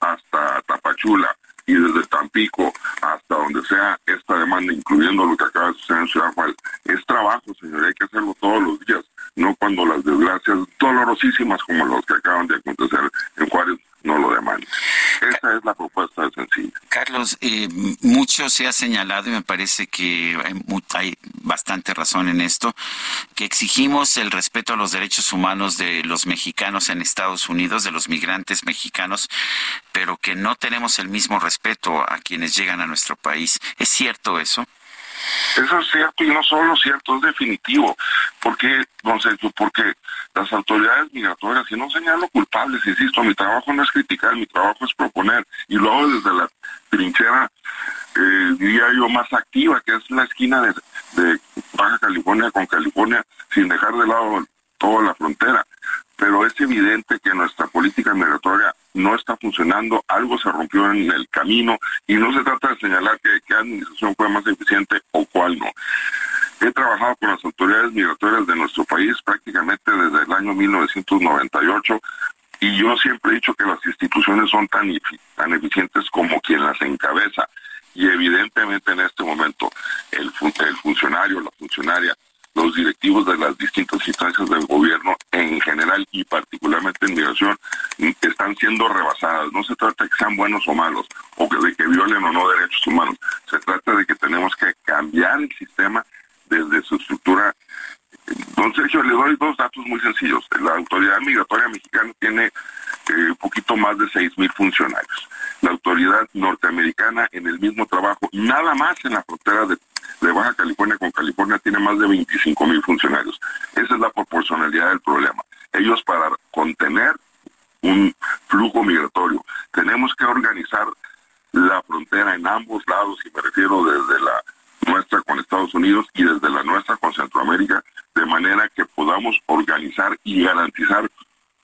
hasta Tapachula y desde Tampico hasta donde sea esta demanda, incluyendo lo que acaba de suceder en Ciudad Juárez. Es trabajo, señor, hay que hacerlo todos los días, no cuando las desgracias dolorosísimas como las que acaban de acontecer en Juárez no lo demandan. Esa es la propuesta sencilla. Carlos, eh, mucho se ha señalado y me parece que hay, bastante razón en esto, que exigimos el respeto a los derechos humanos de los mexicanos en Estados Unidos, de los migrantes mexicanos, pero que no tenemos el mismo respeto a quienes llegan a nuestro país. ¿Es cierto eso? Eso es cierto y no solo cierto, es definitivo. porque don Sergio? Porque las autoridades migratorias, y no señalo culpables, insisto, mi trabajo no es criticar, mi trabajo es proponer, y lo hago desde la trinchera, eh, diría yo, más activa, que es la esquina de Baja California con California, sin dejar de lado toda la frontera pero es evidente que nuestra política migratoria no está funcionando, algo se rompió en el camino y no se trata de señalar que qué administración fue más eficiente o cuál no. He trabajado con las autoridades migratorias de nuestro país prácticamente desde el año 1998 y yo siempre he dicho que las instituciones son tan, eficientes como quien las encabeza y evidentemente en este momento el, el funcionario, la funcionaria los directivos de las distintas instancias del gobierno en general y particularmente en migración están siendo rebasadas. No se trata de que sean buenos o malos o que, de que violen o no derechos humanos. Se trata de que tenemos que cambiar el sistema desde su estructura. Don Sergio, le doy dos datos muy sencillos. La Autoridad Migratoria Mexicana tiene un eh, poquito más de seis mil funcionarios. La autoridad norteamericana en el mismo trabajo, nada más en la frontera de de Baja California con California tiene más de 25 mil funcionarios. Esa es la proporcionalidad del problema. Ellos para contener un flujo migratorio tenemos que organizar la frontera en ambos lados, y me refiero desde la nuestra con Estados Unidos y desde la nuestra con Centroamérica, de manera que podamos organizar y garantizar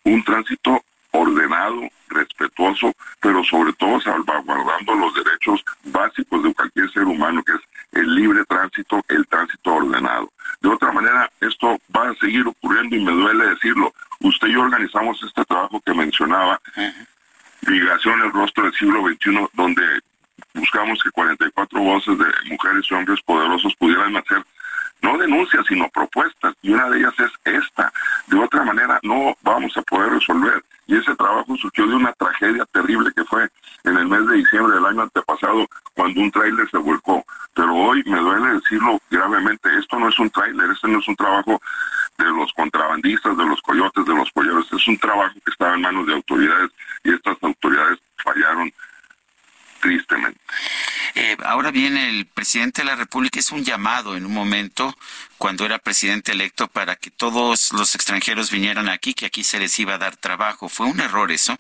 un tránsito ordenado, respetuoso, pero sobre todo salvaguardando los derechos básicos de cualquier ser humano, que es el libre tránsito, el tránsito ordenado. De otra manera, esto va a seguir ocurriendo y me duele decirlo. Usted y yo organizamos este trabajo que mencionaba, Migración, el rostro del siglo XXI, donde buscamos que 44 voces de mujeres y hombres poderosos pudieran hacer no denuncias, sino propuestas, y una de ellas es esta. De otra manera, no vamos a poder resolver. Y ese trabajo surgió de una tragedia terrible que fue en el mes de diciembre del año antepasado, cuando un tráiler se volcó. Pero hoy me duele decirlo gravemente, esto no es un tráiler, este no es un trabajo de los contrabandistas, de los coyotes, de los polleros, es un trabajo que estaba en manos de autoridades y estas autoridades fallaron tristemente. Eh, ahora bien, el presidente de la República es un en un momento, cuando era presidente electo, para que todos los extranjeros vinieran aquí, que aquí se les iba a dar trabajo. ¿Fue un error eso?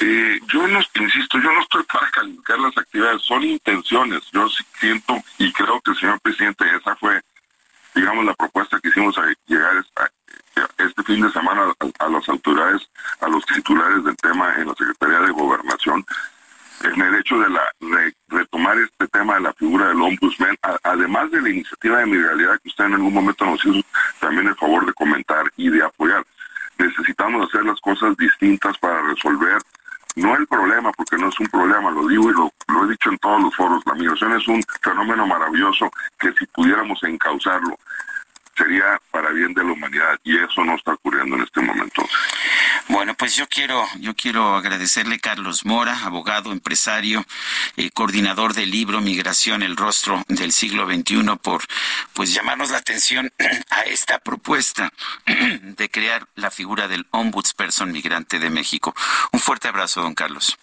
Eh, yo insisto, yo no estoy para calificar las actividades, son intenciones. Yo siento y creo que el señor presidente, esa fue, digamos, la propuesta que hicimos a llegar este fin de semana a, a las autoridades, a los titulares del tema en la Secretaría de Gobernación, en el hecho de, la, retomar este tema de la figura del ombudsman, además de la iniciativa de mi realidad que usted en algún momento nos hizo también el favor de comentar y de apoyar. Necesitamos hacer las cosas distintas para resolver no el problema, porque no es un problema, lo digo y lo, lo he dicho en todos los foros, la migración es un fenómeno maravilloso que si pudiéramos encauzarlo sería para bien de la humanidad y eso no está ocurriendo en este momento. Bueno, pues yo quiero, yo quiero agradecerle Carlos Mora, abogado, empresario, eh, coordinador del libro Migración, el rostro del siglo XXI, por pues llamarnos la atención *clears throat* a esta propuesta *clears throat* de crear la figura del ombudsperson migrante de México. Un fuerte abrazo, don Carlos.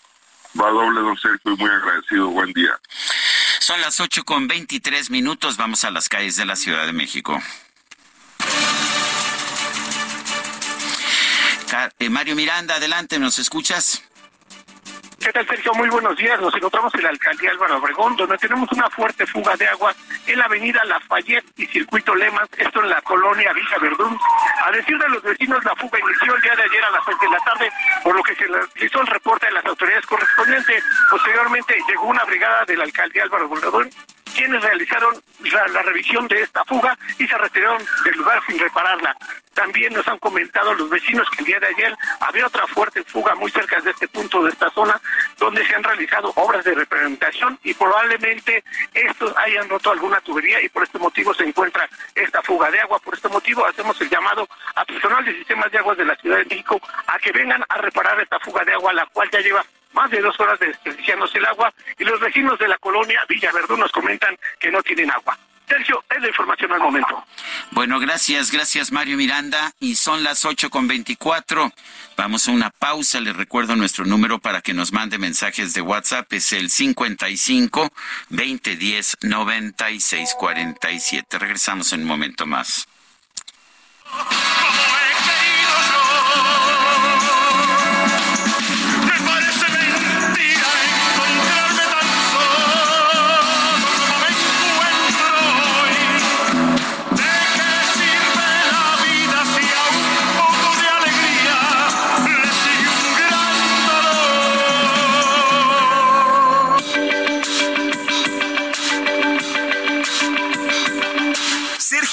Va doble, don Sergio, muy agradecido. Buen día. Son las ocho con veintitrés minutos. Vamos a las calles de la Ciudad de México. Eh, Mario Miranda, adelante, ¿nos escuchas? ¿Qué tal, Sergio? Muy buenos días. Nos encontramos en la alcaldía Álvaro Obregón, donde tenemos una fuerte fuga de agua en la avenida Lafayette y Circuito Lemas, esto en la colonia Villa Verdún. A decir de los vecinos, la fuga inició el día de ayer a las 6 de la tarde, por lo que se realizó el reporte de las autoridades correspondientes. Posteriormente llegó una brigada de la alcaldía Álvaro Obregón quienes realizaron la, revisión de esta fuga y se retiraron del lugar sin repararla. También nos han comentado los vecinos que el día de ayer había otra fuerte fuga muy cerca de este punto de esta zona donde se han realizado obras de representación y probablemente estos hayan roto alguna tubería y por este motivo se encuentra esta fuga de agua. Por este motivo hacemos el llamado a personal de sistemas de aguas de la Ciudad de México a que vengan a reparar esta fuga de agua, la cual ya lleva más de dos horas desperdiciándose el agua y los vecinos de la colonia Villa Verdún nos comentan que no tienen agua. Sergio, es la información al momento. Bueno, gracias, gracias Mario Miranda. Y son las ocho con veinticuatro. Vamos a una pausa. Les recuerdo nuestro número para que nos mande mensajes de WhatsApp. Es el 55 2010 96 47. Regresamos en un momento más.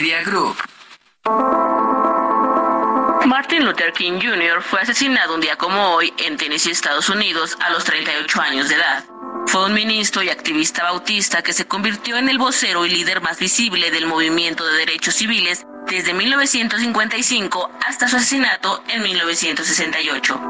Media Group. Martin Luther King Jr. fue asesinado un día como hoy en Tennessee, Estados Unidos, a los 38 años de edad. Fue un ministro y activista bautista que se convirtió en el vocero y líder más visible del movimiento de derechos civiles desde 1955 hasta su asesinato en 1968.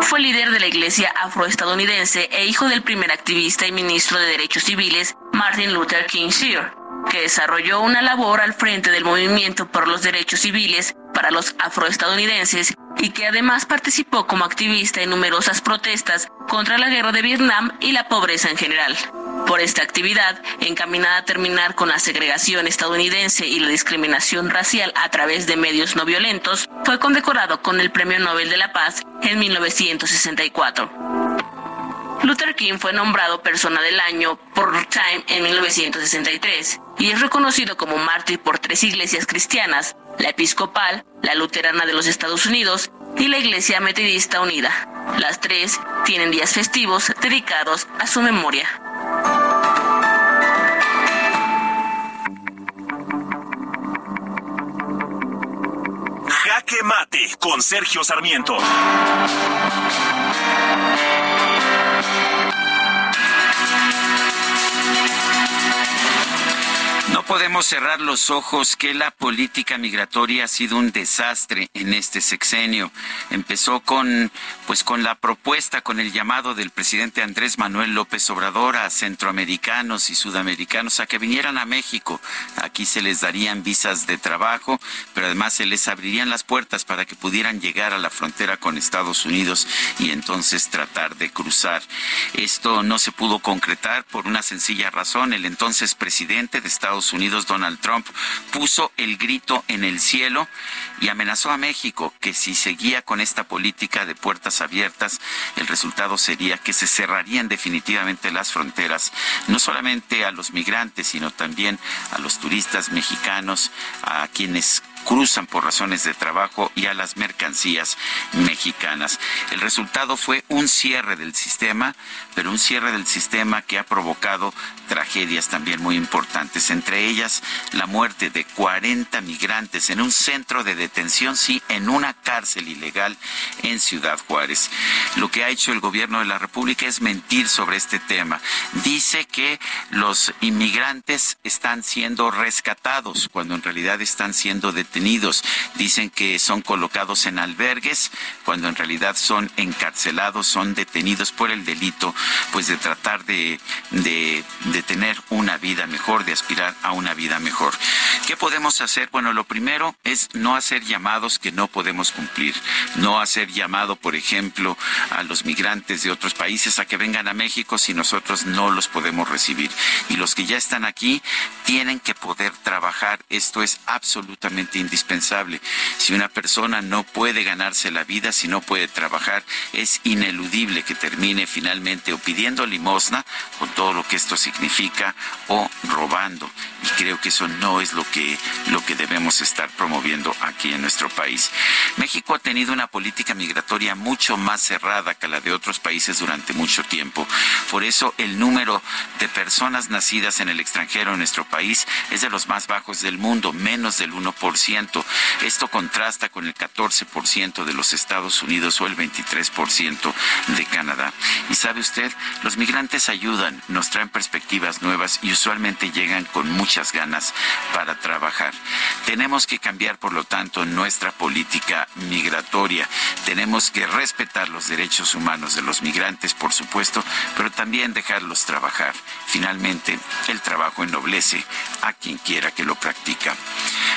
Fue líder de la iglesia afroestadounidense e hijo del primer activista y ministro de derechos civiles, Martin Luther King Jr que desarrolló una labor al frente del movimiento por los derechos civiles para los afroestadounidenses y que además participó como activista en numerosas protestas contra la guerra de Vietnam y la pobreza en general. Por esta actividad, encaminada a terminar con la segregación estadounidense y la discriminación racial a través de medios no violentos, fue condecorado con el Premio Nobel de la Paz en 1964. Luther King fue nombrado Persona del Año por Time en 1963 y es reconocido como mártir por tres iglesias cristianas, la episcopal, la luterana de los Estados Unidos y la Iglesia Metodista Unida. Las tres tienen días festivos dedicados a su memoria. Jaque Mate con Sergio Sarmiento. Podemos cerrar los ojos que la política migratoria ha sido un desastre en este sexenio. Empezó con pues con la propuesta, con el llamado del presidente Andrés Manuel López Obrador a centroamericanos y sudamericanos a que vinieran a México. Aquí se les darían visas de trabajo, pero además se les abrirían las puertas para que pudieran llegar a la frontera con Estados Unidos y entonces tratar de cruzar. Esto no se pudo concretar por una sencilla razón. El entonces presidente de Estados Unidos, Donald Trump, puso el grito en el cielo y amenazó a México que si seguía con esta política de puertas abiertas, el resultado sería que se cerrarían definitivamente las fronteras, no solamente a los migrantes, sino también a los turistas mexicanos, a quienes cruzan por razones de trabajo y a las mercancías mexicanas. El resultado fue un cierre del sistema, pero un cierre del sistema que ha provocado tragedias también muy importantes, entre ellas la muerte de 40 migrantes en un centro de detención, sí, en una cárcel ilegal en Ciudad Juárez. Lo que ha hecho el gobierno de la República es mentir sobre este tema. Dice que los inmigrantes están siendo rescatados cuando en realidad están siendo detenidos Dicen que son colocados en albergues cuando en realidad son encarcelados, son detenidos por el delito pues de tratar de, de, de tener una vida mejor, de aspirar a una vida mejor. ¿Qué podemos hacer? Bueno, lo primero es no hacer llamados que no podemos cumplir, no hacer llamado, por ejemplo, a los migrantes de otros países a que vengan a México si nosotros no los podemos recibir. Y los que ya están aquí tienen que poder trabajar. Esto es absolutamente indispensable. Si una persona no puede ganarse la vida, si no puede trabajar, es ineludible que termine finalmente o pidiendo limosna con todo lo que esto significa o robando. Y creo que eso no es lo que, lo que debemos estar promoviendo aquí en nuestro país. México ha tenido una política migratoria mucho más cerrada que la de otros países durante mucho tiempo. Por eso el número de personas nacidas en el extranjero en nuestro país es de los más bajos del mundo, menos del 1%. Esto contrasta con el 14% de los Estados Unidos o el 23% de Canadá. Y sabe usted, los migrantes ayudan, nos traen perspectivas nuevas y usualmente llegan con muchas ganas para trabajar. Tenemos que cambiar, por lo tanto, nuestra política migratoria. Tenemos que respetar los derechos humanos de los migrantes, por supuesto, pero también dejarlos trabajar. Finalmente, el trabajo ennoblece a quien quiera que lo practica.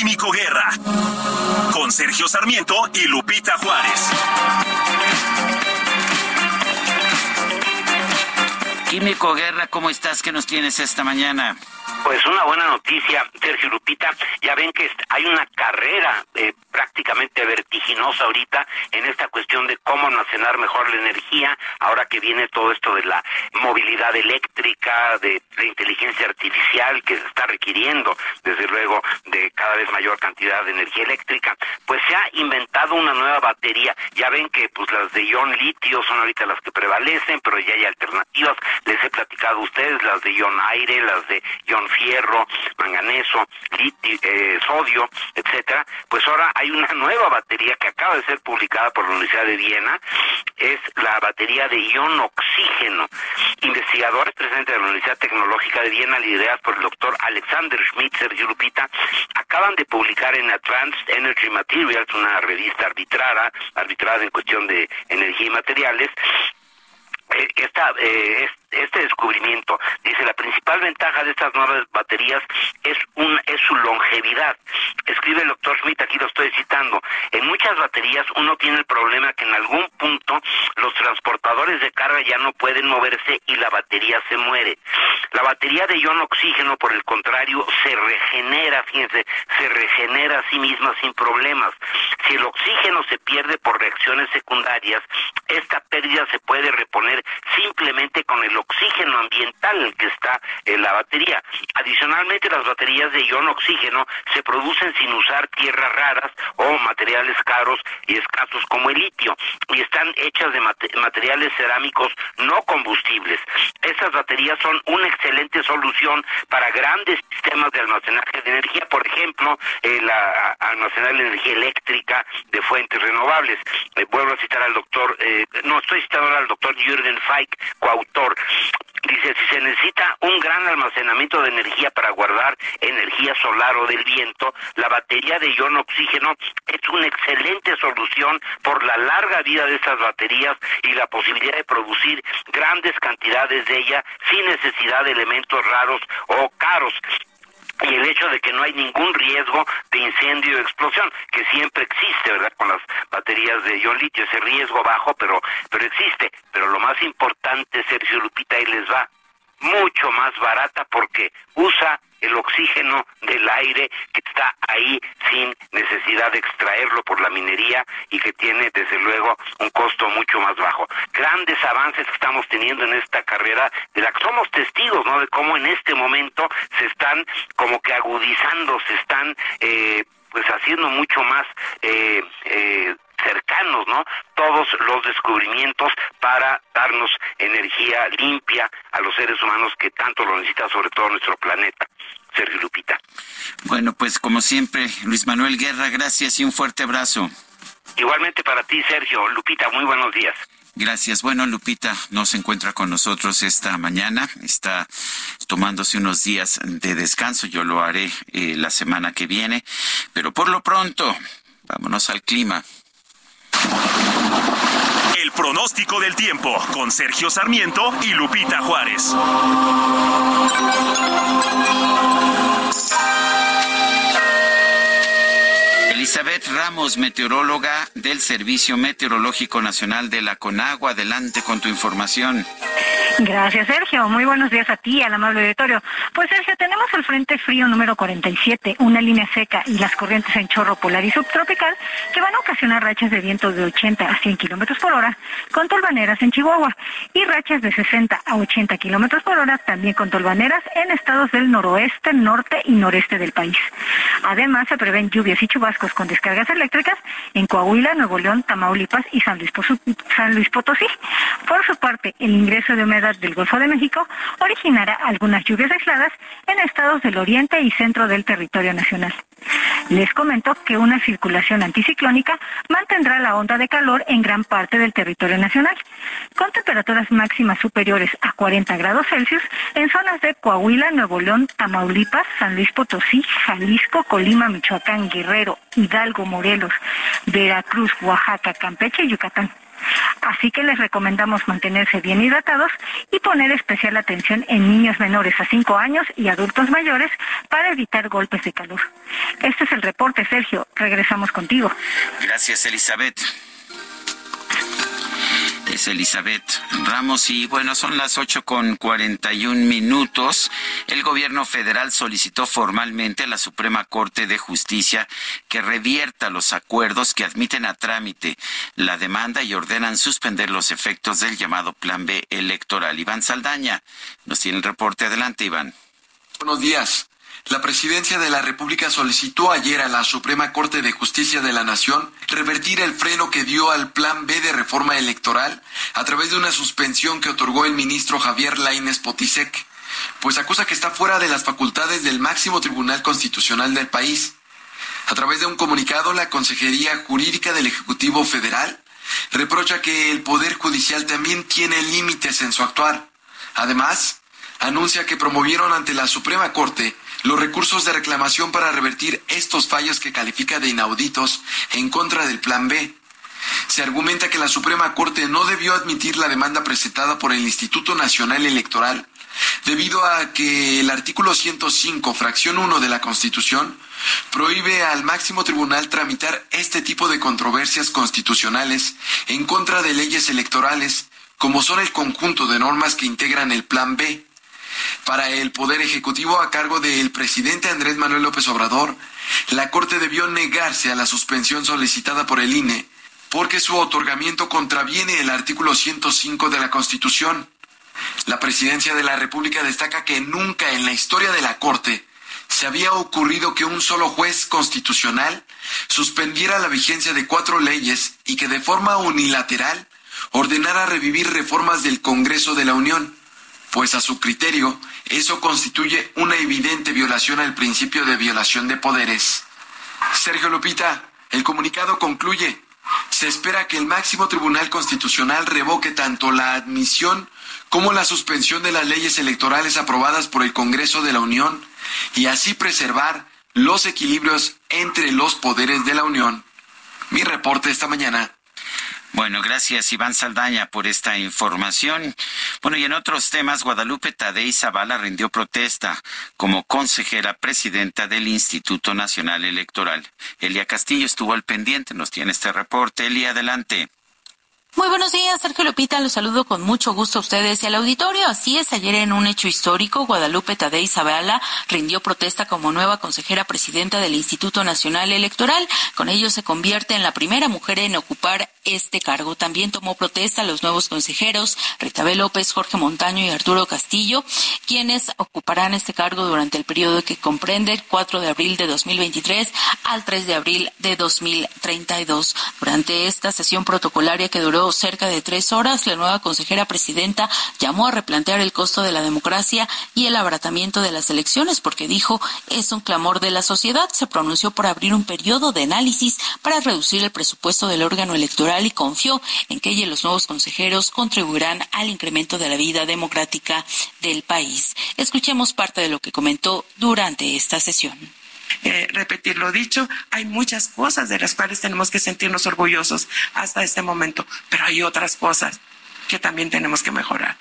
Químico Guerra. Con Sergio Sarmiento y Lupita Juárez. Químico Guerra, ¿cómo estás? ¿Qué nos tienes esta mañana? Pues una buena noticia, Sergio Lupita. Ya ven que hay una carrera eh, prácticamente vertiginosa ahorita en esta cuestión de cómo almacenar mejor la energía, ahora que viene todo esto de la movilidad eléctrica, de la inteligencia artificial que se está requiriendo, desde luego, de cada vez mayor cantidad de energía eléctrica, pues se ha inventado una nueva batería. Ya ven que pues las de ion litio son ahorita las que prevalecen, pero ya hay alternativas. Les he platicado a ustedes las de ion aire, las de ion fierro, manganeso, litio, eh, sodio, etcétera. Pues ahora hay una *laughs* nueva batería que acaba de ser publicada por la Universidad de Viena, es la batería de ion oxígeno. Investigadores presentes de la Universidad Tecnológica de Viena, liderados por el doctor Alexander Schmidt, Sergio Lupita, acaban de publicar en Advanced Energy Materials, una revista arbitrada, arbitrada en cuestión de energía y materiales, eh, esta, eh, este descubrimiento dice la principal ventaja de estas nuevas baterías es un es su longevidad. Escribe el doctor Schmidt aquí lo estoy citando en muchas baterías uno tiene el problema que en algún punto los transportadores de carga ya no pueden moverse y la batería se muere. La batería de ion oxígeno por el contrario se regenera fíjense se regenera a sí misma sin problemas. Si el oxígeno se pierde por reacciones secundarias esta pérdida se puede reponer simplemente con el oxígeno ambiental que está en la batería. Adicionalmente, las baterías de ion oxígeno se producen sin usar tierras raras o materiales caros y escasos como el litio y están hechas de materiales cerámicos no combustibles. Estas baterías son una excelente solución para grandes sistemas de almacenaje de energía, por ejemplo, el almacenar la energía eléctrica de fuentes renovables. Eh, vuelvo a citar al doctor, eh, no estoy citando al doctor Jürgen Feig, coautor. Dice, si se necesita un gran almacenamiento de energía para guardar energía solar o del viento, la batería de ion oxígeno es una excelente solución por la larga vida de estas baterías y la posibilidad de producir grandes cantidades de ella sin necesidad de elementos raros o caros y el hecho de que no hay ningún riesgo de incendio o explosión, que siempre existe, ¿verdad? Con las baterías de ion litio, ese riesgo bajo, pero, pero existe. Pero lo más importante, Sergio Lupita, ahí les va, mucho más barata porque usa el oxígeno del aire que está ahí sin necesidad de extraerlo por la minería y que tiene desde luego un costo mucho más bajo. Grandes avances que estamos teniendo en esta carrera de la que somos testigos, ¿no? De cómo en este momento se están como que agudizando, se están eh, pues haciendo mucho más eh, eh, cercanos, ¿no? Todos los descubrimientos para darnos energía limpia a los seres humanos que tanto lo necesita, sobre todo nuestro planeta. Sergio Lupita. Bueno, pues como siempre, Luis Manuel Guerra, gracias y un fuerte abrazo. Igualmente para ti, Sergio. Lupita, muy buenos días. Gracias. Bueno, Lupita no se encuentra con nosotros esta mañana. Está tomándose unos días de descanso. Yo lo haré eh, la semana que viene. Pero por lo pronto, vámonos al clima. El pronóstico del tiempo con Sergio Sarmiento y Lupita Juárez. Elizabeth Ramos, meteoróloga del Servicio Meteorológico Nacional de la Conagua. Adelante con tu información. Gracias, Sergio. Muy buenos días a ti, al amable auditorio. Pues, Sergio, tenemos el Frente Frío número 47, una línea seca y las corrientes en chorro polar y subtropical que van a ocasionar rachas de viento de 80 a 100 kilómetros por hora con tolvaneras en Chihuahua y rachas de 60 a 80 kilómetros por hora también con tolvaneras en estados del noroeste, norte y noreste del país. Además, se prevén lluvias y chubascos con descargas eléctricas en Coahuila, Nuevo León, Tamaulipas y San Luis Potosí. Por su parte, el ingreso de humedad del Golfo de México originará algunas lluvias aisladas en estados del oriente y centro del territorio nacional. Les comento que una circulación anticiclónica mantendrá la onda de calor en gran parte del territorio nacional, con temperaturas máximas superiores a 40 grados Celsius en zonas de Coahuila, Nuevo León, Tamaulipas, San Luis Potosí, Jalisco, Colima, Michoacán, Guerrero, Hidalgo, Morelos, Veracruz, Oaxaca, Campeche y Yucatán. Así que les recomendamos mantenerse bien hidratados y poner especial atención en niños menores a 5 años y adultos mayores para evitar golpes de calor. Este es el reporte, Sergio. Regresamos contigo. Gracias, Elizabeth es Elizabeth Ramos y bueno, son las ocho con cuarenta y un minutos. El gobierno federal solicitó formalmente a la Suprema Corte de Justicia que revierta los acuerdos que admiten a trámite la demanda y ordenan suspender los efectos del llamado Plan B electoral. Iván Saldaña nos tiene el reporte. Adelante, Iván. Buenos días. La presidencia de la República solicitó ayer a la Suprema Corte de Justicia de la Nación revertir el freno que dio al Plan B de reforma electoral a través de una suspensión que otorgó el ministro Javier Lainez Potisek, pues acusa que está fuera de las facultades del máximo tribunal constitucional del país. A través de un comunicado, la Consejería Jurídica del Ejecutivo Federal reprocha que el Poder Judicial también tiene límites en su actuar. Además, anuncia que promovieron ante la Suprema Corte los recursos de reclamación para revertir estos fallos que califica de inauditos en contra del Plan B. Se argumenta que la Suprema Corte no debió admitir la demanda presentada por el Instituto Nacional Electoral debido a que el artículo 105, fracción 1 de la Constitución, prohíbe al máximo tribunal tramitar este tipo de controversias constitucionales en contra de leyes electorales, como son el conjunto de normas que integran el Plan B. Para el Poder Ejecutivo a cargo del presidente Andrés Manuel López Obrador, la Corte debió negarse a la suspensión solicitada por el INE porque su otorgamiento contraviene el artículo 105 de la Constitución. La presidencia de la República destaca que nunca en la historia de la Corte se había ocurrido que un solo juez constitucional suspendiera la vigencia de cuatro leyes y que de forma unilateral ordenara revivir reformas del Congreso de la Unión pues a su criterio eso constituye una evidente violación al principio de violación de poderes. Sergio Lupita, el comunicado concluye, se espera que el máximo tribunal constitucional revoque tanto la admisión como la suspensión de las leyes electorales aprobadas por el Congreso de la Unión y así preservar los equilibrios entre los poderes de la Unión. Mi reporte esta mañana. Bueno, gracias Iván Saldaña por esta información. Bueno, y en otros temas, Guadalupe Tadei Zavala rindió protesta como consejera presidenta del Instituto Nacional Electoral. Elia Castillo estuvo al pendiente, nos tiene este reporte. Elia, adelante. Muy buenos días, Sergio Lupita. Los saludo con mucho gusto a ustedes y al auditorio. Así es, ayer en un hecho histórico, Guadalupe Tadei Zavala rindió protesta como nueva consejera presidenta del Instituto Nacional Electoral. Con ello se convierte en la primera mujer en ocupar este cargo. También tomó protesta los nuevos consejeros Ritabel López, Jorge Montaño y Arturo Castillo, quienes ocuparán este cargo durante el periodo que comprende el 4 de abril de 2023 al 3 de abril de 2032. Durante esta sesión protocolaria que duró cerca de tres horas, la nueva consejera presidenta llamó a replantear el costo de la democracia y el abaratamiento de las elecciones porque dijo es un clamor de la sociedad. Se pronunció por abrir un periodo de análisis para reducir el presupuesto del órgano electoral y confió en que ella y los nuevos consejeros contribuirán al incremento de la vida democrática del país. Escuchemos parte de lo que comentó durante esta sesión. Eh, repetir lo dicho, hay muchas cosas de las cuales tenemos que sentirnos orgullosos hasta este momento, pero hay otras cosas que también tenemos que mejorar.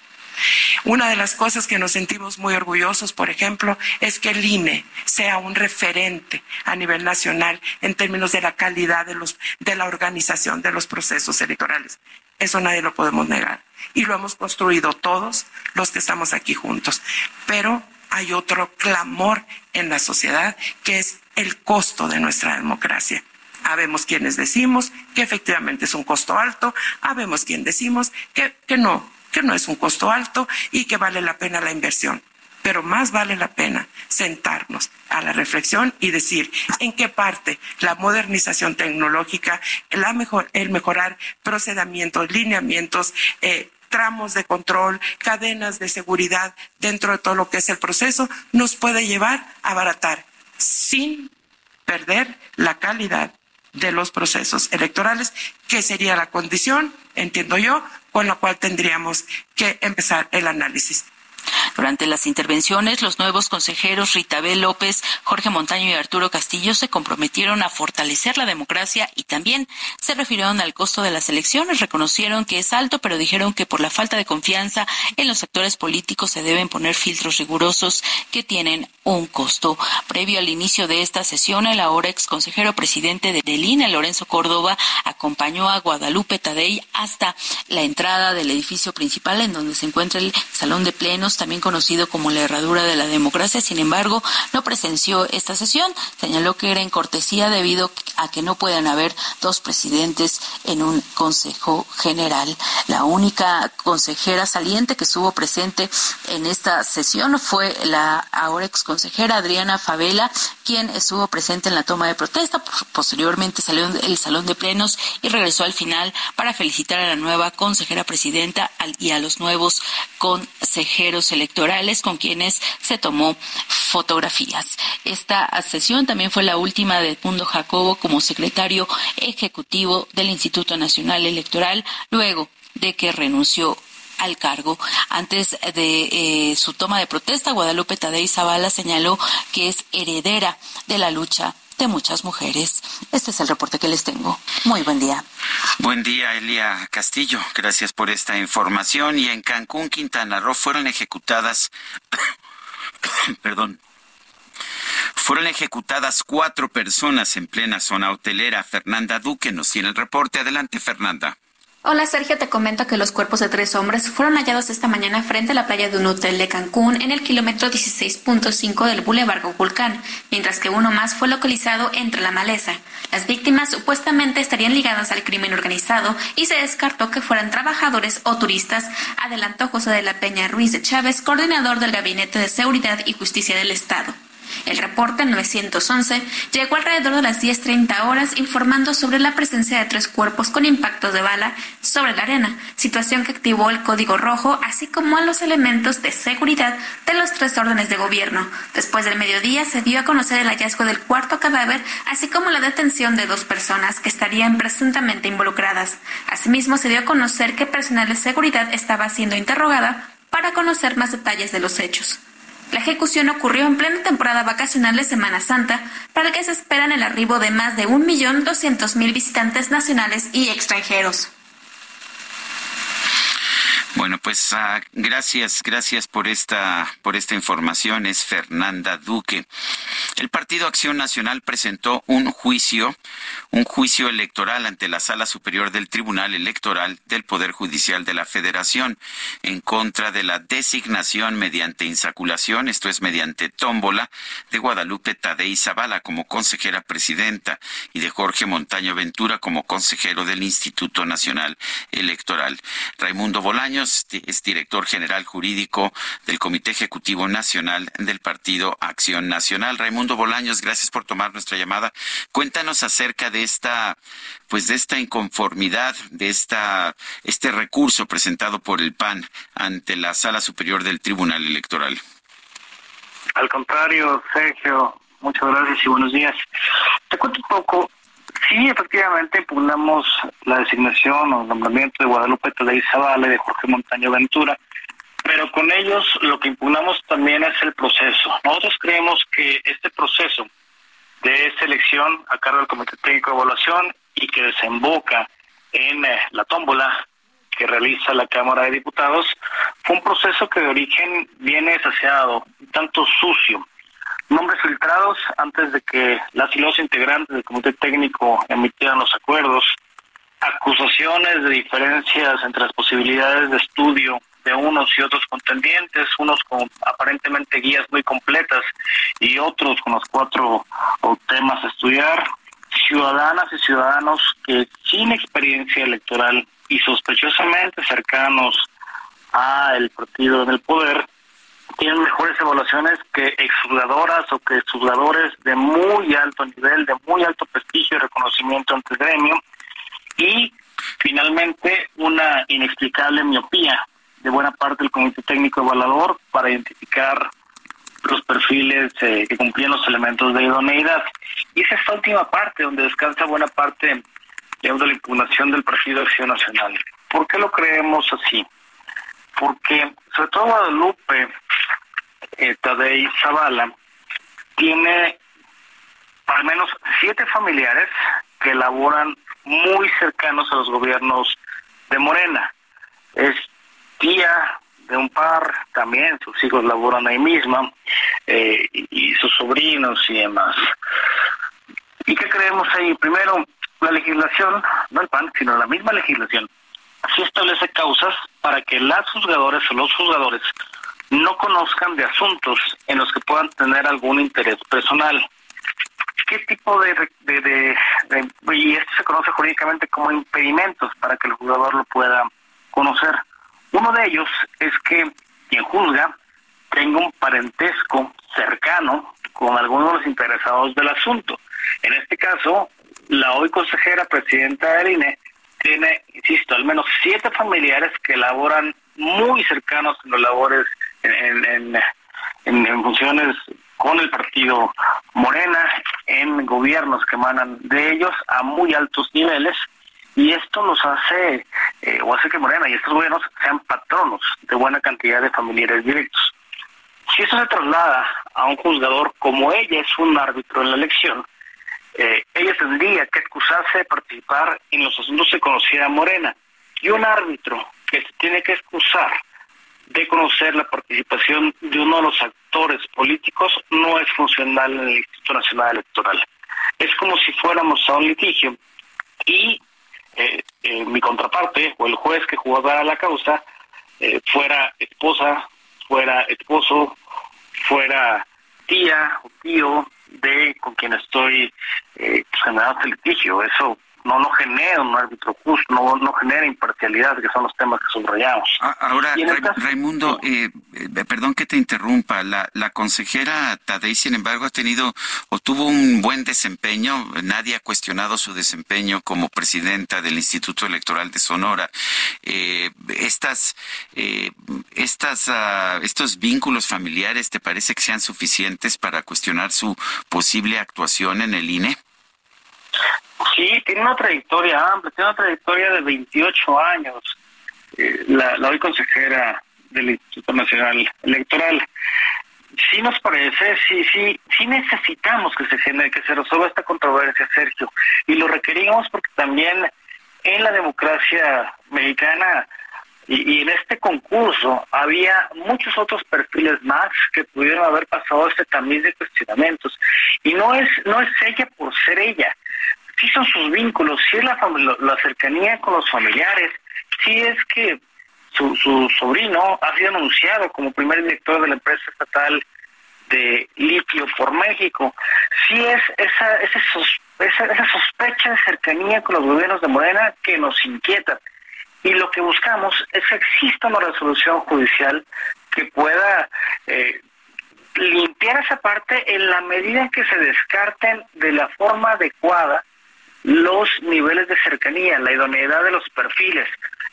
Una de las cosas que nos sentimos muy orgullosos, por ejemplo, es que el INE sea un referente a nivel nacional en términos de la calidad de, los, de la organización de los procesos electorales. Eso nadie lo podemos negar. Y lo hemos construido todos los que estamos aquí juntos. Pero hay otro clamor en la sociedad que es el costo de nuestra democracia. Habemos quienes decimos que efectivamente es un costo alto, habemos quienes decimos que, que no, que no es un costo alto y que vale la pena la inversión. Pero más vale la pena sentarnos a la reflexión y decir en qué parte la modernización tecnológica, la mejor, el mejorar procedimientos, lineamientos, eh, tramos de control, cadenas de seguridad dentro de todo lo que es el proceso, nos puede llevar a abaratar sin perder la calidad de los procesos electorales, que sería la condición, entiendo yo, con la cual tendríamos que empezar el análisis. Durante las intervenciones, los nuevos consejeros Ritabel López, Jorge Montaño y Arturo Castillo se comprometieron a fortalecer la democracia y también se refirieron al costo de las elecciones. Reconocieron que es alto, pero dijeron que por la falta de confianza en los actores políticos se deben poner filtros rigurosos que tienen un costo. Previo al inicio de esta sesión, el ahora ex consejero presidente de Delina, Lorenzo Córdoba, acompañó a Guadalupe Tadei hasta la entrada del edificio principal en donde se encuentra el salón de plenos también conocido como la herradura de la democracia. Sin embargo, no presenció esta sesión. Señaló que era en cortesía debido a que no puedan haber dos presidentes en un consejo general. La única consejera saliente que estuvo presente en esta sesión fue la ahora ex consejera Adriana Favela, quien estuvo presente en la toma de protesta. Posteriormente salió del salón de plenos y regresó al final para felicitar a la nueva consejera presidenta y a los nuevos consejeros electorales con quienes se tomó fotografías. Esta sesión también fue la última de Mundo Jacobo como secretario ejecutivo del Instituto Nacional Electoral, luego de que renunció al cargo. Antes de eh, su toma de protesta, Guadalupe Tadei Zavala señaló que es heredera de la lucha de muchas mujeres. Este es el reporte que les tengo. Muy buen día. Buen día, Elia Castillo. Gracias por esta información. Y en Cancún, Quintana Roo, fueron ejecutadas, *coughs* perdón, fueron ejecutadas cuatro personas en plena zona hotelera. Fernanda Duque nos tiene el reporte. Adelante, Fernanda. Hola Sergio, te comento que los cuerpos de tres hombres fueron hallados esta mañana frente a la playa de un hotel de Cancún en el kilómetro 16.5 del Boulevard Volcán, mientras que uno más fue localizado entre la maleza. Las víctimas supuestamente estarían ligadas al crimen organizado y se descartó que fueran trabajadores o turistas, adelantó José de la Peña Ruiz de Chávez, coordinador del Gabinete de Seguridad y Justicia del Estado. El reporte 911 llegó alrededor de las 10.30 horas informando sobre la presencia de tres cuerpos con impactos de bala sobre la arena, situación que activó el código rojo, así como a los elementos de seguridad de los tres órdenes de gobierno. Después del mediodía se dio a conocer el hallazgo del cuarto cadáver, así como la detención de dos personas que estarían presuntamente involucradas. Asimismo, se dio a conocer que personal de seguridad estaba siendo interrogada para conocer más detalles de los hechos. La ejecución ocurrió en plena temporada vacacional de Semana Santa, para la que se esperan el arribo de más de 1.200.000 visitantes nacionales y extranjeros. Bueno, pues uh, gracias, gracias por esta, por esta información. Es Fernanda Duque. El Partido Acción Nacional presentó un juicio, un juicio electoral ante la Sala Superior del Tribunal Electoral del Poder Judicial de la Federación en contra de la designación mediante insaculación, esto es mediante tómbola, de Guadalupe Tadei Zavala como consejera presidenta y de Jorge Montaño Ventura como consejero del Instituto Nacional Electoral. Raimundo Bolaño es director general jurídico del Comité Ejecutivo Nacional del Partido Acción Nacional. Raimundo Bolaños, gracias por tomar nuestra llamada. Cuéntanos acerca de esta, pues de esta inconformidad, de esta, este recurso presentado por el PAN ante la Sala Superior del Tribunal Electoral. Al contrario, Sergio, muchas gracias y buenos días. Te cuento un poco Sí, efectivamente impugnamos la designación o nombramiento de Guadalupe Tadei Zavala y de Jorge Montaño Ventura, pero con ellos lo que impugnamos también es el proceso. Nosotros creemos que este proceso de selección a cargo del Comité Técnico de Evaluación y que desemboca en eh, la tómbola que realiza la Cámara de Diputados, fue un proceso que de origen viene saciado, tanto sucio, nombres filtrados antes de que las y los integrantes del comité técnico emitieran los acuerdos, acusaciones de diferencias entre las posibilidades de estudio de unos y otros contendientes, unos con aparentemente guías muy completas y otros con los cuatro temas a estudiar, ciudadanas y ciudadanos que sin experiencia electoral y sospechosamente cercanos a el partido en el poder tienen mejores evaluaciones que exjugadoras o que exjugadores de muy alto nivel, de muy alto prestigio y reconocimiento ante el gremio. Y finalmente una inexplicable miopía de buena parte del Comité Técnico Evaluador para identificar los perfiles eh, que cumplían los elementos de idoneidad. Y es la última parte donde descansa buena parte de la impugnación del Partido de Acción Nacional. ¿Por qué lo creemos así? Porque sobre todo Guadalupe eh, Tadei Zavala tiene al menos siete familiares que laboran muy cercanos a los gobiernos de Morena. Es tía de un par, también sus hijos laboran ahí misma, eh, y, sus sobrinos y demás. ¿Y qué creemos ahí? Primero, la legislación, no el PAN, sino la misma legislación, sí establece causas para que las juzgadores o los juzgadores no conozcan de asuntos en los que puedan tener algún interés personal. ¿Qué tipo de, de, y esto se conoce jurídicamente como impedimentos para que el juzgador lo pueda conocer? Uno de ellos es que quien juzga tenga un parentesco cercano con algunos de los interesados del asunto. En este caso, la hoy consejera presidenta del INE tiene, insisto, al menos siete familiares que laboran muy cercanos en los labores en, en, funciones con el partido Morena, en gobiernos que emanan de ellos a muy altos niveles, y esto nos hace, eh, o hace que Morena y estos gobiernos sean patronos de buena cantidad de familiares directos. Si eso se traslada a un juzgador, como ella es un árbitro en la elección, eh, ella tendría que excusarse de participar en los asuntos que conocía Morena. Y un árbitro que se tiene que excusar de conocer la participación de uno de los actores políticos no es funcional en el Instituto Nacional Electoral. Es como si fuéramos a un litigio y eh, eh, mi contraparte o el juez que jugara la causa eh, fuera esposa, fuera esposo, fuera tía o tío de con quien estoy generando el litigio. Eso no no genera un árbitro justo, no, no genera imparcialidad, que son los temas que subrayamos. Ah, ahora, Raimundo, eh, eh, perdón que te interrumpa, la, la consejera Tadei, sin embargo, ha tenido o tuvo un buen desempeño, nadie ha cuestionado su desempeño como presidenta del Instituto Electoral de Sonora. Eh, estas, estas, uh, estos vínculos familiares, ¿te parece que sean suficientes para cuestionar su posible actuación en el INE? Sí, tiene una trayectoria amplia, tiene una trayectoria de 28 años, eh, la, la hoy consejera del Instituto Nacional Electoral. Sí nos parece, sí, sí, sí necesitamos que se genere, que se resuelva esta controversia, Sergio, y lo requerimos porque también en la democracia mexicana y, y, en este concurso había muchos otros perfiles más que pudieron haber pasado este tamiz de cuestionamientos y no es no es ella por ser ella sí son sus vínculos, sí es la, la cercanía con los familiares, sí es que su, sobrino ha sido anunciado como primer director de la empresa estatal de litio por México, sí es esa, esa, esa, esa sospecha de cercanía con los gobiernos de Morena que nos inquieta. Y lo que buscamos es que exista una resolución judicial que pueda eh, limpiar esa parte en la medida en que se descarten de la forma adecuada los niveles de cercanía, la idoneidad de los perfiles.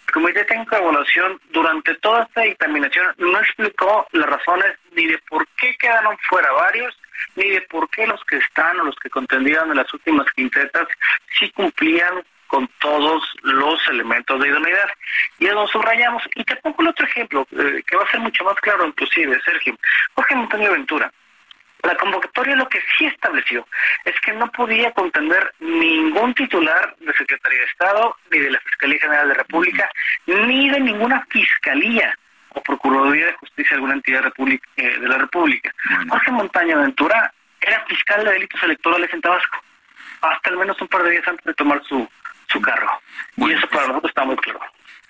El Comité Técnico de Evaluación durante toda esta dictaminación no explicó las razones ni de por qué quedaron fuera varios, ni de por qué los que están o los que contendían en las últimas quintetas sí cumplían con todos los elementos de idoneidad. Y eso subrayamos. Y te pongo el otro ejemplo, eh, que va a ser mucho más claro inclusive, Sergio. Jorge Montaño Ventura la convocatoria lo que sí estableció es que no podía contender ningún titular de Secretaría de Estado, ni de la Fiscalía General de la República, ni de ninguna fiscalía o Procuraduría de Justicia de alguna entidad eh, de la República. Jorge Montaño Ventura era fiscal de delitos electorales en Tabasco, hasta al menos un par de días antes de tomar su, su cargo. y eso para nosotros está muy claro.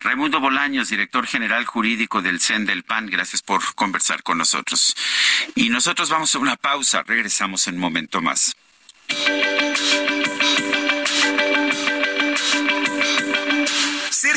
Raimundo Bolaños, director general jurídico del CEN del PAN, gracias por conversar con nosotros. Y nosotros vamos a una pausa, regresamos en un momento más.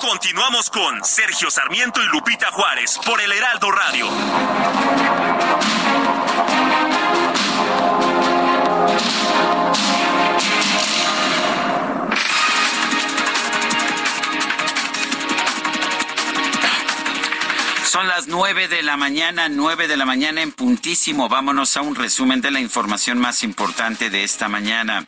Continuamos con Sergio Sarmiento y Lupita Juárez por el Heraldo Radio. Son las nueve de la mañana, nueve de la mañana en puntísimo. Vámonos a un resumen de la información más importante de esta mañana.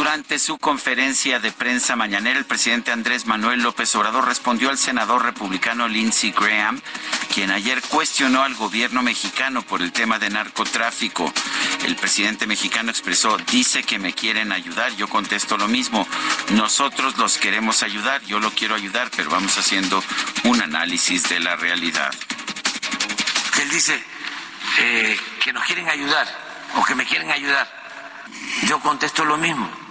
Durante su conferencia de prensa mañanera, el presidente Andrés Manuel López Obrador respondió al senador republicano Lindsey Graham, quien ayer cuestionó al gobierno mexicano por el tema de narcotráfico. El presidente mexicano expresó, dice que me quieren ayudar, yo contesto lo mismo, nosotros los queremos ayudar, yo lo quiero ayudar, pero vamos haciendo un análisis de la realidad. Él dice eh, que nos quieren ayudar o que me quieren ayudar, yo contesto lo mismo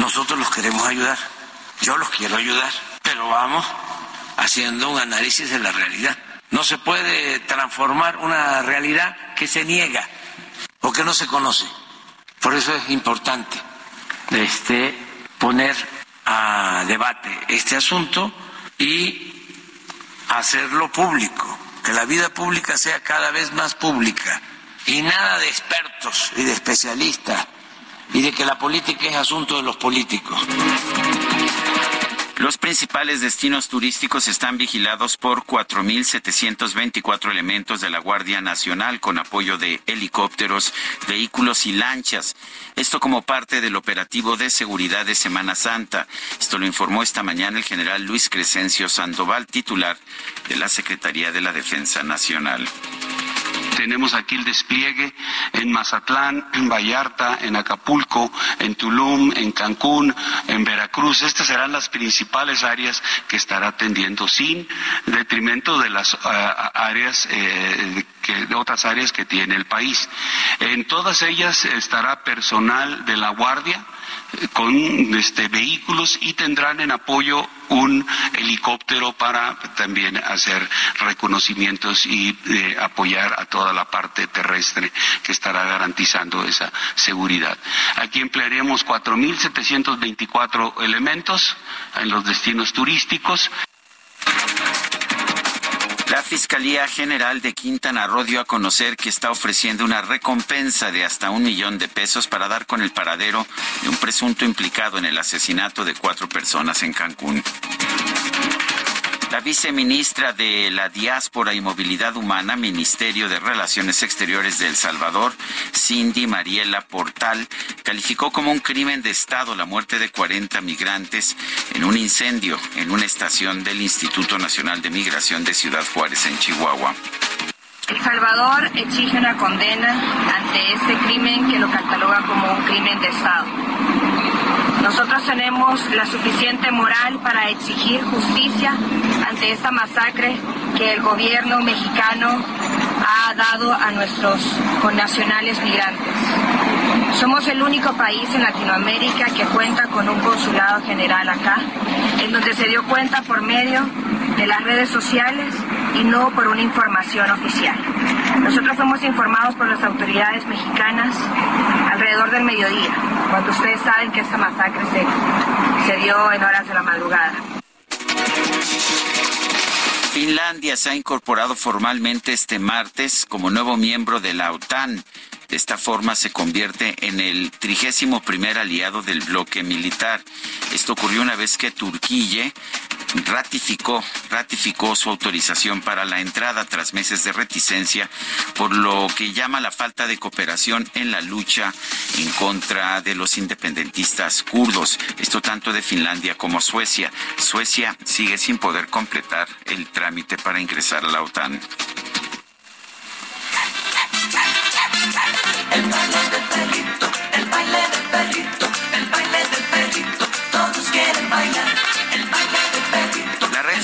nosotros los queremos ayudar, yo los quiero ayudar, pero vamos haciendo un análisis de la realidad. No se puede transformar una realidad que se niega o que no se conoce. Por eso es importante este, poner a debate este asunto y hacerlo público, que la vida pública sea cada vez más pública y nada de expertos y de especialistas y de que la política es asunto de los políticos. Los principales destinos turísticos están vigilados por 4.724 elementos de la Guardia Nacional con apoyo de helicópteros, vehículos y lanchas. Esto como parte del operativo de seguridad de Semana Santa. Esto lo informó esta mañana el general Luis Crescencio Sandoval, titular de la Secretaría de la Defensa Nacional. Tenemos aquí el despliegue en Mazatlán, en Vallarta, en Acapulco, en Tulum, en Cancún, en Veracruz. Estas serán las principales áreas que estará atendiendo sin detrimento de las ah, áreas eh, de otras áreas que tiene el país. En todas ellas estará personal de la Guardia, con este, vehículos y tendrán en apoyo un helicóptero para también hacer reconocimientos y eh, apoyar a toda la parte terrestre que estará garantizando esa seguridad. Aquí emplearemos 4.724 elementos en los destinos turísticos. La Fiscalía General de Quintana Roo dio a conocer que está ofreciendo una recompensa de hasta un millón de pesos para dar con el paradero de un presunto implicado en el asesinato de cuatro personas en Cancún. La viceministra de la Diáspora y Movilidad Humana, Ministerio de Relaciones Exteriores de El Salvador, Cindy Mariela Portal, calificó como un crimen de Estado la muerte de 40 migrantes en un incendio en una estación del Instituto Nacional de Migración de Ciudad Juárez, en Chihuahua. El Salvador exige una condena ante este crimen que lo cataloga como un crimen de Estado. Nosotros tenemos la suficiente moral para exigir justicia ante esta masacre que el gobierno mexicano ha dado a nuestros connacionales migrantes. Somos el único país en Latinoamérica que cuenta con un consulado general acá, en donde se dio cuenta por medio de las redes sociales y no por una información oficial. Nosotros fuimos informados por las autoridades mexicanas alrededor del mediodía, cuando ustedes saben que esta masacre se, se dio en horas de la madrugada. Finlandia se ha incorporado formalmente este martes como nuevo miembro de la OTAN. De esta forma se convierte en el trigésimo primer aliado del bloque militar. Esto ocurrió una vez que ratificó, ratificó su autorización para la entrada tras meses de reticencia por lo que llama la falta de cooperación en la lucha en contra de los independentistas kurdos. Esto tanto de Finlandia como Suecia. Suecia sigue sin poder completar el trámite para ingresar a la OTAN.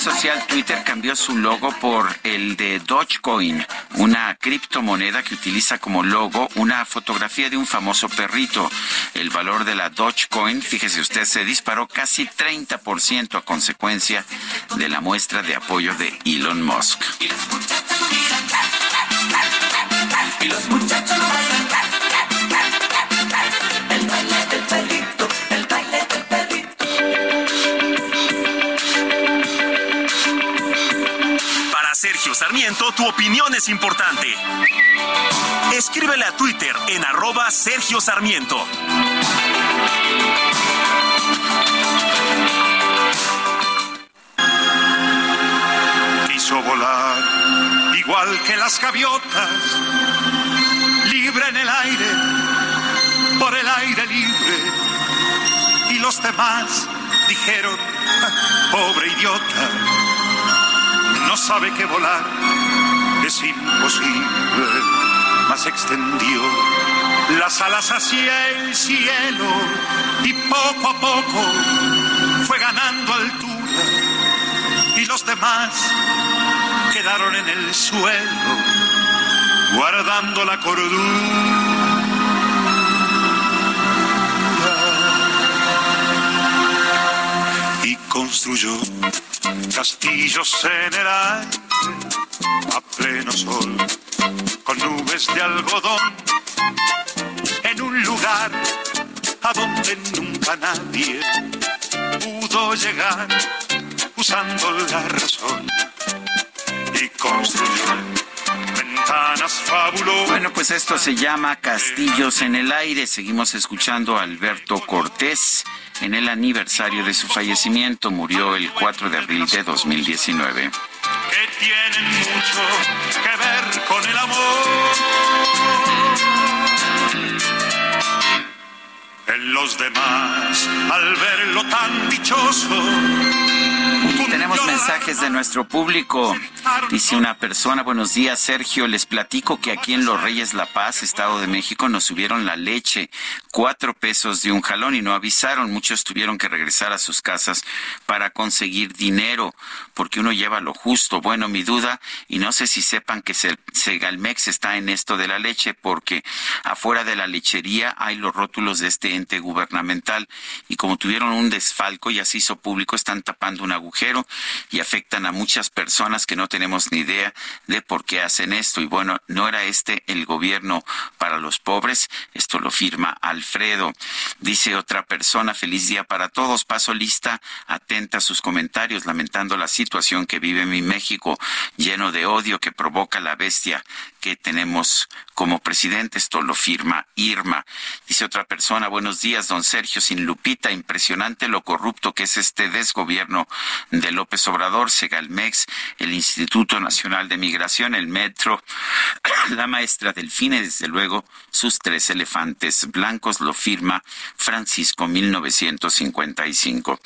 Social Twitter cambió su logo por el de Dogecoin, una criptomoneda que utiliza como logo una fotografía de un famoso perrito. El valor de la Dogecoin, fíjese usted, se disparó casi 30% a consecuencia de la muestra de apoyo de Elon Musk. Y los muchachos Sergio Sarmiento, tu opinión es importante. Escríbele a Twitter en arroba Sergio Sarmiento. Quiso volar igual que las gaviotas, libre en el aire, por el aire libre. Y los demás dijeron, pobre idiota, sabe que volar es imposible, mas extendió las alas hacia el cielo y poco a poco fue ganando altura. Y los demás quedaron en el suelo guardando la cordura construyó castillos en el aire a pleno sol con nubes de algodón en un lugar a donde nunca nadie pudo llegar usando la razón y construyó. Bueno, pues esto se llama Castillos en el Aire. Seguimos escuchando a Alberto Cortés en el aniversario de su fallecimiento. Murió el 4 de abril de 2019. que tienen mucho que ver con el amor. En los demás, al verlo tan dichoso, Tenemos mensajes de nuestro público. Dice una persona, buenos días Sergio, les platico que aquí en Los Reyes La Paz, Estado de México, nos subieron la leche, cuatro pesos de un jalón y no avisaron. Muchos tuvieron que regresar a sus casas para conseguir dinero, porque uno lleva lo justo. Bueno, mi duda, y no sé si sepan que Segalmex está en esto de la leche, porque afuera de la lechería hay los rótulos de este ente gubernamental y como tuvieron un desfalco, ya se hizo público, están tapando un agujero y afectan a muchas personas que no tenemos ni idea de por qué hacen esto. Y bueno, no era este el gobierno para los pobres, esto lo firma Alfredo. Dice otra persona, feliz día para todos, paso lista, atenta a sus comentarios, lamentando la situación que vive mi México, lleno de odio que provoca la bestia que tenemos como presidente. Esto lo firma Irma. Dice otra persona, buenos días, don Sergio, sin Lupita, impresionante lo corrupto que es este desgobierno de López Obrador, Segalmex, el Instituto Nacional de Migración, el Metro, *clears throat* la maestra Delfine, desde luego, sus tres elefantes blancos, lo firma Francisco 1955.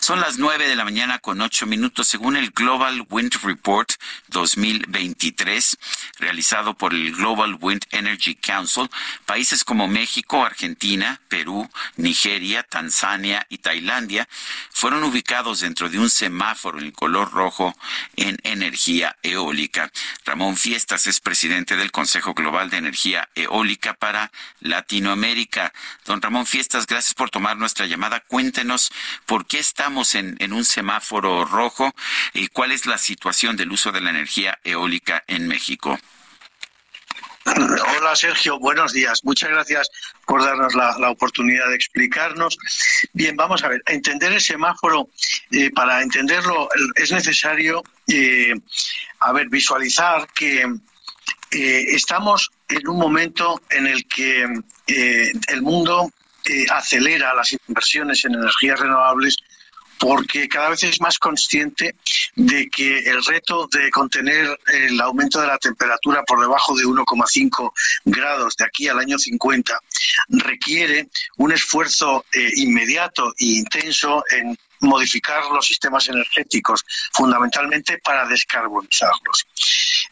Son las nueve de la mañana con ocho minutos, según el Global Wind Report 2023, realizado por el Global Wind Energy Council, países como México, Argentina, Perú, Nigeria, Tanzania y Tailandia fueron ubicados dentro de un semáforo en color rojo en energía eólica. Ramón Fiestas es presidente del Consejo Global de Energía Eólica para Latinoamérica. Don Ramón Fiestas, gracias por tomar nuestra llamada. Cuéntenos por qué estamos en, en un semáforo rojo y cuál es la situación del uso de la energía eólica en México. Hola Sergio, buenos días. Muchas gracias por darnos la, oportunidad de explicarnos. Bien, vamos a ver, entender el semáforo, eh, para entenderlo es necesario, eh, a ver, visualizar que eh, estamos en un momento en el que el mundo acelera las inversiones en energías renovables porque cada vez es más consciente de que el reto de contener el aumento de la temperatura por debajo de 1,5 grados de aquí al año 50 requiere un esfuerzo eh, inmediato e intenso en modificar los sistemas energéticos, fundamentalmente para descarbonizarlos.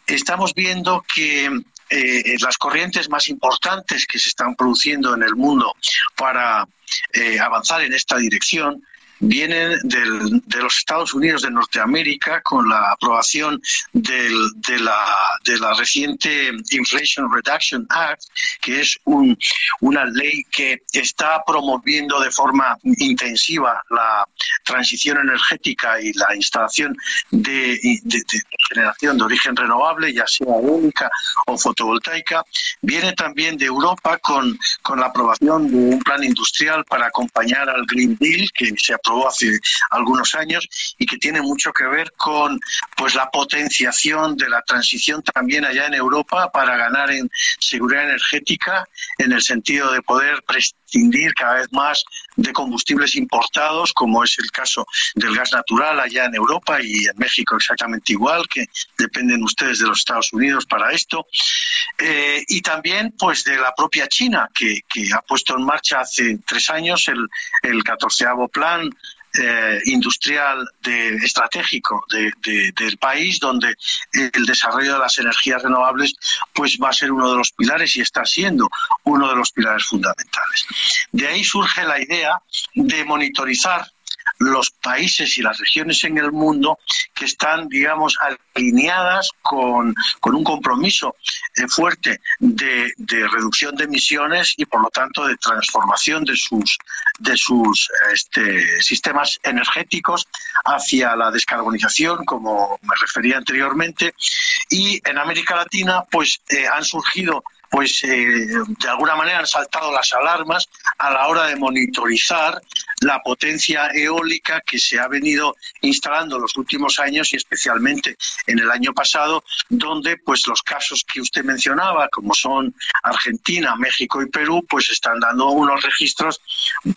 Estamos viendo que eh, las corrientes más importantes que se están produciendo en el mundo para eh, avanzar en esta dirección vienen de los Estados Unidos de Norteamérica con la aprobación de, la, reciente Inflation Reduction Act, que es una ley que está promoviendo de forma intensiva la transición energética y la instalación de, generación de origen renovable, ya sea eólica o fotovoltaica. Viene también de Europa con, la aprobación de un plan industrial para acompañar al Green Deal, que se hace algunos años y que tiene mucho que ver con pues la potenciación de la transición también allá en Europa para ganar en seguridad energética en el sentido de poder prescindir cada vez más de combustibles importados, como es el caso del gas natural allá en Europa y en México exactamente igual, que dependen ustedes de los Estados Unidos para esto, eh, y también pues de la propia China, que, ha puesto en marcha hace tres años el, el plan eh, industrial de, estratégico del país, donde el desarrollo de las energías renovables pues va a ser uno de los pilares y está siendo uno de los pilares fundamentales. De ahí surge la idea de monitorizar los países y las regiones en el mundo que están, digamos, alineadas con, un compromiso eh, fuerte de, reducción de emisiones y, por lo tanto, de transformación de sus, de sus este, sistemas energéticos hacia la descarbonización, como me refería anteriormente. Y en América Latina, pues, eh, han surgido pues eh, de alguna manera han saltado las alarmas a la hora de monitorizar la potencia eólica que se ha venido instalando en los últimos años y especialmente en el año pasado, donde pues los casos que usted mencionaba, como son Argentina, México y Perú, pues están dando unos registros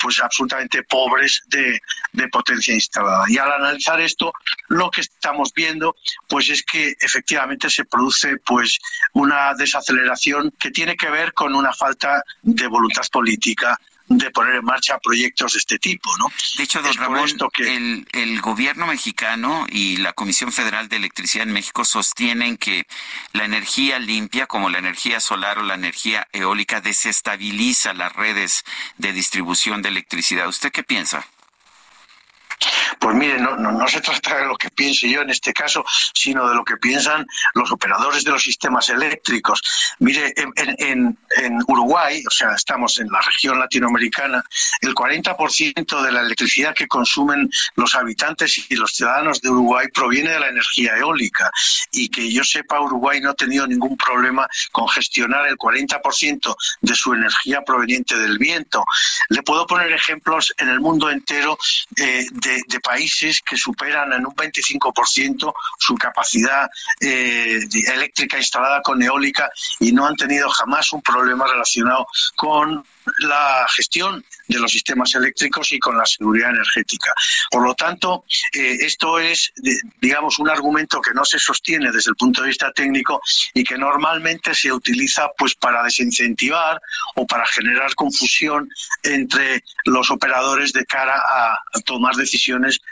pues absolutamente pobres de, de potencia instalada. Y al analizar esto, lo que estamos viendo pues es que efectivamente se produce pues una desaceleración que tiene que ver con una falta de voluntad política de poner en marcha proyectos de este tipo, ¿no? De hecho, don Ramón, el, el gobierno mexicano y la Comisión Federal de Electricidad en México sostienen que la energía limpia, como la energía solar o la energía eólica, desestabiliza las redes de distribución de electricidad. ¿Usted qué piensa? Pues mire, no, se trata de lo que piense yo en este caso, sino de lo que piensan los operadores de los sistemas eléctricos. Mire, en, en, Uruguay, o sea, estamos en la región latinoamericana, el 40% de la electricidad que consumen los habitantes y los ciudadanos de Uruguay proviene de la energía eólica. Y que yo sepa, Uruguay no ha tenido ningún problema con gestionar el 40% de su energía proveniente del viento. Le puedo poner ejemplos en el mundo entero eh, de de, países que superan en un 25% su capacidad eh, eléctrica instalada con eólica y no han tenido jamás un problema relacionado con la gestión de los sistemas eléctricos y con la seguridad energética. Por lo tanto, eh, esto es, digamos, un argumento que no se sostiene desde el punto de vista técnico y que normalmente se utiliza pues para desincentivar o para generar confusión entre los operadores de cara a tomar decisiones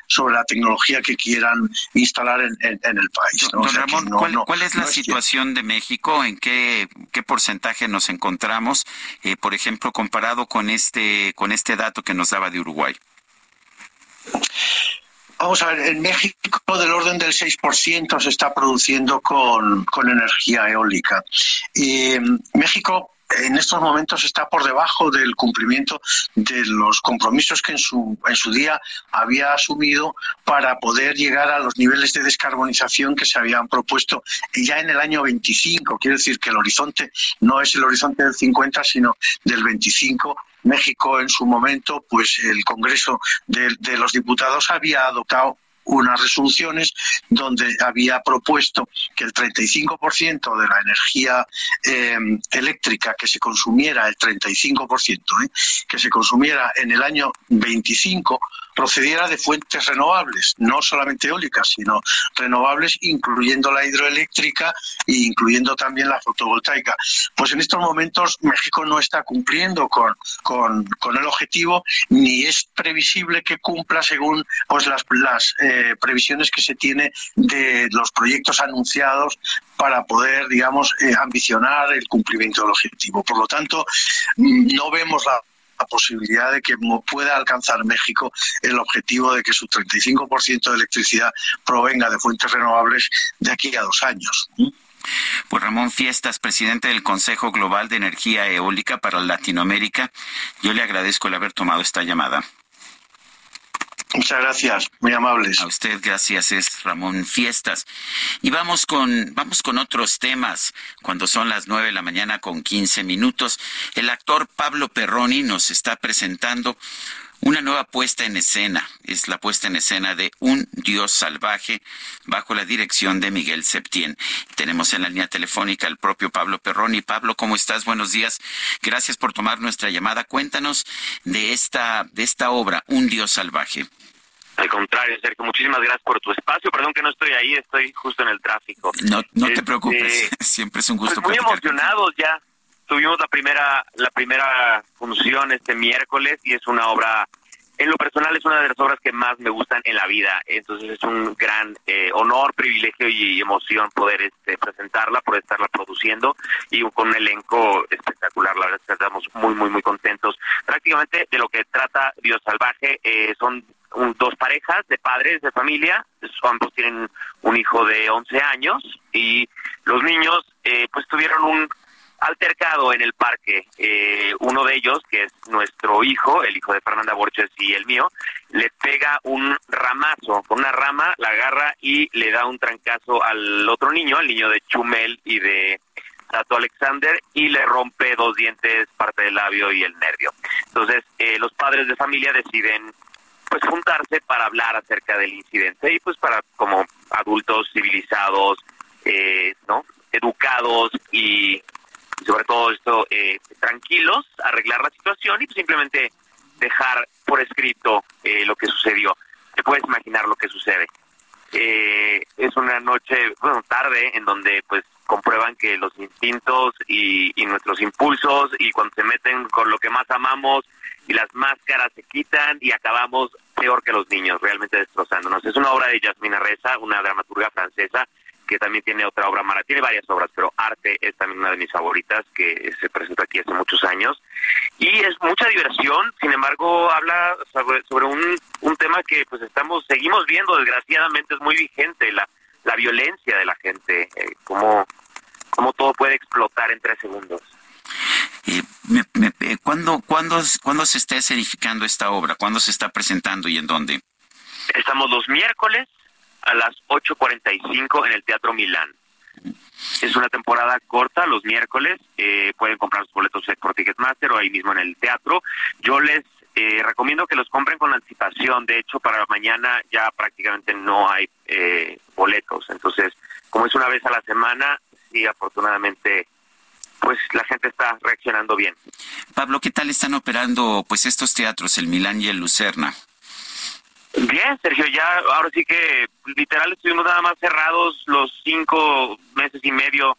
sobre la tecnología que quieran instalar en, el país. Don Ramón, ¿cuál, es la situación de México? ¿En qué, qué porcentaje nos encontramos? Eh, por ejemplo, comparado con este, con este dato que nos daba de Uruguay. Vamos a ver, en México del orden del 6% se está produciendo con, con energía eólica. Mm, México en estos momentos está por debajo del cumplimiento de los compromisos que en su, en su día había asumido para poder llegar a los niveles de descarbonización que se habían propuesto ya en el año 25. Quiere decir que el horizonte no es el horizonte del 50, sino del 25 México en su momento, pues el Congreso de, de, los Diputados había adoptado unas resoluciones donde había propuesto que el 35% de la energía eh, eléctrica que se consumiera, el 35%, eh, que se consumiera en el año 25, procediera de fuentes renovables, no solamente eólicas, sino renovables, incluyendo la hidroeléctrica e incluyendo también la fotovoltaica. Pues en estos momentos México no está cumpliendo con, con, el objetivo ni es previsible que cumpla según pues las, las eh, previsiones que se tiene de los proyectos anunciados para poder, digamos, eh, ambicionar el cumplimiento del objetivo. Por lo tanto, no vemos la la posibilidad de que pueda alcanzar México el objetivo de que su 35% de electricidad provenga de fuentes renovables de aquí a dos años. Pues Ramón Fiestas, presidente del Consejo Global de Energía Eólica para Latinoamérica, yo le agradezco el haber tomado esta llamada. Muchas gracias, muy amables. A usted gracias, es Ramón Fiestas. Y vamos con, vamos con otros temas. Cuando son las nueve de la mañana con quince minutos, el actor Pablo Perroni nos está presentando una nueva puesta en escena. Es la puesta en escena de Un Dios Salvaje bajo la dirección de Miguel Septién. Tenemos en la línea telefónica al propio Pablo Perroni. Pablo, ¿cómo estás? Buenos días. Gracias por tomar nuestra llamada. Cuéntanos de esta, de esta obra, Un Dios Salvaje. Al contrario, Sergio, muchísimas gracias por tu espacio. Perdón que no estoy ahí, estoy justo en el tráfico. No, no te este, preocupes, *laughs* siempre es un gusto. Pues muy emocionados ya. Tuvimos la primera, la primera función este miércoles y es una obra, en lo personal es una de las obras que más me gustan en la vida. Entonces es un gran eh, honor, privilegio y emoción poder este, presentarla, poder estarla produciendo y con un elenco espectacular. La verdad es que estamos muy, muy, muy contentos. Prácticamente de lo que trata Dios Salvaje eh, son dos parejas de padres de familia, ambos tienen un hijo de 11 años y los niños eh, pues tuvieron un altercado en el parque. Eh, uno de ellos, que es nuestro hijo, el hijo de Fernanda Borges y el mío, le pega un ramazo con una rama, la agarra y le da un trancazo al otro niño, al niño de Chumel y de Tato Alexander, y le rompe dos dientes, parte del labio y el nervio. Entonces, eh, los padres de familia deciden pues juntarse para hablar acerca del incidente y pues para como adultos civilizados, eh, ¿no? Educados y, sobre todo esto eh, tranquilos, arreglar la situación y pues simplemente dejar por escrito eh, lo que sucedió. Te puedes imaginar lo que sucede. es una noche, bueno, tarde, en donde pues comprueban que los instintos y, y nuestros impulsos y cuando se meten con lo que más amamos y las máscaras se quitan y acabamos peor que los niños, realmente destrozándonos. Es una obra de Yasmina Reza, una dramaturga francesa, que también tiene otra obra mala, tiene varias obras, pero Arte es también una de mis favoritas que se presentó aquí hace muchos años. Y es mucha diversión, sin embargo, habla sobre, sobre un, un tema que pues estamos, seguimos viendo, desgraciadamente es muy vigente, la, la violencia de la gente, eh, cómo, cómo todo puede explotar en tres segundos. Eh, ¿cuándo, cuándo, ¿Cuándo se está escenificando esta obra? ¿Cuándo se está presentando y en dónde? Estamos los miércoles a las 8.45 en el Teatro Milán. Es una temporada corta, los miércoles. Eh, pueden comprar sus boletos por Ticketmaster o ahí mismo en el teatro. Yo les eh, recomiendo que los compren con anticipación. De hecho, para mañana ya prácticamente no hay eh, boletos. Entonces, como es una vez a la semana, sí, afortunadamente pues la gente está reaccionando bien. Pablo, ¿qué tal están operando pues estos teatros, el Milán y el Lucerna? Bien, Sergio, ya ahora sí que literal estuvimos nada más cerrados los cinco meses y medio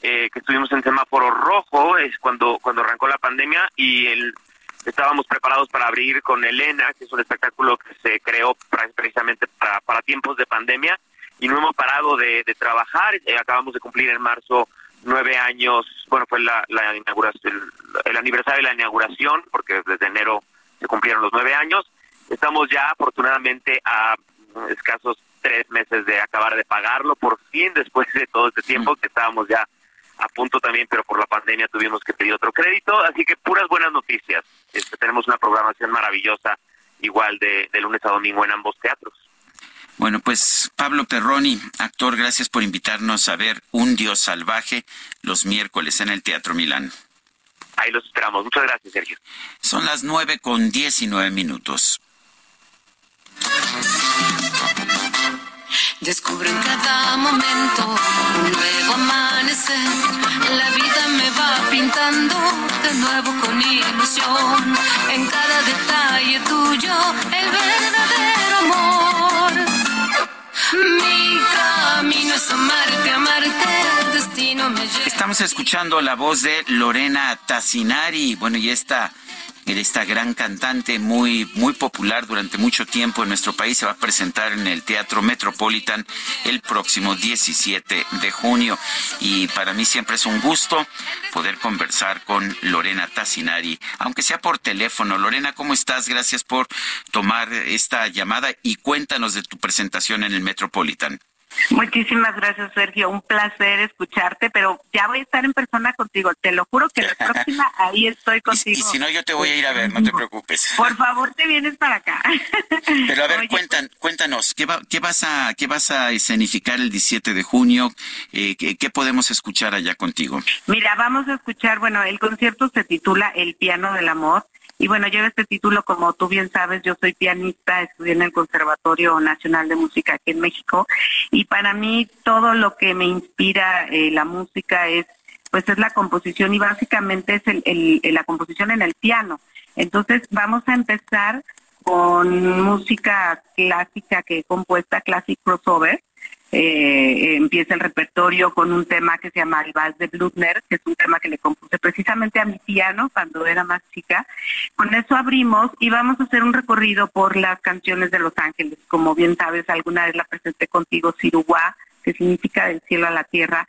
eh, que estuvimos en semáforo rojo, es cuando cuando arrancó la pandemia y el, estábamos preparados para abrir con Elena, que es un espectáculo que se creó precisamente para, para tiempos de pandemia y no hemos parado de, trabajar. Eh, acabamos de cumplir en marzo nueve años, bueno, fue la, la inauguración, el, aniversario de la inauguración, porque desde enero se cumplieron los nueve años. Estamos ya afortunadamente a escasos tres meses de acabar de pagarlo, por fin, después de todo este tiempo que estábamos ya a punto también, pero por la pandemia tuvimos que pedir otro crédito, así que puras buenas noticias. Este, tenemos una programación maravillosa, igual de, de lunes a domingo en ambos teatros. Bueno, pues Pablo Perroni, actor, gracias por invitarnos a ver Un Dios Salvaje los miércoles en el Teatro Milán. Ahí los esperamos. Muchas gracias, Sergio. Son las nueve con diecinueve minutos. Descubro en cada momento un nuevo amanecer. La vida me va pintando de nuevo con ilusión. En cada detalle tuyo, el verdadero amor. Mi camino es amarte, amarte, destino me lleva. Estamos escuchando la voz de Lorena Tassinari. Bueno, y esta esta gran cantante muy, muy popular durante mucho tiempo en nuestro país se va a presentar en el Teatro Metropolitan el próximo 17 de junio. Y para mí siempre es un gusto poder conversar con Lorena Tassinari, aunque sea por teléfono. Lorena, ¿cómo estás? Gracias por tomar esta llamada y cuéntanos de tu presentación en el Metropolitan. Muchísimas gracias, Sergio. Un placer escucharte, pero ya voy a estar en persona contigo. Te lo juro que la *laughs* próxima ahí estoy contigo. Y, si no, yo te voy a ir a ver, no te preocupes. Por favor, te vienes para acá. *laughs* Pero a ver, cuentan, cuéntanos, ¿qué, ¿qué, vas a, ¿qué vas a escenificar el 17 de junio? Eh, ¿qué, ¿Qué podemos escuchar allá contigo? Mira, vamos a escuchar, bueno, el concierto se titula El piano del amor. Y bueno, yo este título, como tú bien sabes, yo soy pianista, estudié en el Conservatorio Nacional de Música aquí en México y para mí todo lo que me inspira eh, la música es pues es la composición y básicamente es la composición en el piano. Entonces vamos a empezar con música clásica que he compuesta, Classic Crossover, eh, empieza el repertorio con un tema que se llama El Vals de Blutner, que es un tema que le compuse precisamente a mi piano cuando era más chica. Con eso abrimos y vamos a hacer un recorrido por las canciones de Los Ángeles. Como bien sabes, alguna vez la presenté contigo, Siruguá, que significa del cielo a la tierra.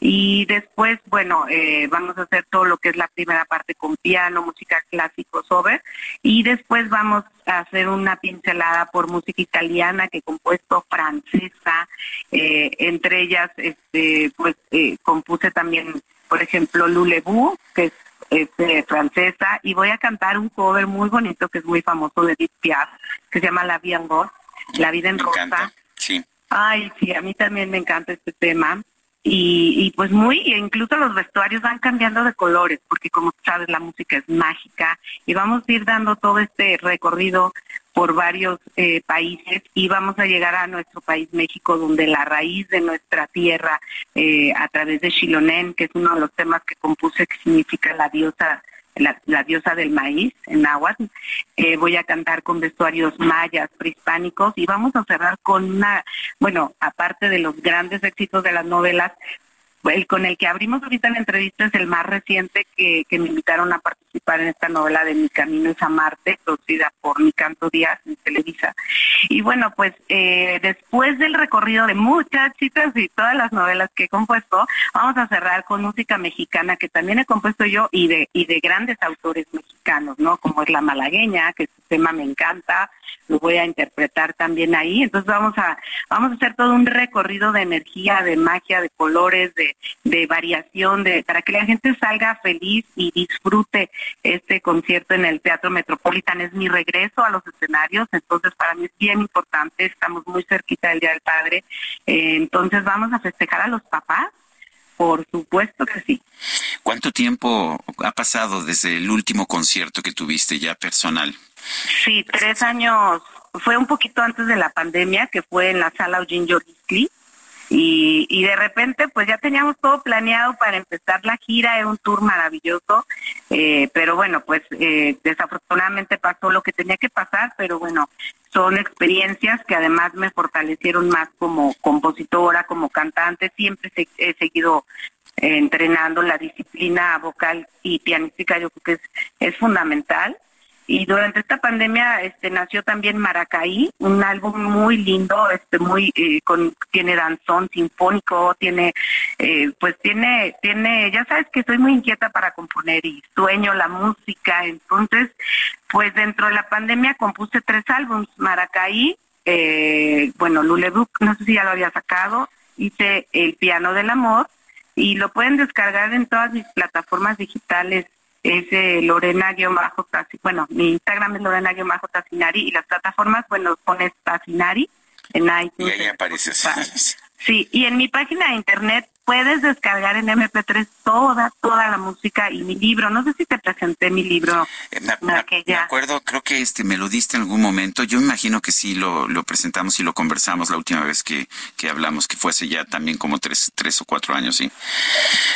Y después, bueno, eh, vamos a hacer todo lo que es la primera parte con piano, música clásico sobre, y después vamos a hacer una pincelada por música italiana que he compuesto francesa, eh, entre ellas, este, pues eh, compuse también, por ejemplo, Lulebu, que es este, francesa, y voy a cantar un cover muy bonito que es muy famoso de Edith Piaf, que se llama La Vie en Rose, La Vida en Rosa. Sí. Ay, sí, a mí también me encanta este tema y, y, pues muy, incluso los vestuarios van cambiando de colores, porque como sabes, la música es mágica y vamos a ir dando todo este recorrido por varios eh, países y vamos a llegar a nuestro país México, donde la raíz de nuestra tierra, eh, a través de Xilonen, que es uno de los temas que compuse, que significa la diosa la, diosa del maíz en náhuatl. Eh, voy a cantar con vestuarios mayas, prehispánicos y vamos a cerrar con una, bueno, aparte de los grandes éxitos de las novelas, el con el que abrimos ahorita la entrevista es el más reciente que, que me invitaron a participar en esta novela de Mi Camino es a Marte, producida por Mi Canto Díaz en Televisa. Y bueno, pues eh, después del recorrido de muchas chicas y todas las novelas que he compuesto, vamos a cerrar con música mexicana que también he compuesto yo y de, y de grandes autores mexicanos, ¿no? Como es La Malagueña, que su tema me encanta, lo voy a interpretar también ahí. Entonces vamos a, vamos a hacer todo un recorrido de energía, de magia, de colores, de, de variación, de, para que la gente salga feliz y disfrute este concierto en el Teatro Metropolitan. Es mi regreso a los escenarios, entonces para mí es bien importante, estamos muy cerquita del Día del Padre, eh, entonces vamos a festejar a los papás. Por supuesto que sí. ¿Cuánto tiempo ha pasado desde el último concierto que tuviste ya personal? Sí, tres años. Fue un poquito antes de la pandemia, que fue en la sala Eugene George Y, de repente, pues ya teníamos todo planeado para empezar la gira, era un tour maravilloso, eh, pero bueno, pues eh, desafortunadamente pasó lo que tenía que pasar, pero bueno, son experiencias que además me fortalecieron más como compositora, como cantante, siempre he seguido entrenando la disciplina vocal y pianística, yo creo que es fundamental y durante esta pandemia este nació también Maracaí, un álbum muy lindo, este muy eh, con tiene danzón sinfónico, tiene eh, pues tiene tiene ya sabes que soy muy inquieta para componer y sueño la música, entonces pues dentro de la pandemia compuse tres álbumes, Maracaí, eh, bueno Lulebuk, no sé si ya lo había sacado, hice El piano del amor y lo pueden descargar en todas mis plataformas digitales es eh, Lorena-Bajo bueno, mi Instagram es Lorena-Tacinari y las plataformas, bueno, pones Tacinari en iTunes. Y ahí aparece Sí, y en mi página de internet puedes descargar en MP3 toda, toda la música y mi libro. No sé si te presenté mi libro. Eh, me, acuerdo, creo que este me lo diste en algún momento. Yo imagino que sí lo, lo presentamos y lo conversamos la última vez que, que hablamos, que fue hace ya también como tres, tres o cuatro años, ¿sí?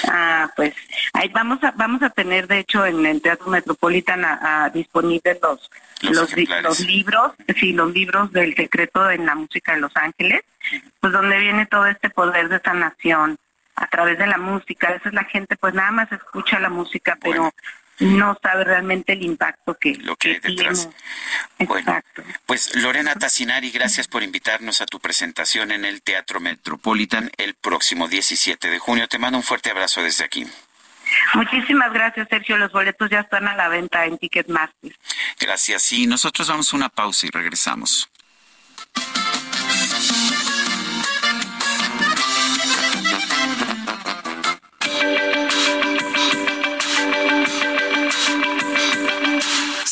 Ah, pues ahí vamos a, vamos a tener, de hecho, en el Teatro Metropolitan a, disponibles los, los, los, libros, sí, los libros del secreto en la música de Los Ángeles, pues donde viene todo este poder de sanación a través de la música. A veces la gente pues nada más escucha la música, pero no sabe realmente el impacto que, Lo que, detrás. Exacto. pues Lorena Tassinari, gracias por invitarnos a tu presentación en el Teatro Metropolitan el próximo 17 de junio. Te mando un fuerte abrazo desde aquí. Muchísimas gracias, Sergio. Los boletos ya están a la venta en Ticketmaster. Gracias. Y nosotros vamos a una pausa y regresamos.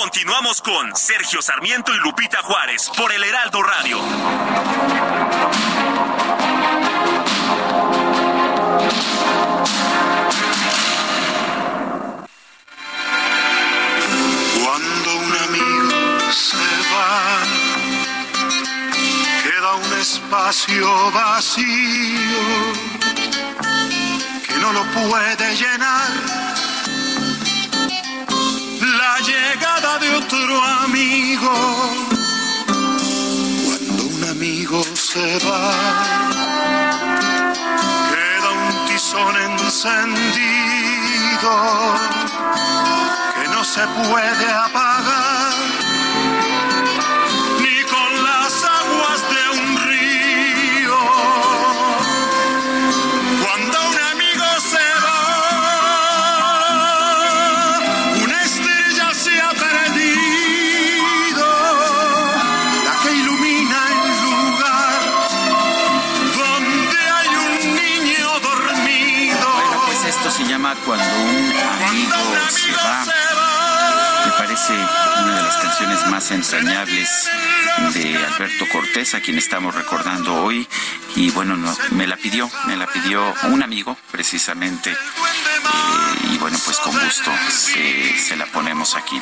Continuamos con Sergio Sarmiento y Lupita Juárez por el Heraldo Radio. Cuando un amigo se va, queda un espacio vacío que no lo puede llenar llegada otro amigo. Cuando un amigo se va, queda un tizón encendido que no se puede apagar más entrañables de Alberto Cortés, a quien estamos recordando hoy. Y bueno, no, me la pidió, me la pidió un amigo precisamente. Eh, y bueno, pues con gusto se, la ponemos aquí.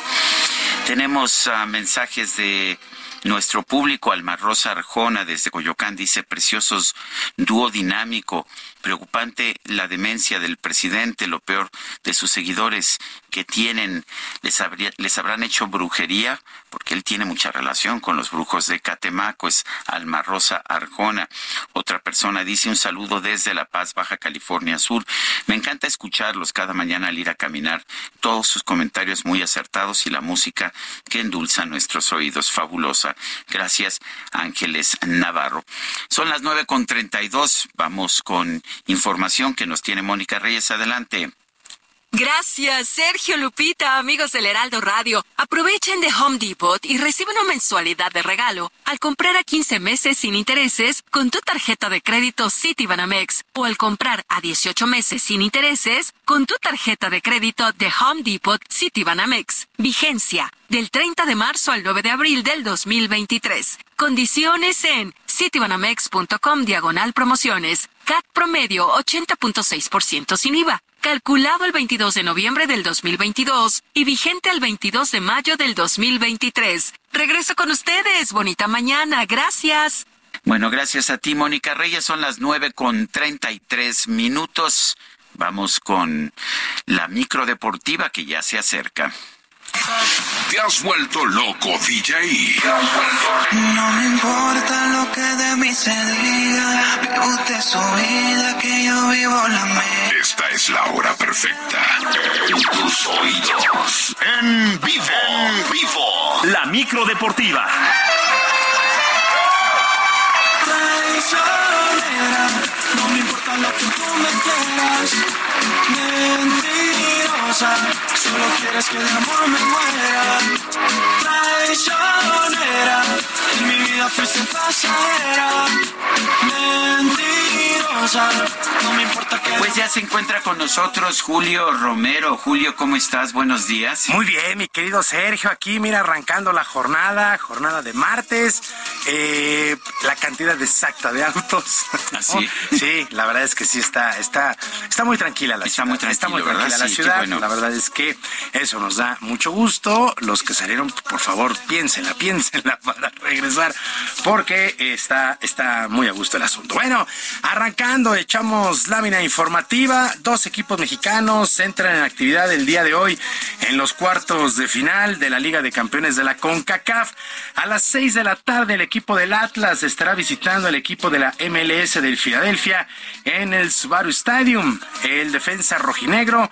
Tenemos uh, mensajes de nuestro público, Alma Rosa Arjona desde Coyoacán, dice, preciosos dúo dinámico, preocupante la demencia del presidente, lo peor de sus seguidores que tienen, les, les habrán hecho brujería, porque él tiene mucha relación con los brujos de Catemaco, es Alma Rosa Arjona. Otra persona dice un saludo desde La Paz, Baja California Sur. Me encanta escucharlos cada mañana al ir a caminar, todos sus comentarios muy acertados y la música que endulza nuestros oídos, fabulosa. Gracias, Ángeles Navarro. Son las nueve con treinta y dos. Vamos con información que nos tiene Mónica Reyes. Adelante. Gracias, Sergio Lupita, amigos del Heraldo Radio. Aprovechen de Home Depot y reciben una mensualidad de regalo al comprar a 15 meses sin intereses con tu tarjeta de crédito Citibanamex o al comprar a 18 meses sin intereses con tu tarjeta de crédito de Home Depot Citibanamex. Vigencia del 30 de marzo al 9 de abril del 2023. Condiciones en citibanamex.com diagonal promociones. CAT promedio 80.6% sin IVA calculado el 22 de noviembre del 2022 y vigente el 22 de mayo del 2023. Regreso con ustedes. Bonita mañana. Gracias. Bueno, gracias a ti, Mónica Reyes. Son las nueve con treinta y tres minutos. Vamos con la micro deportiva que ya se acerca. Te has vuelto loco, DJ. No me importa lo que de mí se diga. Vive usted su vida, que yo vivo la mía. Esta es la hora perfecta. En tus oídos. En vivo. En vivo. La micro deportiva. No me importa lo que tú me quieras. Mentirosa, solo quieres que de amor me muera. Traicionera, en mi vida fuiste pasajera. Mentirosa, no me importa que. Pues ya se encuentra con nosotros Julio Romero. Julio, ¿cómo estás? Buenos días. Muy bien, mi querido Sergio, aquí mira arrancando la jornada, jornada de martes. Eh, la cantidad exacta de autos. *laughs* ¿Así? sí, la verdad es que sí está, está, está muy tranquila la está ciudad. Muy tranquila, está muy tranquila la ciudad. La verdad es que eso nos da mucho gusto. Los que salieron, por favor, piénsenla, *laughs* piénsenla para regresar, porque está, está muy a gusto el asunto. Bueno, arrancando, echamos lámina informativa. Dos equipos mexicanos entran en actividad el día de hoy en los cuartos de final de la Liga de Campeones de la CONCACAF. A las seis de la tarde, el equipo del Atlas estará visitando el equipo de la MLS del Filadelfia en el Subaru Stadium. El defensa rojinegro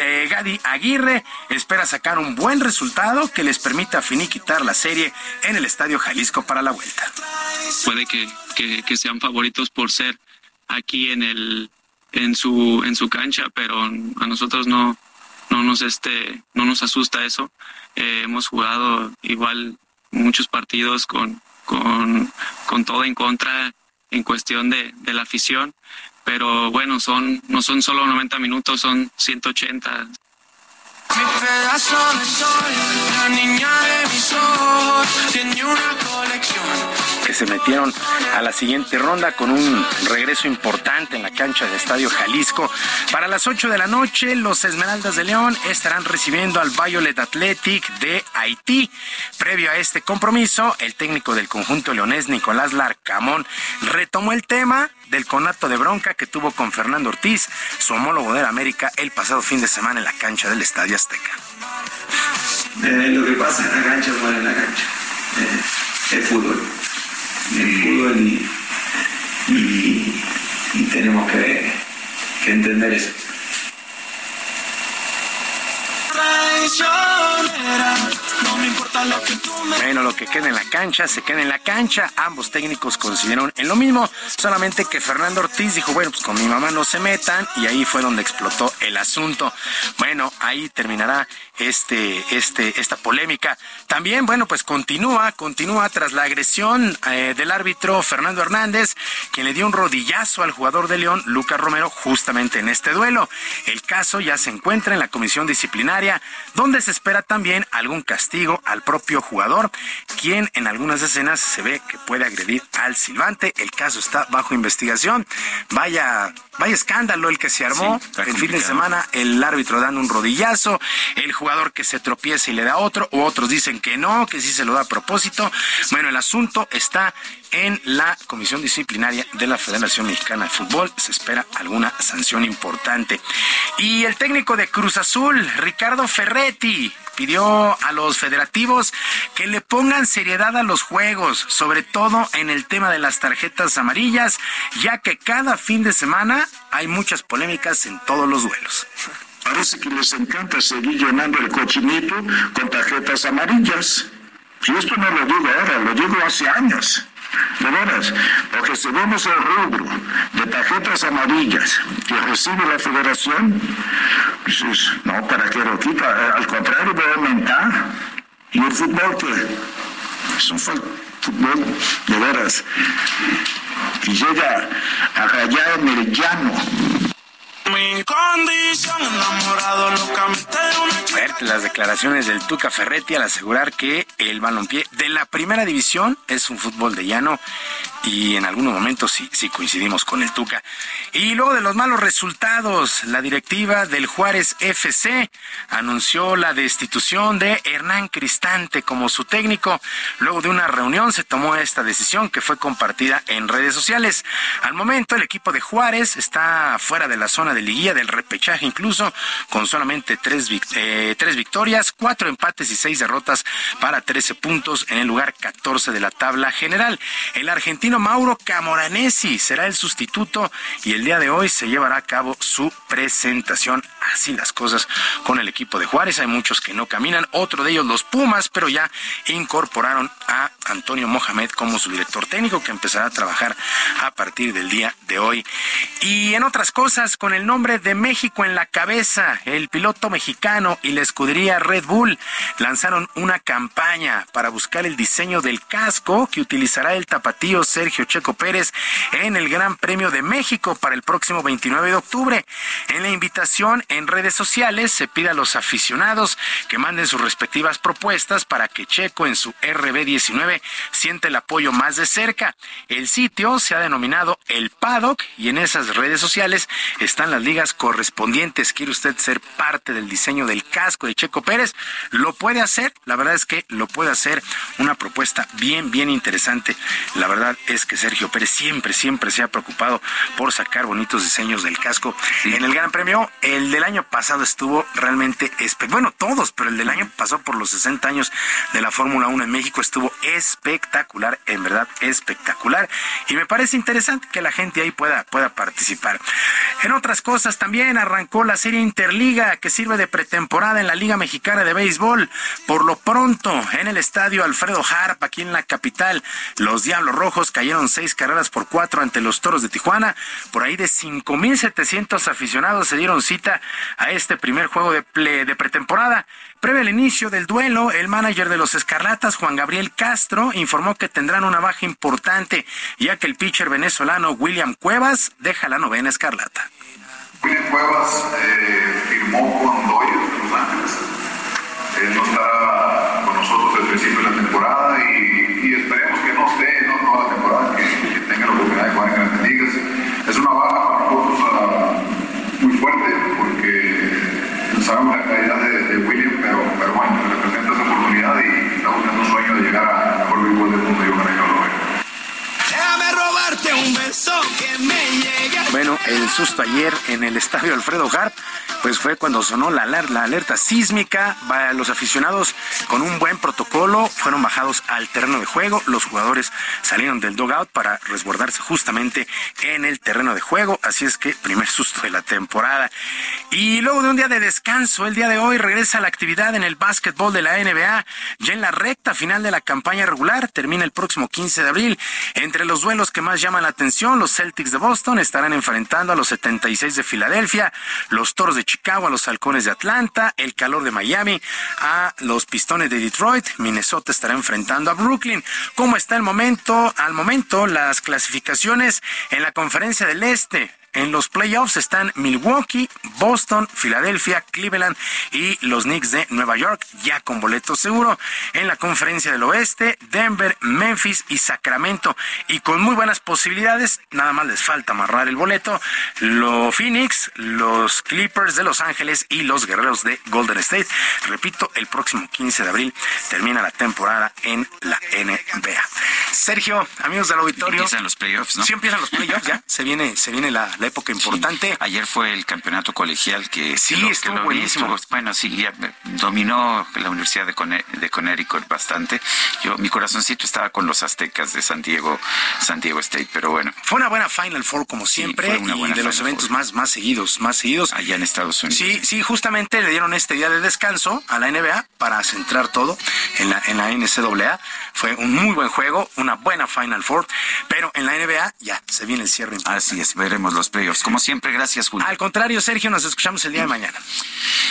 eh, Gadi Aguirre espera sacar un buen resultado que les permita finiquitar la serie en el Estadio Jalisco para la vuelta. Puede que, sean favoritos por ser aquí en el en su en su cancha, pero a nosotros no no nos este no nos asusta eso. Eh, hemos jugado igual muchos partidos con con, con todo en contra en cuestión de, de la afición. Pero bueno, son, no son solo 90 minutos, son 180. Mi pedazo de sol, la niña de mis ojos, tiene una colección. Que se metieron a la siguiente ronda con un regreso importante en la cancha del Estadio Jalisco. Para las 8 de la noche, los Esmeraldas de León estarán recibiendo al Violet Athletic de Haití. Previo a este compromiso, el técnico del conjunto leonés, Nicolás Larcamón, retomó el tema del conato de bronca que tuvo con Fernando Ortiz, su homólogo de la América, el pasado fin de semana en la cancha del Estadio Azteca. Eh, lo que pasa en la cancha muere en la cancha. Eh, es fútbol. El fútbol y, tenemos que, que entender eso. Bueno, lo que queda en la cancha, se queda en la cancha. Ambos técnicos coincidieron en lo mismo, solamente que Fernando Ortiz dijo, bueno, pues con mi mamá no se metan, y ahí fue donde explotó el asunto. Bueno, ahí terminará este, este, esta polémica. También, bueno, pues continúa, continúa tras la agresión eh, del árbitro Fernando Hernández, quien le dio un rodillazo al jugador de León, Lucas Romero, justamente en este duelo. El caso ya se encuentra en la comisión disciplinaria, donde se espera también algún castigo al propio jugador, quien en algunas escenas se ve que puede agredir al silbante. El caso está bajo investigación. Vaya, vaya escándalo el que se armó el fin de semana, el árbitro dando un rodillazo, el jugador que se tropieza y le da otro, o otros dicen que no, que sí se lo da a propósito. Bueno, el asunto está en la Comisión Disciplinaria de la Federación Mexicana de Fútbol. Se espera alguna sanción importante. Y el técnico de Cruz Azul, Ricardo Ferretti, pidió a los federativos que le pongan seriedad a los juegos, sobre todo en el tema de las tarjetas amarillas, ya que cada fin de semana hay muchas polémicas en todos los duelos. Parece que les encanta seguir llenando el cochinito con tarjetas amarillas. Y esto no lo digo ahora, lo digo hace años. De veras, porque si vemos el rubro de tarjetas amarillas que recibe la federación, no, ¿para qué lo quita? Al contrario, debe aumentar. Y el fútbol que es un fútbol de veras que llega a rayar el llano mi condición, enamorado las declaraciones del Tuca Ferretti al asegurar que el balompié de la primera división es un fútbol de llano y en algunos momentos sí, sí coincidimos con el Tuca. Y luego de los malos resultados, la directiva del Juárez FC anunció la destitución de Hernán Cristante como su técnico. Luego de una reunión se tomó esta decisión que fue compartida en redes sociales. Al momento el equipo de Juárez está fuera de la zona de liguilla del repechaje incluso con solamente tres, eh, tres victorias, cuatro empates y seis derrotas para 13 puntos en el lugar 14 de la tabla general. El argentino Mauro Camoranesi será el sustituto y el día de hoy se llevará a cabo su presentación. Así las cosas con el equipo de Juárez. Hay muchos que no caminan, otro de ellos los Pumas, pero ya incorporaron a Antonio Mohamed como su director técnico que empezará a trabajar a partir del día de hoy. Y en otras cosas, con el nombre de México en la cabeza, el piloto mexicano y la escudería Red Bull lanzaron una campaña para buscar el diseño del casco que utilizará el tapatío Sergio Checo Pérez en el Gran Premio de México para el próximo 29 de octubre. En la invitación en redes sociales se pide a los aficionados que manden sus respectivas propuestas para que Checo en su RB19 siente el apoyo más de cerca. El sitio se ha denominado El Paddock y en esas redes sociales están las ligas correspondientes. ¿Quiere usted ser parte del diseño del casco de Checo Pérez? Lo puede hacer, la verdad es que lo puede hacer. Una propuesta bien, bien interesante. La verdad es que Sergio Pérez siempre, siempre se ha preocupado por sacar bonitos diseños del casco. En el Gran Premio, el del año pasado estuvo realmente, bueno, todos, pero el del año pasó por los 60 años de la Fórmula 1 en México estuvo espectacular, en verdad espectacular. Y me parece interesante que la gente ahí pueda, pueda participar. En otras cosas, también arrancó la serie Interliga que sirve de pretemporada en la Liga Mexicana de Béisbol. Por lo pronto, en el estadio Alfredo Harp, aquí en la capital, los Diablos Rojos cayeron seis carreras por cuatro ante los Toros de Tijuana. Por ahí de 5.700 aficionados se dieron cita a este primer juego de, de pretemporada. Previo al inicio del duelo, el manager de los Escarlatas, Juan Gabriel Castro, informó que tendrán una baja importante, ya que el pitcher venezolano William Cuevas deja la novena Escarlata. William Cuevas eh, firmó con Dodgers de Los Ángeles. Él no estará con nosotros desde el principio de la temporada y, esperemos que no esté ¿no? toda la temporada, que, tenga la oportunidad de jugar en grandes ligas. Es una baja para nosotros uh, muy fuerte porque sabemos la calidad de, de William, pero, pero bueno, representa esa oportunidad y está buscando un sueño de llegar a mejor béisbol del mundo y ojalá que lo vea. Déjame robarte un beso que me llega. Bueno, el susto ayer en el estadio Alfredo Harp, pues fue cuando sonó la, la alerta sísmica. Los aficionados con un buen protocolo fueron bajados al terreno de juego. Los jugadores salieron del dugout para resguardarse justamente en el terreno de juego. Así es que primer susto de la temporada. Y luego de un día de descanso, el día de hoy regresa la actividad en el básquetbol de la NBA. Ya en la recta final de la campaña regular, termina el próximo 15 de abril. Entre los duelos que más llaman la atención, los Celtics de Boston estarán enfrentando a los 76 de Filadelfia, los Toros de Chicago a los Halcones de Atlanta, el calor de Miami a los Pistones de Detroit, Minnesota estará enfrentando a Brooklyn. ¿Cómo está el momento? Al momento, las clasificaciones en la conferencia del Este. En los playoffs están Milwaukee, Boston, Filadelfia, Cleveland y los Knicks de Nueva York, ya con boleto seguro. En la conferencia del oeste, Denver, Memphis y Sacramento. Y con muy buenas posibilidades, nada más les falta amarrar el boleto, los Phoenix, los Clippers de Los Ángeles y los Guerreros de Golden State. Repito, el próximo 15 de abril termina la temporada en la NBA. Sergio, amigos del auditorio. Empiezan los playoffs, ¿no? Sí, empiezan los playoffs, ya. Se viene, se viene la época importante. Ayer fue el campeonato colegial que sí, estuvo buenísimo. bueno, sí, ya dominó la Universidad de, de Connecticut bastante. Yo, mi corazoncito estaba con los aztecas de San Diego, San Diego State, pero bueno. Fue una buena Final Four como siempre y de los eventos más, más seguidos, más seguidos. Allá en Estados Unidos. Sí, sí, justamente le dieron este día de descanso a la NBA para centrar todo en la, en la NCAA. Fue un muy buen juego, una buena Final Four, pero en la NBA ya se viene el cierre. Así es, veremos los como siempre, gracias, Julio. Al contrario, Sergio, nos escuchamos el día de mañana.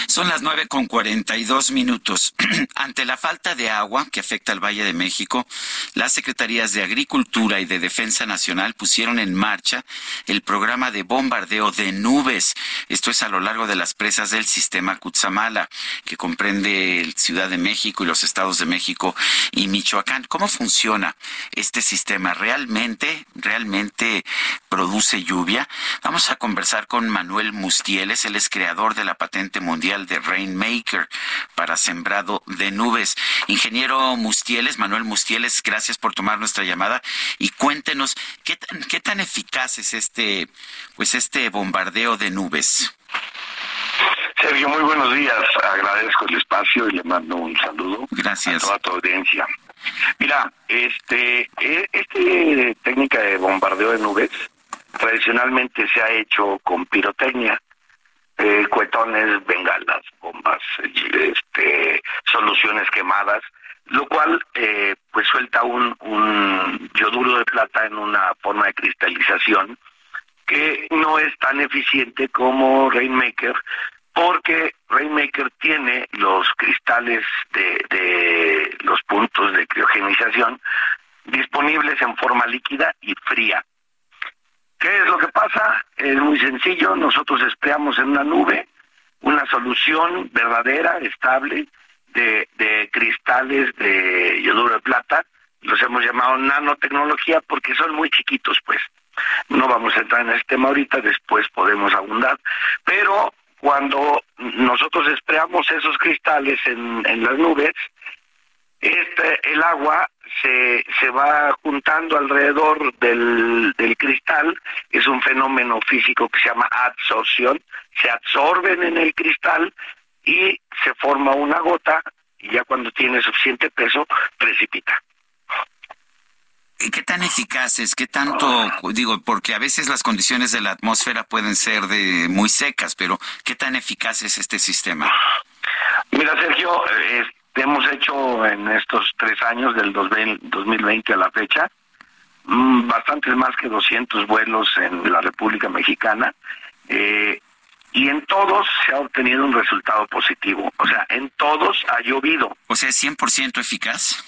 Son las nueve con cuarenta y dos minutos. *clears throat* Ante la falta de agua que afecta al Valle de México, las Secretarías de Agricultura y de Defensa Nacional pusieron en marcha el programa de bombardeo de nubes. Esto es a lo largo de las presas del sistema Cutzamala, que comprende Ciudad de México y los estados de México y Michoacán. ¿Cómo funciona este sistema? ¿Realmente, realmente produce lluvia? Vamos a conversar con Manuel Mustieles, él es creador de la patente mundial de Rainmaker para sembrado de nubes. Ingeniero Mustieles, Manuel Mustieles, gracias por tomar nuestra llamada y cuéntenos qué tan, qué tan eficaz es este, pues este bombardeo de nubes. Sergio, muy buenos días. Agradezco el espacio y le mando un saludo Gracias. a toda tu audiencia. Mira, este, e, este técnica de bombardeo de nubes tradicionalmente se ha hecho con pirotecnia, eh, cuetones, bengalas, bombas, este, soluciones quemadas, lo cual eh, pues suelta un, un yoduro de plata en una forma de cristalización que no es tan eficiente como Rainmaker, porque Rainmaker tiene los cristales de, de los puntos de criogenización disponibles en forma líquida y fría. ¿Qué es lo que pasa? Es muy sencillo, nosotros esperamos en una nube una solución verdadera, estable, de, cristales de yoduro de plata, los hemos llamado nanotecnología porque son muy chiquitos, pues. No vamos a entrar en este tema ahorita, después podemos abundar, pero cuando nosotros esperamos esos cristales en, en las nubes, este, el agua se, se va juntando alrededor del, del cristal, es un fenómeno físico que se llama absorción, se absorben en el cristal y se forma una gota y ya cuando tiene suficiente peso precipita. ¿Y qué tan eficaces? ¿Qué tanto? Digo, porque a veces las condiciones de la atmósfera pueden ser de muy secas, pero ¿qué tan eficaz es este sistema? Mira, Sergio, hemos hecho en estos tres años del 2020 a la fecha mm, bastantes más que 200 vuelos en la República Mexicana eh, y en todos se ha obtenido un resultado positivo. O sea, en todos ha llovido. O sea, es 100% eficaz.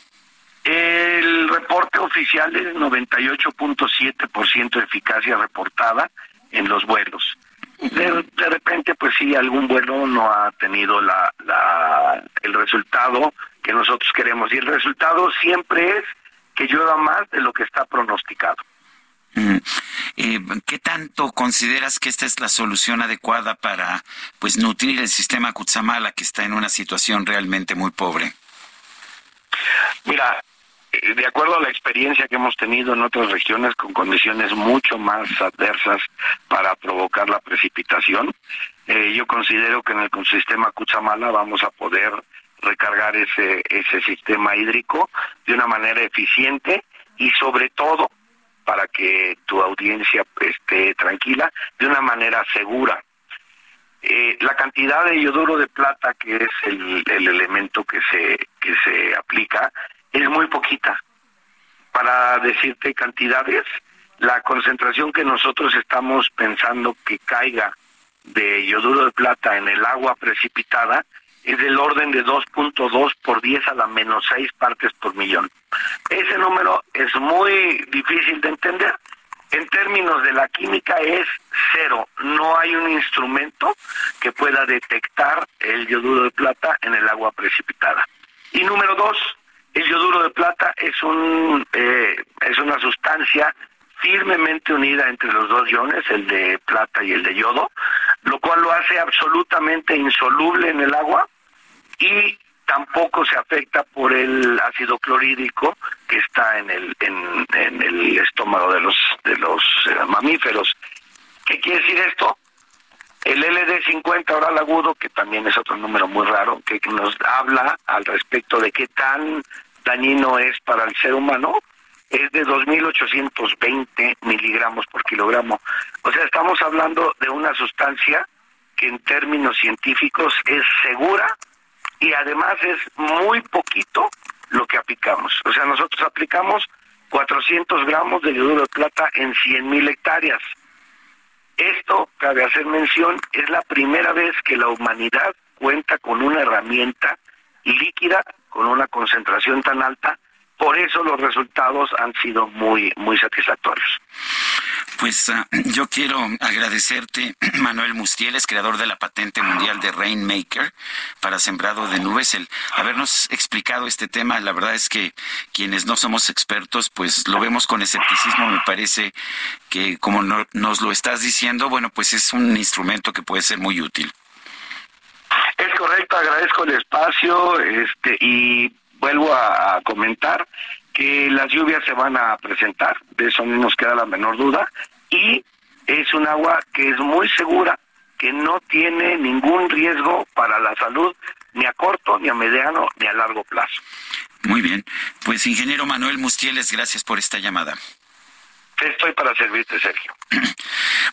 El reporte oficial es 98.7% de eficacia reportada en los vuelos. De, de, repente, pues sí, algún vuelo no ha tenido la, la, el resultado que nosotros queremos. Y el resultado siempre es que llueva más de lo que está pronosticado. Mm. Eh, ¿Qué tanto consideras que esta es la solución adecuada para pues nutrir el sistema Kutsamala que está en una situación realmente muy pobre? Mira, de acuerdo a la experiencia que hemos tenido en otras regiones con condiciones mucho más adversas para provocar la precipitación, eh, yo considero que en el sistema Cuchamala vamos a poder recargar ese, ese sistema hídrico de una manera eficiente y sobre todo para que tu audiencia esté tranquila, de una manera segura. Eh, la cantidad de yoduro de plata, que es el, el elemento que se, que se aplica, es muy poquita. Para decirte cantidades, la concentración que nosotros estamos pensando que caiga de yoduro de plata en el agua precipitada es del orden de 2.2 por 10 a la menos 6 partes por millón. Ese número es muy difícil de entender. En términos de la química es cero. No hay un instrumento que pueda detectar el yoduro de plata en el agua precipitada. Y número dos, el yoduro de plata es, un, eh, es una sustancia firmemente unida entre los dos iones, el de plata y el de yodo, lo cual lo hace absolutamente insoluble en el agua y tampoco se afecta por el ácido clorhídrico que está en el en, el estómago de los de los eh, mamíferos. ¿Qué quiere decir esto? El LD50 oral agudo, que también es otro número muy raro, que nos habla al respecto de qué tan dañino es para el ser humano, es de 2.820 miligramos por kilogramo. O sea, estamos hablando de una sustancia que en términos científicos es segura y además es muy poquito lo que aplicamos. O sea, nosotros aplicamos 400 gramos de yoduro de plata en 100.000 hectáreas. Esto, cabe hacer mención, es la primera vez que la humanidad cuenta con una herramienta líquida con una concentración tan alta por eso los resultados han sido muy, muy satisfactorios. Pues ah, yo quiero agradecerte, *clears throat* Manuel Mustieles, creador de la patente mundial de Rainmaker para sembrado de nubes, el habernos explicado este tema. La verdad es que quienes no somos expertos, pues lo vemos con escepticismo. Me parece que como nos lo estás diciendo, bueno, pues es un instrumento que puede ser muy útil. Es correcto, agradezco el espacio este y vuelvo a, comentar que las lluvias se van a presentar, de eso no nos queda la menor duda, y es un agua que es muy segura, que no tiene ningún riesgo para la salud, ni a corto, ni a mediano, ni a largo plazo. Muy bien. Pues ingeniero Manuel Mustieles, gracias por esta llamada. Estoy para servirte, Sergio. *clears throat*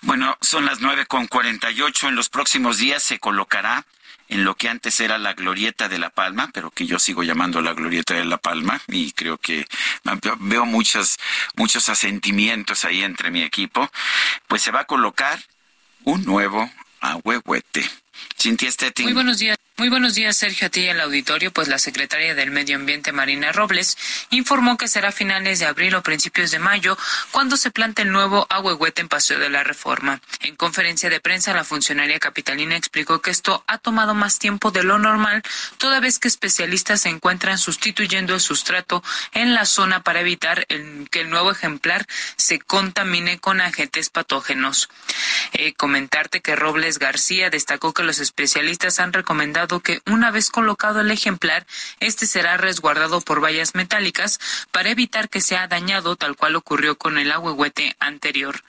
Bueno, son las nueve con cuarenta y ocho. En los próximos días se colocará en lo que antes era la Glorieta de la Palma, pero que yo sigo llamando la Glorieta de la Palma y creo que veo muchos, muchos asentimientos ahí entre mi equipo, pues se va a colocar un nuevo ahuehuete. Cintia. Muy buenos días. Muy buenos días, Sergio, a ti y al auditorio. Pues la secretaria del Medio Ambiente, Marina Robles, informó que será a finales de abril o principios de mayo cuando se plante el nuevo ahuehuete en Paseo de la Reforma. En conferencia de prensa, la funcionaria capitalina explicó que esto ha tomado más tiempo de lo normal, toda vez que especialistas se encuentran sustituyendo el sustrato en la zona para evitar que el nuevo ejemplar se contamine con agentes patógenos. Eh, comentarte que Robles García destacó que los especialistas han recomendado que una vez colocado el ejemplar, este será resguardado por vallas metálicas para evitar que sea dañado tal cual ocurrió con el ahuehuete anterior.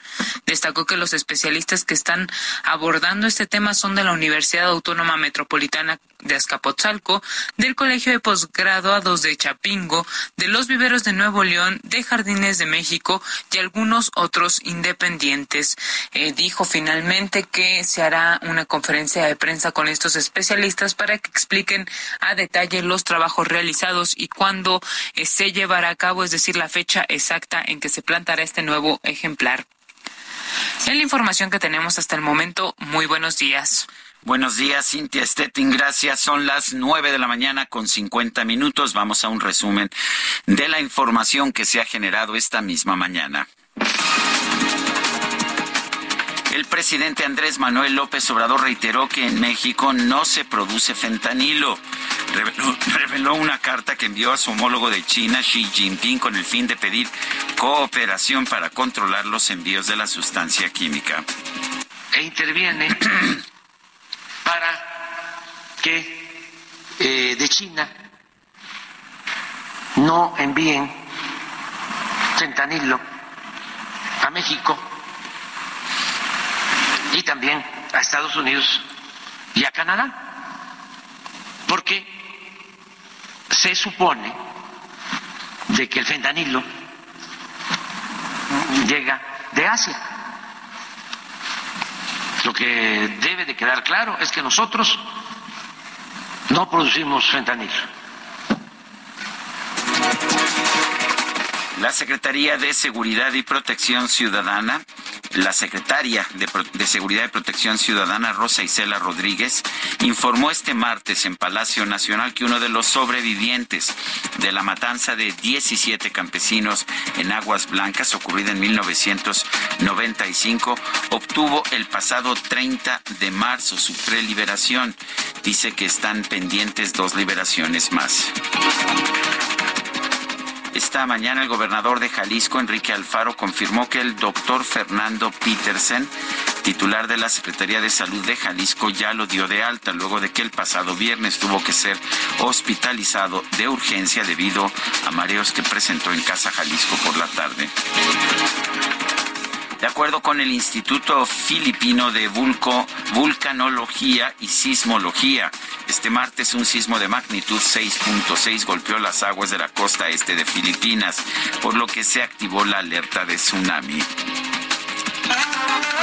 Destacó que los especialistas que están abordando este tema son de la Universidad Autónoma Metropolitana de Azcapotzalco, del Colegio de Posgraduados de Chapingo, de los Viveros de Nuevo León, de Jardines de México y algunos otros independientes. Eh, dijo finalmente que se hará una conferencia de prensa con estos especialistas para que expliquen a detalle los trabajos realizados y cuándo eh, se llevará a cabo, es decir, la fecha exacta en que se plantará este nuevo ejemplar. En la información que tenemos hasta el momento, muy buenos días. Buenos días, Cintia Stettin. Gracias. Son las nueve de la mañana con cincuenta minutos. Vamos a un resumen de la información que se ha generado esta misma mañana. El presidente Andrés Manuel López Obrador reiteró que en México no se produce fentanilo. Reveló, *laughs* reveló, una carta que envió a su homólogo de China, Xi Jinping, con el fin de pedir cooperación para controlar los envíos de la sustancia química. E interviene *clears throat* para que eh, de China no envíen fentanilo a México y también a Estados Unidos y a Canadá, porque se supone de que el fentanilo llega de Asia. Lo que debe de quedar claro es que nosotros no producimos fentanilo. La Secretaría de Seguridad y Protección Ciudadana la secretaria de, Seguridad y Protección Ciudadana, Rosa Isela Rodríguez, informó este martes en Palacio Nacional que uno de los sobrevivientes de la matanza de 17 campesinos en Aguas Blancas ocurrida en 1995 obtuvo el pasado 30 de marzo su preliberación. Dice que están pendientes dos liberaciones más. Esta mañana el gobernador de Jalisco, Enrique Alfaro, confirmó que el doctor Fernando Petersen, titular de la Secretaría de Salud de Jalisco, ya lo dio de alta luego de que el pasado viernes tuvo que ser hospitalizado de urgencia debido a mareos que presentó en Casa Jalisco por la tarde. De acuerdo con el Instituto Filipino de Vulcanología y Sismología, este martes un sismo de magnitud 6.6 golpeó las aguas de la costa este de Filipinas, por lo que se activó la alerta de tsunami.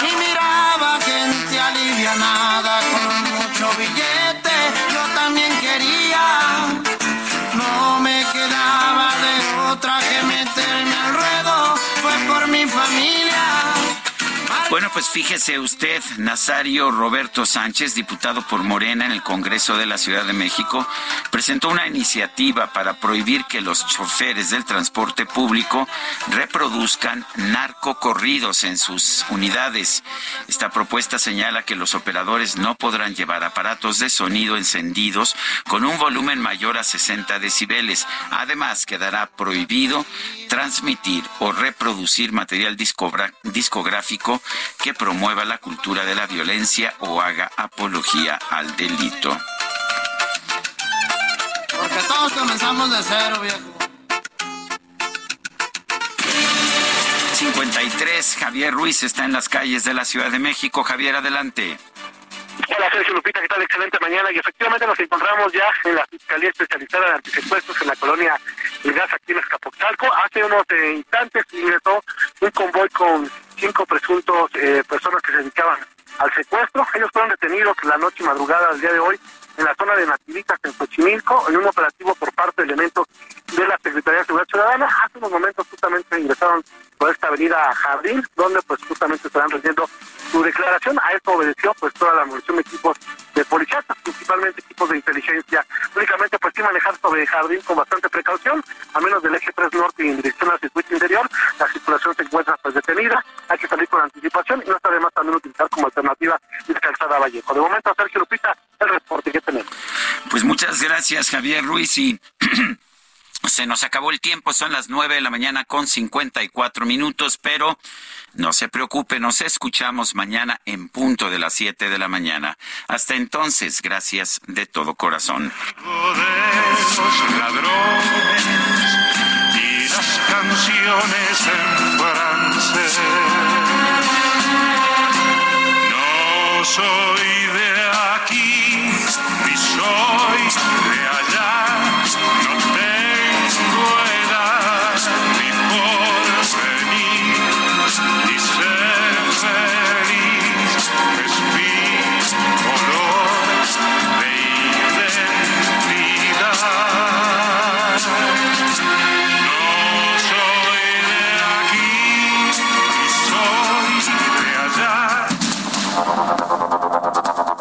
Y miraba con mucho billete, yo también quería. Bueno, pues fíjese usted, Nazario Roberto Sánchez, diputado por Morena en el Congreso de la Ciudad de México, presentó una iniciativa para prohibir que los choferes del transporte público reproduzcan narcocorridos en sus unidades. Esta propuesta señala que los operadores no podrán llevar aparatos de sonido encendidos con un volumen mayor a 60 decibeles. Además, quedará prohibido transmitir o reproducir material discográfico que promueva la cultura de la violencia o haga apología al delito. Porque todos comenzamos de cero, viejo. 53, Javier Ruiz está en las calles de la Ciudad de México. Javier, adelante. Hola Sergio Lupita, ¿qué tal? Excelente mañana. Y efectivamente nos encontramos ya en la Fiscalía Especializada de Antisecuestros en la colonia Gas aquí en Escapotzalco. Hace unos eh, instantes ingresó un convoy con cinco presuntos eh, personas que se dedicaban al secuestro. Ellos fueron detenidos la noche y madrugada del día de hoy en la zona de Nativitas, en Xochimilco, en un operativo por parte de elementos de la Secretaría de Seguridad Ciudadana. Hace unos momentos justamente ingresaron por esta avenida Jardín, donde pues justamente estarán rendiendo su declaración. A esto obedeció pues toda la munición de equipos de policías, principalmente equipos de inteligencia. Únicamente pues sí manejar sobre Jardín con bastante precaución, a menos del eje 3 norte y en dirección al circuito interior. La circulación se encuentra pues detenida, hay que salir con anticipación y no está de más también utilizar como alternativa el calzada Vallejo. De momento, Sergio Lupita, el reporte que tenemos. Pues muchas gracias, Javier Ruiz. Y *clears throat* se nos acabó el tiempo, son las nueve de la mañana con cincuenta y cuatro minutos, pero no se preocupe, nos escuchamos mañana en punto de las siete de la mañana. Hasta entonces, gracias de todo corazón. y las canciones en. No soy de aquí, ni soy de